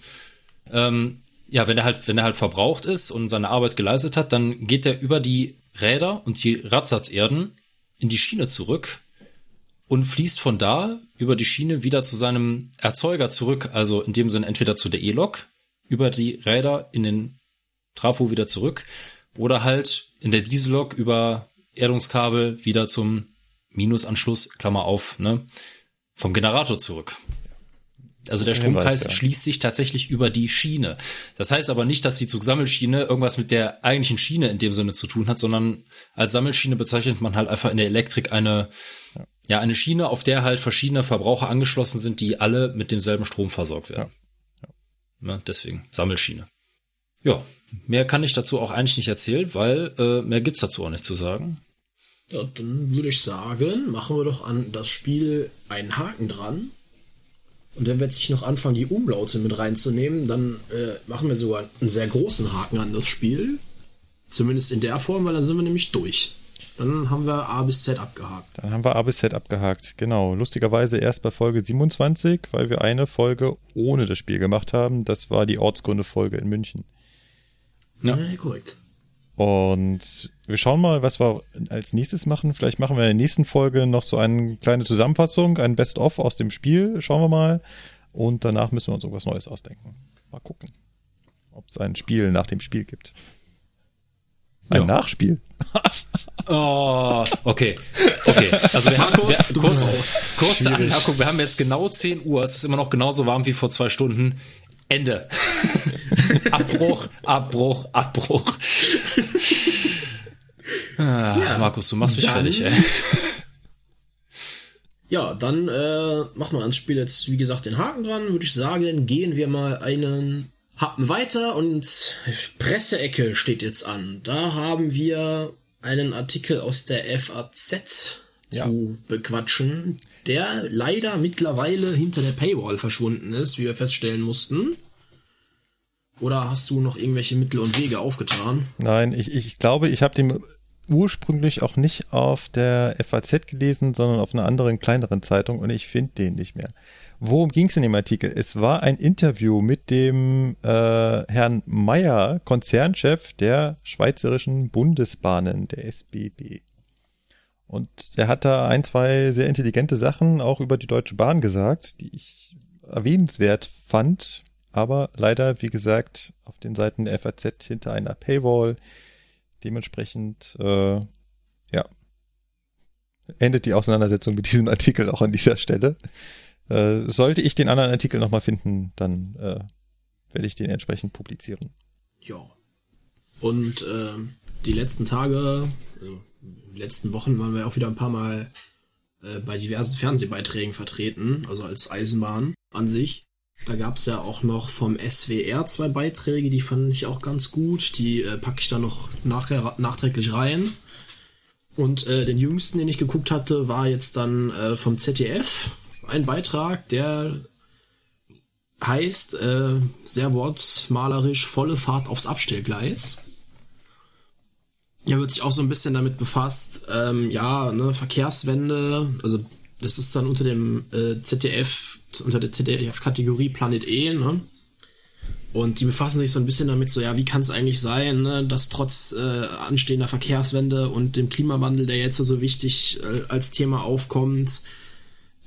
Speaker 2: ähm, ja, wenn er halt, wenn er halt verbraucht ist und seine Arbeit geleistet hat, dann geht er über die Räder und die Radsatzerden in die Schiene zurück und fließt von da über die Schiene wieder zu seinem Erzeuger zurück, also in dem Sinne entweder zu der E-Lok, über die Räder in den Trafo wieder zurück oder halt in der Diesellok über Erdungskabel wieder zum Minusanschluss, Klammer auf, ne, vom Generator zurück. Also der Stromkreis
Speaker 3: ja.
Speaker 2: schließt sich tatsächlich über die Schiene. Das heißt aber nicht, dass die Zugsammelschiene irgendwas mit der eigentlichen Schiene in dem Sinne zu tun hat, sondern als Sammelschiene bezeichnet man halt einfach in der Elektrik eine, ja, eine Schiene, auf der halt verschiedene Verbraucher angeschlossen sind, die alle mit demselben Strom versorgt werden. Ja. deswegen Sammelschiene. Ja, mehr kann ich dazu auch eigentlich nicht erzählen, weil äh, mehr gibt's dazu auch nicht zu sagen.
Speaker 1: Ja, dann würde ich sagen, machen wir doch an das Spiel einen Haken dran. Und wenn wir jetzt nicht noch anfangen, die Umlaute mit reinzunehmen, dann äh, machen wir sogar einen sehr großen Haken an das Spiel. Zumindest in der Form, weil dann sind wir nämlich durch. Dann haben wir A bis Z abgehakt.
Speaker 3: Dann haben wir A bis Z abgehakt. Genau. Lustigerweise erst bei Folge 27, weil wir eine Folge ohne das Spiel gemacht haben. Das war die Ortsgründe-Folge in München.
Speaker 2: Ja.
Speaker 1: Ja, korrekt.
Speaker 3: Und wir schauen mal, was wir als nächstes machen. Vielleicht machen wir in der nächsten Folge noch so eine kleine Zusammenfassung, ein Best-of aus dem Spiel. Schauen wir mal. Und danach müssen wir uns irgendwas Neues ausdenken. Mal gucken, ob es ein Spiel nach dem Spiel gibt. Ein
Speaker 2: Ja.
Speaker 3: Nachspiel.
Speaker 2: Oh, okay. Okay. Also wir haben
Speaker 1: Markus,
Speaker 2: wir, kurz, kurze Anmerkung, wir haben jetzt genau 10 Uhr, es ist immer noch genauso warm wie vor zwei Stunden. Ende. Abbruch, Abbruch, Abbruch. Ah, Markus, du machst mich
Speaker 1: dann-
Speaker 2: fertig, ey.
Speaker 1: Ja, dann äh, machen wir ans Spiel jetzt, wie gesagt, den Haken dran. Würde ich sagen, gehen wir mal einen Happen weiter und Presseecke steht jetzt an. Da haben wir einen Artikel aus der FAZ
Speaker 3: Ja.
Speaker 1: zu bequatschen, der leider mittlerweile hinter der Paywall verschwunden ist, wie wir feststellen mussten. Oder hast du noch irgendwelche Mittel und Wege aufgetan?
Speaker 3: Nein, ich, ich glaube, ich habe den ursprünglich auch nicht auf der FAZ gelesen, sondern auf einer anderen, kleineren Zeitung und ich finde den nicht mehr. Worum ging es in dem Artikel? Es war ein Interview mit dem äh, Herrn Meyer, Konzernchef der Schweizerischen Bundesbahnen, der SBB. Und der hat da ein, zwei sehr intelligente Sachen auch über die Deutsche Bahn gesagt, die ich erwähnenswert fand, aber leider, wie gesagt, auf den Seiten der FAZ hinter einer Paywall. Dementsprechend, äh, ja, endet die Auseinandersetzung mit diesem Artikel auch an dieser Stelle. Äh, sollte ich den anderen Artikel nochmal finden, dann äh, werde ich den entsprechend publizieren.
Speaker 1: Ja. Und ähm, die letzten Tage, also die letzten Wochen waren wir auch wieder ein paar Mal äh, bei diversen Fernsehbeiträgen vertreten, also als Eisenbahn an sich. Da gab es ja auch noch vom SWR zwei Beiträge, die fand ich auch ganz gut. Die äh, packe ich dann noch nachher nachträglich rein. Und äh, den jüngsten, den ich geguckt hatte, war jetzt dann äh, vom ZDF ein Beitrag, der heißt, äh, sehr wortmalerisch, volle Fahrt aufs Abstellgleis. Hier wird sich auch so ein bisschen damit befasst, ähm, ja, ne, Verkehrswende, also das ist dann unter dem äh, ZDF, unter der ZDF-Kategorie Planet E, ne? Und die befassen sich so ein bisschen damit, so, ja, wie kann es eigentlich sein, ne, dass trotz äh, anstehender Verkehrswende und dem Klimawandel, der jetzt so wichtig äh, als Thema aufkommt,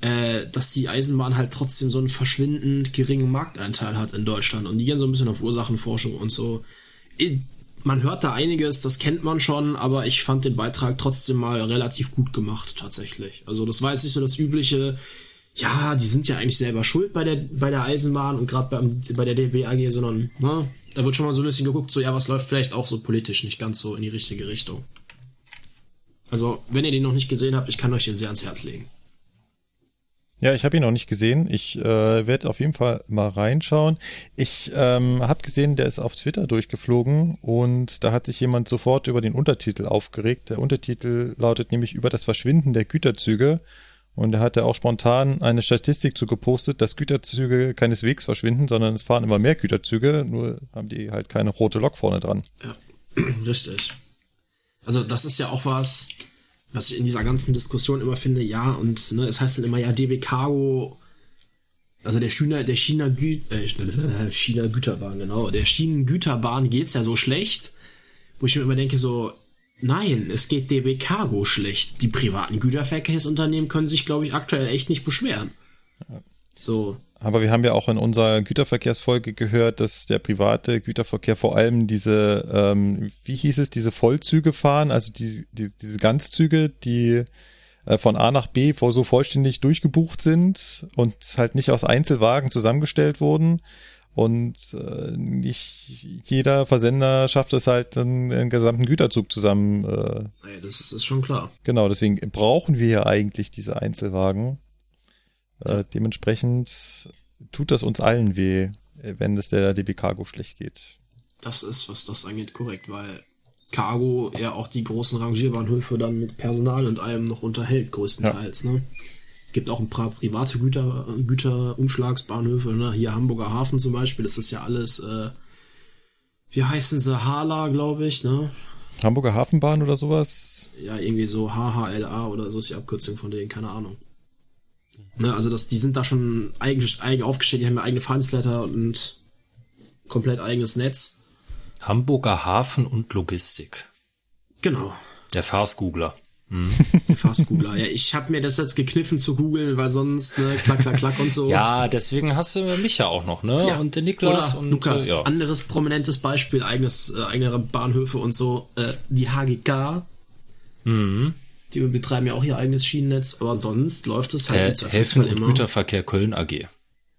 Speaker 1: äh, dass die Eisenbahn halt trotzdem so einen verschwindend geringen Markteinteil hat in Deutschland. Und die gehen so ein bisschen auf Ursachenforschung und so. Man hört da einiges, das kennt man schon, aber ich fand den Beitrag trotzdem mal relativ gut gemacht, tatsächlich. Also das war jetzt nicht so das übliche, ja, die sind ja eigentlich selber schuld bei der, bei der Eisenbahn und gerade bei der DBAG, sondern ne, da wird schon mal so ein bisschen geguckt, so ja, was läuft vielleicht auch so politisch nicht ganz so in die richtige Richtung. Also, wenn ihr den noch nicht gesehen habt, ich kann euch den sehr ans Herz legen.
Speaker 3: Ja, ich habe ihn noch nicht gesehen. Ich äh, werde auf jeden Fall mal reinschauen. Ich ähm, habe gesehen, der ist auf Twitter durchgeflogen und da hat sich jemand sofort über den Untertitel aufgeregt. Der Untertitel lautet nämlich über das Verschwinden der Güterzüge. Und er hatte auch spontan eine Statistik zu gepostet, dass Güterzüge keineswegs verschwinden, sondern es fahren immer mehr Güterzüge, nur haben die halt keine rote Lok vorne dran.
Speaker 1: Ja, richtig. Also das ist ja auch was, was ich in dieser ganzen Diskussion immer finde, ja, und ne, es heißt dann immer, ja, DB Cargo, also der China, der China, Gü äh, China Güterbahn, genau, der Schienengüterbahn geht's ja so schlecht, wo ich mir immer denke, so, nein, es geht DB Cargo schlecht. Die privaten Güterverkehrsunternehmen können sich, glaube ich, aktuell echt nicht beschweren. So.
Speaker 3: Aber wir haben ja auch in unserer Güterverkehrsfolge gehört, dass der private Güterverkehr vor allem diese, ähm, wie hieß es, diese Vollzüge fahren, also die, die, diese Ganzzüge, die äh, von A nach B vor so vollständig durchgebucht sind und halt nicht aus Einzelwagen zusammengestellt wurden. Und äh, nicht jeder Versender schafft es halt, dann einen gesamten Güterzug zusammen. Äh,
Speaker 1: ja, das ist schon klar.
Speaker 3: Genau, deswegen brauchen wir ja eigentlich diese Einzelwagen. Äh, dementsprechend tut das uns allen weh, wenn es der DB Cargo schlecht geht.
Speaker 1: Das ist, was das angeht, korrekt, weil Cargo ja auch die großen Rangierbahnhöfe dann mit Personal und allem noch unterhält, größtenteils. Ja. Ne? Gibt auch ein paar private Güter, Güterumschlagsbahnhöfe, ne? hier Hamburger Hafen zum Beispiel, das ist ja alles, äh, wie heißen sie, Hala, glaube ich, ne?
Speaker 3: Hamburger Hafenbahn oder sowas?
Speaker 1: Ja, irgendwie so HHLA oder so ist die Abkürzung von denen, keine Ahnung. Ne, also das, die sind da schon eigen, eigen aufgestellt, die haben ja eigene Fahrdienstleiter und komplett eigenes Netz.
Speaker 2: Hamburger Hafen und Logistik.
Speaker 1: Genau.
Speaker 2: Der Fastgoogler.
Speaker 1: Mhm. Der Fastgoogler. ja, ich habe mir das jetzt gekniffen zu googeln, weil sonst, ne, klack, klack, klack und so.
Speaker 2: ja, deswegen hast du mich ja auch noch, ne?
Speaker 1: Ja.
Speaker 2: Und den Niklas
Speaker 1: Oder
Speaker 2: und
Speaker 1: Lukas.
Speaker 2: Äh, ja.
Speaker 1: Anderes prominentes Beispiel, eigenes, äh, eigene Bahnhöfe und so. Äh, die HGK.
Speaker 2: Mhm.
Speaker 1: Die betreiben ja auch ihr eigenes Schienennetz, aber sonst läuft es halt Zweifelsfall
Speaker 2: Häfen und Güterverkehr Köln AG.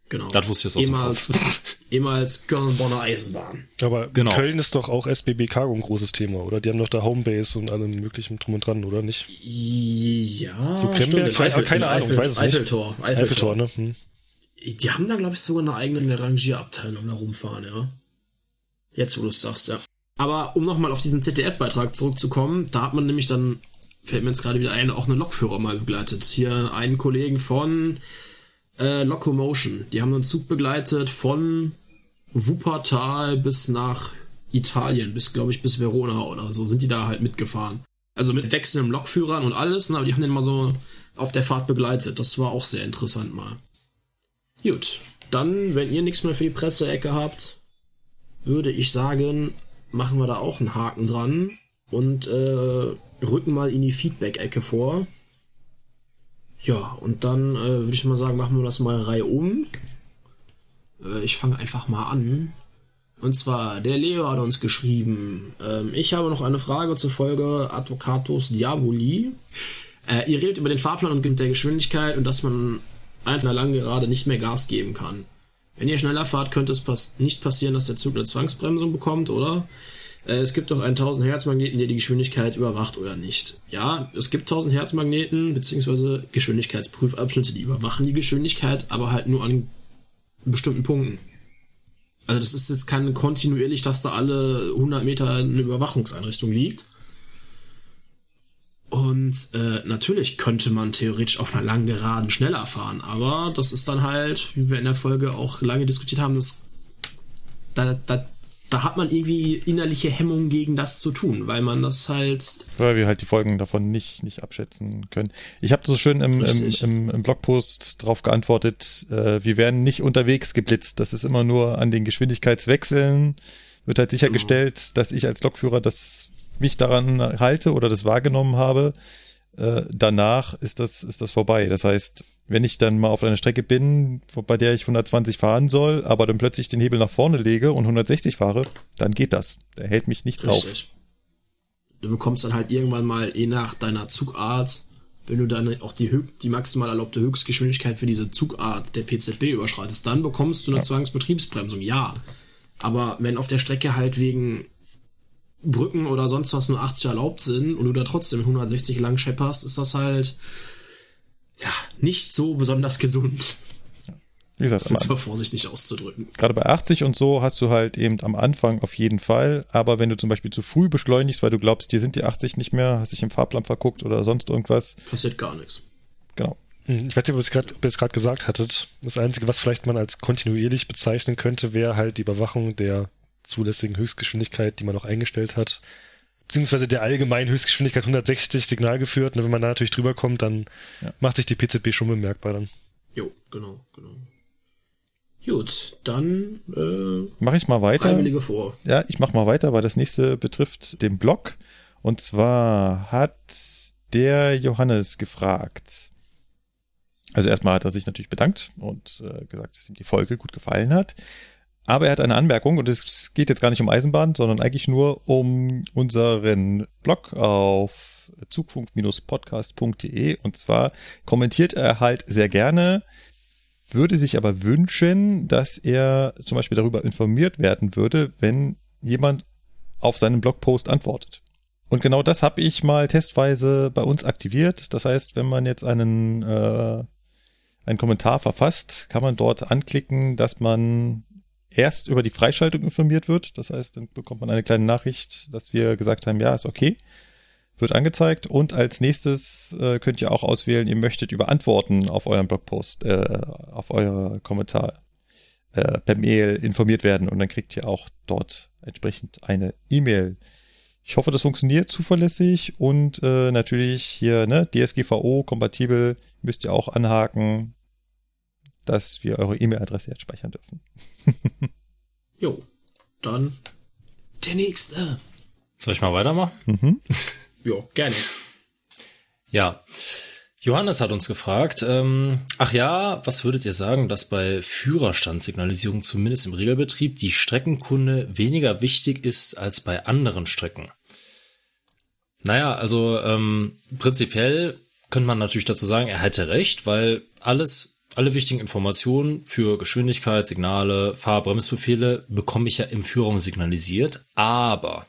Speaker 1: Genau.
Speaker 2: Das wusste ich jetzt aus dem
Speaker 1: ehemals, ehemals Köln-Bonner Eisenbahn.
Speaker 4: Aber
Speaker 2: Genau.
Speaker 4: Köln ist doch auch SBB Cargo ein großes Thema, oder? Die haben doch da Homebase und allem möglichen drum und dran, oder nicht?
Speaker 1: Ja,
Speaker 4: So Kremberg?
Speaker 1: stimmt, Eifel-
Speaker 4: keine
Speaker 1: in
Speaker 4: Ahnung,
Speaker 1: Eifel-
Speaker 4: ich weiß es nicht.
Speaker 1: Eiffeltor, Eiffeltor.
Speaker 4: Eiffeltor, ne? Hm.
Speaker 1: Die haben da, glaube ich, sogar eine eigene Rangierabteilung da rumfahren, ja. Jetzt, wo du es sagst, ja. Aber um nochmal auf diesen ZDF-Beitrag zurückzukommen, da hat man nämlich dann, fällt mir jetzt gerade wieder ein, auch eine Lokführer mal begleitet. Hier einen Kollegen von äh, Locomotion. Die haben einen Zug begleitet von Wuppertal bis nach Italien, bis, glaube ich, bis Verona oder so, sind die da halt mitgefahren. Also mit wechselnden Lokführern und alles, ne, aber die haben den mal so auf der Fahrt begleitet. Das war auch sehr interessant mal. Gut, dann, wenn ihr nichts mehr für die Presseecke habt, würde ich sagen, machen wir da auch einen Haken dran und äh, rücken mal in die Feedback-Ecke vor. Ja, und dann äh, würde ich mal sagen, machen wir das mal Reihe um. Äh, ich fange einfach mal an. Und zwar, der Leo hat uns geschrieben, ähm, ich habe noch eine Frage zur Folge Advocatus Diaboli. Äh, ihr redet über den Fahrplan und der Geschwindigkeit und dass man einer lang gerade nicht mehr Gas geben kann. Wenn ihr schneller fahrt, könnte es pass nicht passieren, dass der Zug eine Zwangsbremsung bekommt, oder? Äh, es gibt doch einen 1000 Hertz Magneten, der die Geschwindigkeit überwacht oder nicht. Ja, es gibt 1000 Hertz Magneten beziehungsweise Geschwindigkeitsprüfabschnitte, die überwachen die Geschwindigkeit, aber halt nur an bestimmten Punkten. Also das ist jetzt kein kontinuierlich, dass da alle 100 Meter eine Überwachungseinrichtung liegt. Und äh, natürlich könnte man theoretisch auf einer langen Geraden schneller fahren, aber das ist dann halt, wie wir in der Folge auch lange diskutiert haben, das, da, da, da hat man irgendwie innerliche Hemmungen gegen das zu tun, weil man das halt
Speaker 3: Weil wir halt die Folgen davon nicht, nicht abschätzen können. Ich habe so schön im, im, im, im Blogpost drauf geantwortet, äh, wir werden nicht unterwegs geblitzt. Das ist immer nur an den Geschwindigkeitswechseln, wird halt sichergestellt, dass ich als Lokführer das mich daran halte oder das wahrgenommen habe. Äh, danach ist das, ist das vorbei. Das heißt, wenn ich dann mal auf einer Strecke bin, bei der ich 120 fahren soll, aber dann plötzlich den Hebel nach vorne lege und 160 fahre, dann geht das. Der hält mich nicht drauf.
Speaker 1: Richtig. Du bekommst dann halt irgendwann mal, je nach deiner Zugart, wenn du dann auch die, die maximal erlaubte Höchstgeschwindigkeit für diese Zugart der PZB überschreitest, dann bekommst du eine ja. Zwangsbetriebsbremsung, ja. Aber wenn auf der Strecke halt wegen Brücken oder sonst was nur 80 erlaubt sind und du da trotzdem 160 lang schepperst, ist das halt ja nicht so besonders gesund.
Speaker 3: Wie gesagt,
Speaker 1: das ist zwar vorsichtig auszudrücken.
Speaker 3: Gerade bei 80 und so hast du halt eben am Anfang auf jeden Fall, aber wenn du zum Beispiel zu früh beschleunigst, weil du glaubst, dir sind die 80 nicht mehr, hast dich im Fahrplan verguckt oder sonst irgendwas.
Speaker 1: Passiert gar nichts.
Speaker 3: Genau.
Speaker 4: Hm, ich weiß nicht, ob ihr es gerade gesagt hattet. Das Einzige, was vielleicht man als kontinuierlich bezeichnen könnte, wäre halt die Überwachung der zulässigen Höchstgeschwindigkeit, die man noch eingestellt hat. Beziehungsweise der allgemeinen Höchstgeschwindigkeit 160 Signal geführt. Und wenn man da natürlich drüber kommt, dann ja. macht sich die PZB schon bemerkbar dann.
Speaker 1: Jo, genau, genau. Gut, dann äh,
Speaker 3: mache ich mal weiter.
Speaker 1: Freiwillige vor.
Speaker 3: Ja, ich mache mal weiter, weil das nächste betrifft den Blog. Und zwar hat der Johannes gefragt. Also erstmal hat er sich natürlich bedankt und äh, gesagt, dass ihm die Folge gut gefallen hat. Aber er hat eine Anmerkung und es geht jetzt gar nicht um Eisenbahn, sondern eigentlich nur um unseren Blog auf zugfunk-podcast.de. Und zwar kommentiert er halt sehr gerne würde sich aber wünschen, dass er zum Beispiel darüber informiert werden würde, wenn jemand auf seinen Blogpost antwortet. Und genau das habe ich mal testweise bei uns aktiviert. Das heißt, wenn man jetzt einen, äh, einen Kommentar verfasst, kann man dort anklicken, dass man erst über die Freischaltung informiert wird. Das heißt, dann bekommt man eine kleine Nachricht, dass wir gesagt haben, ja, ist okay wird angezeigt und als nächstes äh, könnt ihr auch auswählen, ihr möchtet über Antworten auf euren Blogpost, äh, auf eure Kommentar äh, per Mail informiert werden und dann kriegt ihr auch dort entsprechend eine E-Mail. Ich hoffe, das funktioniert zuverlässig und äh, natürlich hier ne, DSGVO kompatibel müsst ihr auch anhaken, dass wir eure E-Mail-Adresse jetzt speichern dürfen.
Speaker 1: jo, dann der nächste.
Speaker 2: Soll ich mal weitermachen?
Speaker 3: Mhm.
Speaker 1: Ja, gerne.
Speaker 2: Ja. Johannes hat uns gefragt, ähm, ach ja, was würdet ihr sagen, dass bei Führerstandssignalisierung zumindest im Regelbetrieb die Streckenkunde weniger wichtig ist als bei anderen Strecken? Naja, also ähm, prinzipiell könnte man natürlich dazu sagen, er hätte recht, weil alles, alle wichtigen Informationen für Geschwindigkeit, Signale, Fahrbremsbefehle bekomme ich ja im Führung signalisiert, aber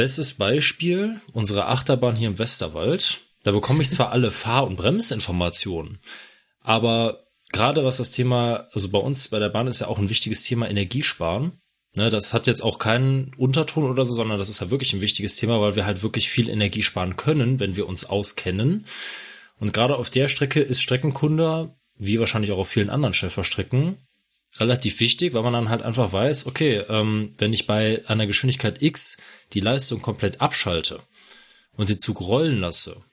Speaker 2: Bestes Beispiel, unsere Achterbahn hier im Westerwald. Da bekomme ich zwar alle Fahr- und Bremsinformationen, aber gerade was das Thema, also bei uns bei der Bahn ist ja auch ein wichtiges Thema Energiesparen. Ne, das hat jetzt auch keinen Unterton oder so, sondern das ist ja wirklich ein wichtiges Thema, weil wir halt wirklich viel Energie sparen können, wenn wir uns auskennen. Und gerade auf der Strecke ist Streckenkunde, wie wahrscheinlich auch auf vielen anderen Schäferstrecken, relativ wichtig, weil man dann halt einfach weiß, okay, ähm, wenn ich bei einer Geschwindigkeit X die Leistung komplett abschalte und den Zug rollen lasse,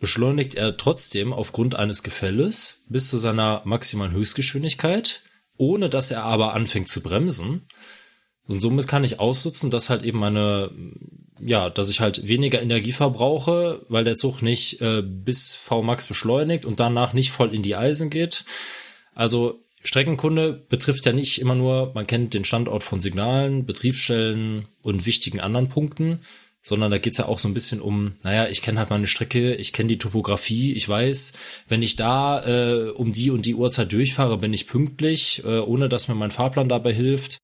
Speaker 2: beschleunigt er trotzdem aufgrund eines Gefälles bis zu seiner maximalen Höchstgeschwindigkeit, ohne dass er aber anfängt zu bremsen. Und somit kann ich ausnutzen, dass halt eben meine, ja, dass ich halt weniger Energie verbrauche, weil der Zug nicht äh, bis Vmax beschleunigt und danach nicht voll in die Eisen geht. Also Streckenkunde betrifft ja nicht immer nur, man kennt den Standort von Signalen, Betriebsstellen und wichtigen anderen Punkten, sondern da geht's ja auch so ein bisschen um, naja, ich kenne halt meine Strecke, ich kenne die Topografie, ich weiß, wenn ich da äh, um die und die Uhrzeit durchfahre, bin ich pünktlich, äh, ohne dass mir mein Fahrplan dabei hilft.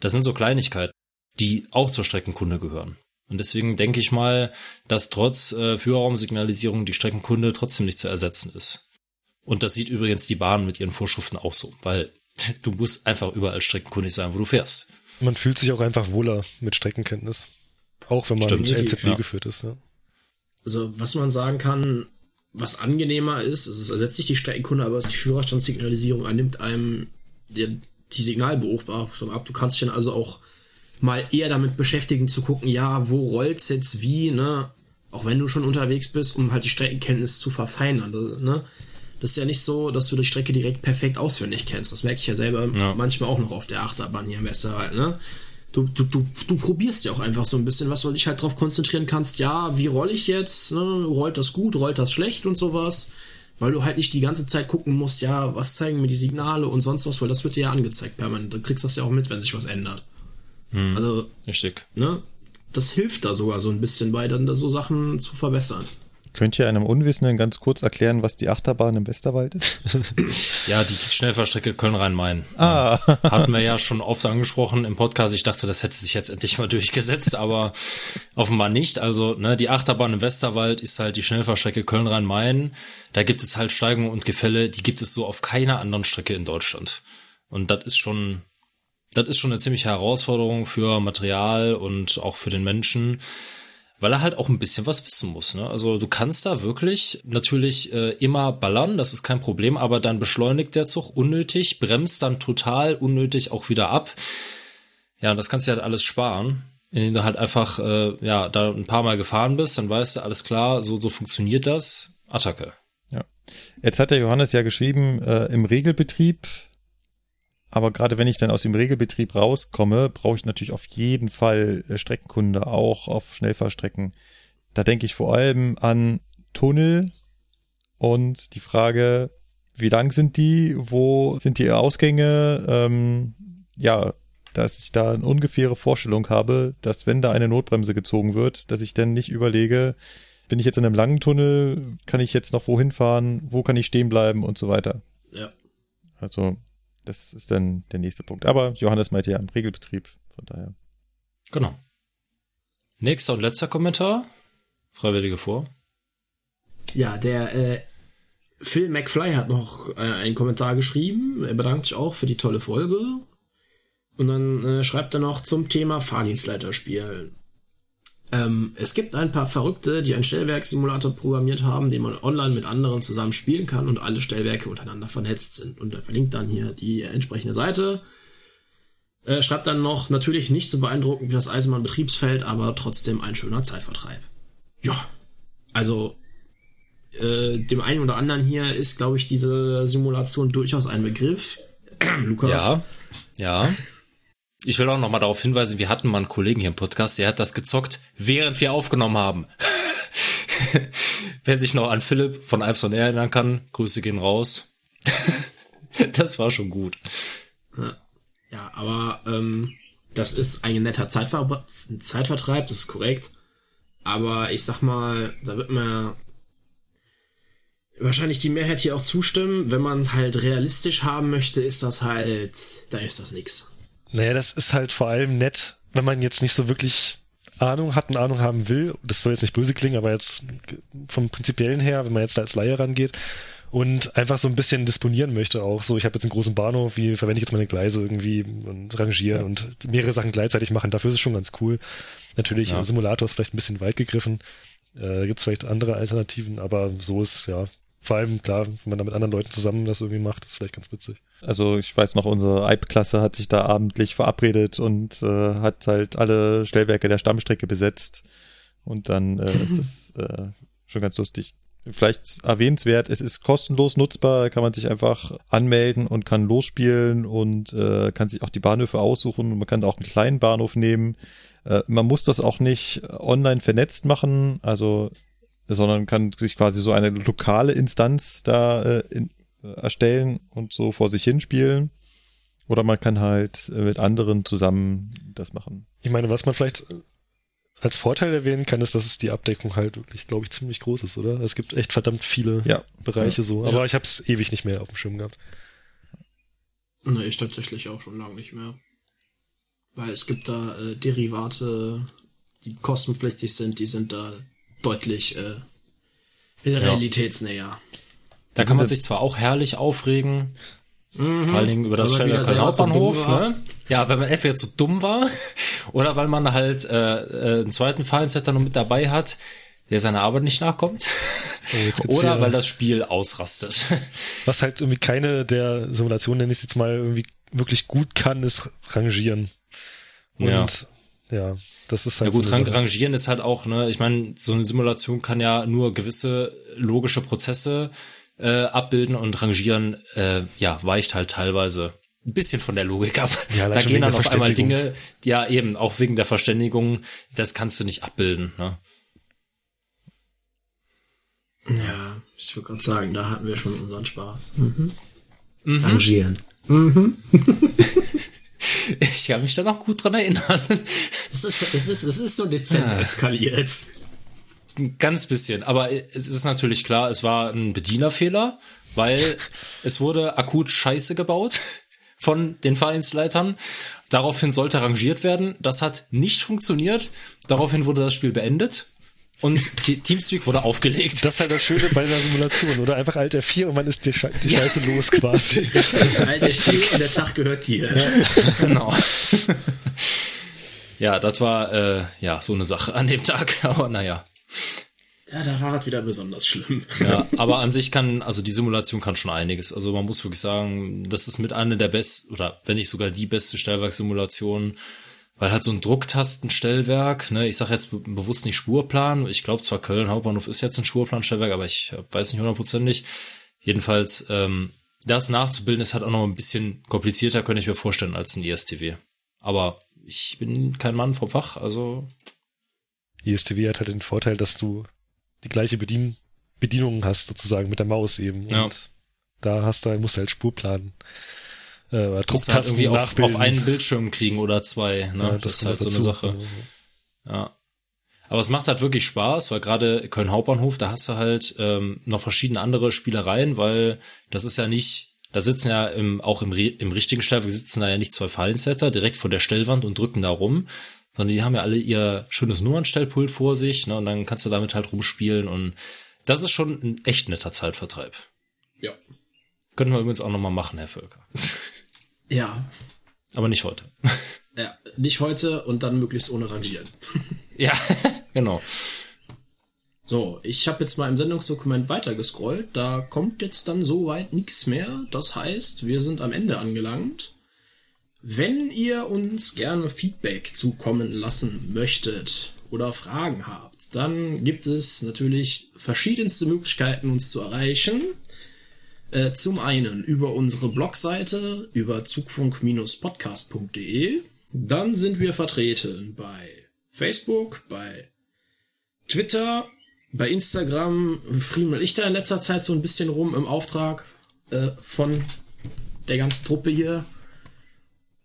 Speaker 2: Das sind so Kleinigkeiten, die auch zur Streckenkunde gehören. Und deswegen denke ich mal, dass trotz äh, Führerraumsignalisierung die Streckenkunde trotzdem nicht zu ersetzen ist. Und das sieht übrigens die Bahn mit ihren Vorschriften auch so, weil du musst einfach überall streckenkundig sein, wo du fährst.
Speaker 4: Man fühlt sich auch einfach wohler mit Streckenkenntnis. Auch wenn man
Speaker 1: Stimmt,
Speaker 4: NZB ja. geführt ist. Ja.
Speaker 1: Also, was man sagen kann, was angenehmer ist, ist es ersetzt sich die Streckenkunde, aber die Führerstandssignalisierung annimmt einem die, die Signalbeobachtung ab. Du kannst dich dann also auch mal eher damit beschäftigen, zu gucken, ja, wo rollt's jetzt wie, ne? Auch wenn du schon unterwegs bist, um halt die Streckenkenntnis zu verfeinern, also, ne? Das ist ja nicht so, dass du die Strecke direkt perfekt auswendig kennst. Das merke ich ja selber ja. manchmal auch noch auf der Achterbahn hier im Westerwald, ne? Du, du, du, du probierst ja auch einfach so ein bisschen, was du dich halt drauf konzentrieren kannst. Ja, wie roll ich jetzt? Ne? Rollt das gut, rollt das schlecht und sowas? Weil du halt nicht die ganze Zeit gucken musst, ja, was zeigen mir die Signale und sonst was, weil das wird dir ja angezeigt permanent. Du kriegst das ja auch mit, wenn sich was ändert. Also,
Speaker 2: Richtig.
Speaker 1: ne, das hilft da sogar so ein bisschen bei, dann da so Sachen zu verbessern.
Speaker 3: Könnt ihr einem Unwissenden ganz kurz erklären, was die Achterbahn im Westerwald ist?
Speaker 2: Ja, die Schnellfahrstrecke Köln-Rhein-Main.
Speaker 3: ah,
Speaker 2: Hatten wir ja schon oft angesprochen im Podcast. Ich dachte, das hätte sich jetzt endlich mal durchgesetzt, aber offenbar nicht. Also, ne, die Achterbahn im Westerwald ist halt die Schnellfahrstrecke Köln-Rhein-Main. Da gibt es halt Steigungen und Gefälle, die gibt es so auf keiner anderen Strecke in Deutschland. Und das ist schon, das ist schon eine ziemliche Herausforderung für Material und auch für den Menschen, weil er halt auch ein bisschen was wissen muss. Ne? Also du kannst da wirklich natürlich äh, immer ballern, das ist kein Problem, aber dann beschleunigt der Zug unnötig, bremst dann total unnötig auch wieder ab. Ja, und das kannst du halt alles sparen, indem du halt einfach äh, ja da ein paar Mal gefahren bist, dann weißt du, alles klar, so so funktioniert das. Attacke.
Speaker 3: ja. Jetzt hat der Johannes ja geschrieben, äh, im Regelbetrieb, aber gerade wenn ich dann aus dem Regelbetrieb rauskomme, brauche ich natürlich auf jeden Fall äh, Streckenkunde, auch auf Schnellfahrstrecken. Da denke ich vor allem an Tunnel und die Frage, wie lang sind die, wo sind die Ausgänge, ähm, ja, dass ich da eine ungefähre Vorstellung habe, dass wenn da eine Notbremse gezogen wird, dass ich dann nicht überlege, bin ich jetzt in einem langen Tunnel, kann ich jetzt noch wohin fahren, wo kann ich stehen bleiben und so weiter.
Speaker 1: Ja.
Speaker 3: Also, das ist dann der nächste Punkt. Aber Johannes meinte ja im Regelbetrieb, von daher.
Speaker 2: Genau. Nächster und letzter Kommentar. Freiwillige vor.
Speaker 1: Ja, der äh, Phil McFly hat noch äh, einen Kommentar geschrieben. Er bedankt sich auch für die tolle Folge. Und dann äh, schreibt er noch zum Thema Fahrdienstleiterspiel. Ähm, es gibt ein paar Verrückte, die einen Stellwerksimulator programmiert haben, den man online mit anderen zusammen spielen kann und alle Stellwerke untereinander vernetzt sind. Und er verlinkt dann hier die entsprechende Seite. Äh, schreibt dann noch, natürlich nicht so beeindruckend wie das Eisenbahnbetriebsfeld, aber trotzdem ein schöner Zeitvertreib. Ja, also äh, dem einen oder anderen hier ist, glaube ich, diese Simulation durchaus ein Begriff. Lukas.
Speaker 2: Ja, ja. Ich will auch noch mal darauf hinweisen, wir hatten mal einen Kollegen hier im Podcast, der hat das gezockt, während wir aufgenommen haben. Wer sich noch an Philipp von Alps on Air erinnern kann, Grüße gehen raus. das war schon gut.
Speaker 1: Ja, aber ähm, das ist ein netter Zeitver Zeitvertreib, das ist korrekt. Aber ich sag mal, da wird mir wahrscheinlich die Mehrheit hier auch zustimmen. Wenn man halt realistisch haben möchte, ist das halt, da ist das nix.
Speaker 4: Naja, das ist halt vor allem nett, wenn man jetzt nicht so wirklich Ahnung hat und Ahnung haben will. Das soll jetzt nicht böse klingen, aber jetzt vom Prinzipiellen her, wenn man jetzt da als Laie rangeht und einfach so ein bisschen disponieren möchte auch. So, ich habe jetzt einen großen Bahnhof, wie verwende ich jetzt meine Gleise irgendwie und rangieren und mehrere Sachen gleichzeitig machen. Dafür ist es schon ganz cool. Natürlich,
Speaker 2: Ja.
Speaker 4: ja. Simulator ist vielleicht ein bisschen weit gegriffen. Äh, Gibt es vielleicht andere Alternativen, aber so ist, ja, vor allem klar, wenn man da mit anderen Leuten zusammen das irgendwie macht, ist vielleicht ganz witzig.
Speaker 3: Also ich weiß noch, unsere Eib-Klasse hat sich da abendlich verabredet und äh, hat halt alle Stellwerke der Stammstrecke besetzt. Und dann äh, ist das äh, schon ganz lustig. Vielleicht erwähnenswert, es ist kostenlos nutzbar, da kann man sich einfach anmelden und kann losspielen und äh, kann sich auch die Bahnhöfe aussuchen. Man kann auch einen kleinen Bahnhof nehmen. Äh, man muss das auch nicht online vernetzt machen, also sondern kann sich quasi so eine lokale Instanz da äh, in, äh, erstellen und so vor sich hinspielen. Oder man kann halt äh, mit anderen zusammen das machen.
Speaker 4: Ich meine, was man vielleicht als Vorteil erwähnen kann, ist, dass es die Abdeckung halt wirklich, glaube ich, ziemlich groß ist, oder? Es gibt echt verdammt viele
Speaker 3: Ja.
Speaker 4: Bereiche so. Aber ich habe es ewig nicht mehr auf dem Schirm gehabt.
Speaker 1: Ne, ich tatsächlich auch schon lange nicht mehr. Weil es gibt da äh, Derivate, die kostenpflichtig sind, die sind da deutlich äh, realitätsnäher.
Speaker 2: Da kann man sich zwar auch herrlich aufregen, vor allen Dingen über das Stadtwerk
Speaker 1: selber
Speaker 2: Hauptbahnhof,
Speaker 1: war.
Speaker 2: ne? Ja, wenn man entweder zu dumm war oder weil man halt äh, äh, einen zweiten Fahrensetter noch mit dabei hat, der seiner Arbeit nicht nachkommt.
Speaker 4: Oh,
Speaker 2: oder weil das Spiel ausrastet.
Speaker 4: Was halt irgendwie keine der Simulationen, nenne ich es jetzt mal, irgendwie wirklich gut kann, ist Rangieren. Und
Speaker 2: Ja.
Speaker 4: Ja, das ist
Speaker 2: Ja
Speaker 4: halt
Speaker 2: gut,
Speaker 4: so
Speaker 2: rangieren ist halt auch, ne, ich meine, so eine Simulation kann ja nur gewisse logische Prozesse äh, abbilden und rangieren, äh, ja, weicht halt teilweise ein bisschen von der Logik ab.
Speaker 4: Ja,
Speaker 2: da gehen dann auf einmal. Dinge, ja eben, auch wegen der Verständigung, das kannst du nicht abbilden. Ne?
Speaker 1: Ja, ich würde gerade sagen, da hatten wir schon unseren Spaß. Mhm. Rangieren. Mhm.
Speaker 2: Ich kann mich da noch gut dran erinnern.
Speaker 1: Es ist, es ist, es ist so dezent
Speaker 2: Ja.
Speaker 1: eskaliert.
Speaker 2: Ein ganz bisschen. Aber es ist natürlich klar, es war ein Bedienerfehler, weil es wurde akut Scheiße gebaut von den Fahrdienstleitern. Daraufhin sollte rangiert werden. Das hat nicht funktioniert. Daraufhin wurde das Spiel beendet und Te- Teamspeak wurde aufgelegt.
Speaker 4: Das ist halt das Schöne bei einer Simulation, oder? Einfach Alt F4 und man ist die, Sche die Scheiße los quasi.
Speaker 1: Ich halte still und der Tag gehört dir.
Speaker 2: genau. ja, das war äh, ja so eine Sache an dem Tag. Aber naja.
Speaker 1: Ja, da war es wieder besonders schlimm.
Speaker 2: Ja, aber an sich kann, also die Simulation kann schon einiges. Also man muss wirklich sagen, das ist mit einer der besten, oder wenn nicht sogar die beste Stellwerksimulation, weil halt so ein Drucktastenstellwerk, ne, ich sage jetzt be bewusst nicht Spurplan, ich glaube zwar Köln Hauptbahnhof ist jetzt ein Spurplanstellwerk, aber ich weiß nicht hundertprozentig. Jedenfalls, ähm, das nachzubilden ist halt auch noch ein bisschen komplizierter, könnte ich mir vorstellen, als ein ISTW. Aber ich bin kein Mann vom Fach, also
Speaker 4: ISTW hat halt den Vorteil, dass du die gleiche Bedien Bedienung hast, sozusagen mit der Maus eben.
Speaker 2: Ja.
Speaker 4: Und da hast du, musst du halt Spurplan äh,
Speaker 2: musst halt
Speaker 4: Drucktasten
Speaker 2: irgendwie auf, auf einen Bildschirm kriegen oder zwei. Ne?
Speaker 4: Ja,
Speaker 2: das, ist
Speaker 4: kommt
Speaker 2: halt so eine. Sache. Ja. Aber es macht halt wirklich Spaß, weil gerade Köln Hauptbahnhof, da hast du halt ähm, noch verschiedene andere Spielereien, weil das ist ja nicht, da sitzen ja im, auch im, im richtigen Stellwerk sitzen da ja nicht zwei Fallensetter direkt vor der Stellwand und drücken da rum, sondern die haben ja alle ihr schönes Nummernstellpult vor sich, ne, und dann kannst du damit halt rumspielen und das ist schon ein echt netter Zeitvertreib.
Speaker 1: Ja.
Speaker 2: Könnten wir übrigens auch nochmal machen, Herr Völker.
Speaker 1: Ja.
Speaker 2: Aber nicht heute.
Speaker 1: Ja, nicht heute und dann möglichst ohne Rangieren.
Speaker 2: Ja, genau.
Speaker 1: So, ich habe jetzt mal im Sendungsdokument weitergescrollt. Da kommt jetzt dann soweit nichts mehr. Das heißt, wir sind am Ende angelangt. Wenn ihr uns gerne Feedback zukommen lassen möchtet oder Fragen habt, dann gibt es natürlich verschiedenste Möglichkeiten, uns zu erreichen. Äh, zum einen über unsere Blogseite, über zugfunk-podcast.de. Dann sind wir vertreten bei Facebook, bei Twitter, bei Instagram friemel ich da in letzter Zeit so ein bisschen rum im Auftrag äh, von der ganzen Truppe hier.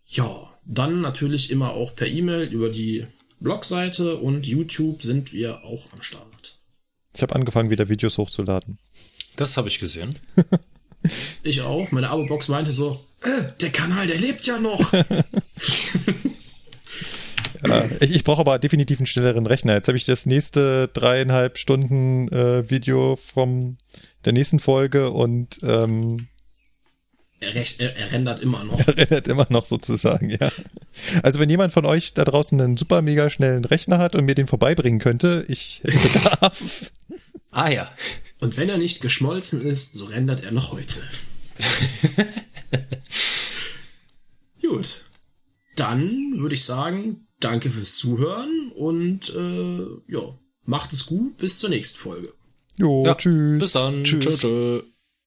Speaker 1: Ja, dann natürlich immer auch per E-Mail über die Blogseite und YouTube sind wir auch am Start.
Speaker 3: Ich habe angefangen, wieder Videos hochzuladen.
Speaker 2: Das habe ich gesehen.
Speaker 1: Ich auch. Meine Abo-Box meinte so, äh, der Kanal, der lebt ja noch.
Speaker 3: Ja, ich ich brauche aber definitiv einen schnelleren Rechner. Jetzt habe ich das nächste dreieinhalb Stunden äh, Video vom der nächsten Folge und ähm,
Speaker 1: er, recht, er, er rendert immer noch.
Speaker 3: erinnert immer noch sozusagen, ja. Also wenn jemand von euch da draußen einen super mega schnellen Rechner hat und mir den vorbeibringen könnte, ich hätte Bedarf.
Speaker 2: Ah ja.
Speaker 1: Und wenn er nicht geschmolzen ist, so rendert er noch heute. Gut. Dann würde ich sagen, danke fürs Zuhören und äh, ja, macht es gut. Bis zur nächsten Folge.
Speaker 3: Jo,
Speaker 2: ja.
Speaker 3: tschüss.
Speaker 2: Bis dann.
Speaker 4: Tschüss.
Speaker 2: Tschö, tschö.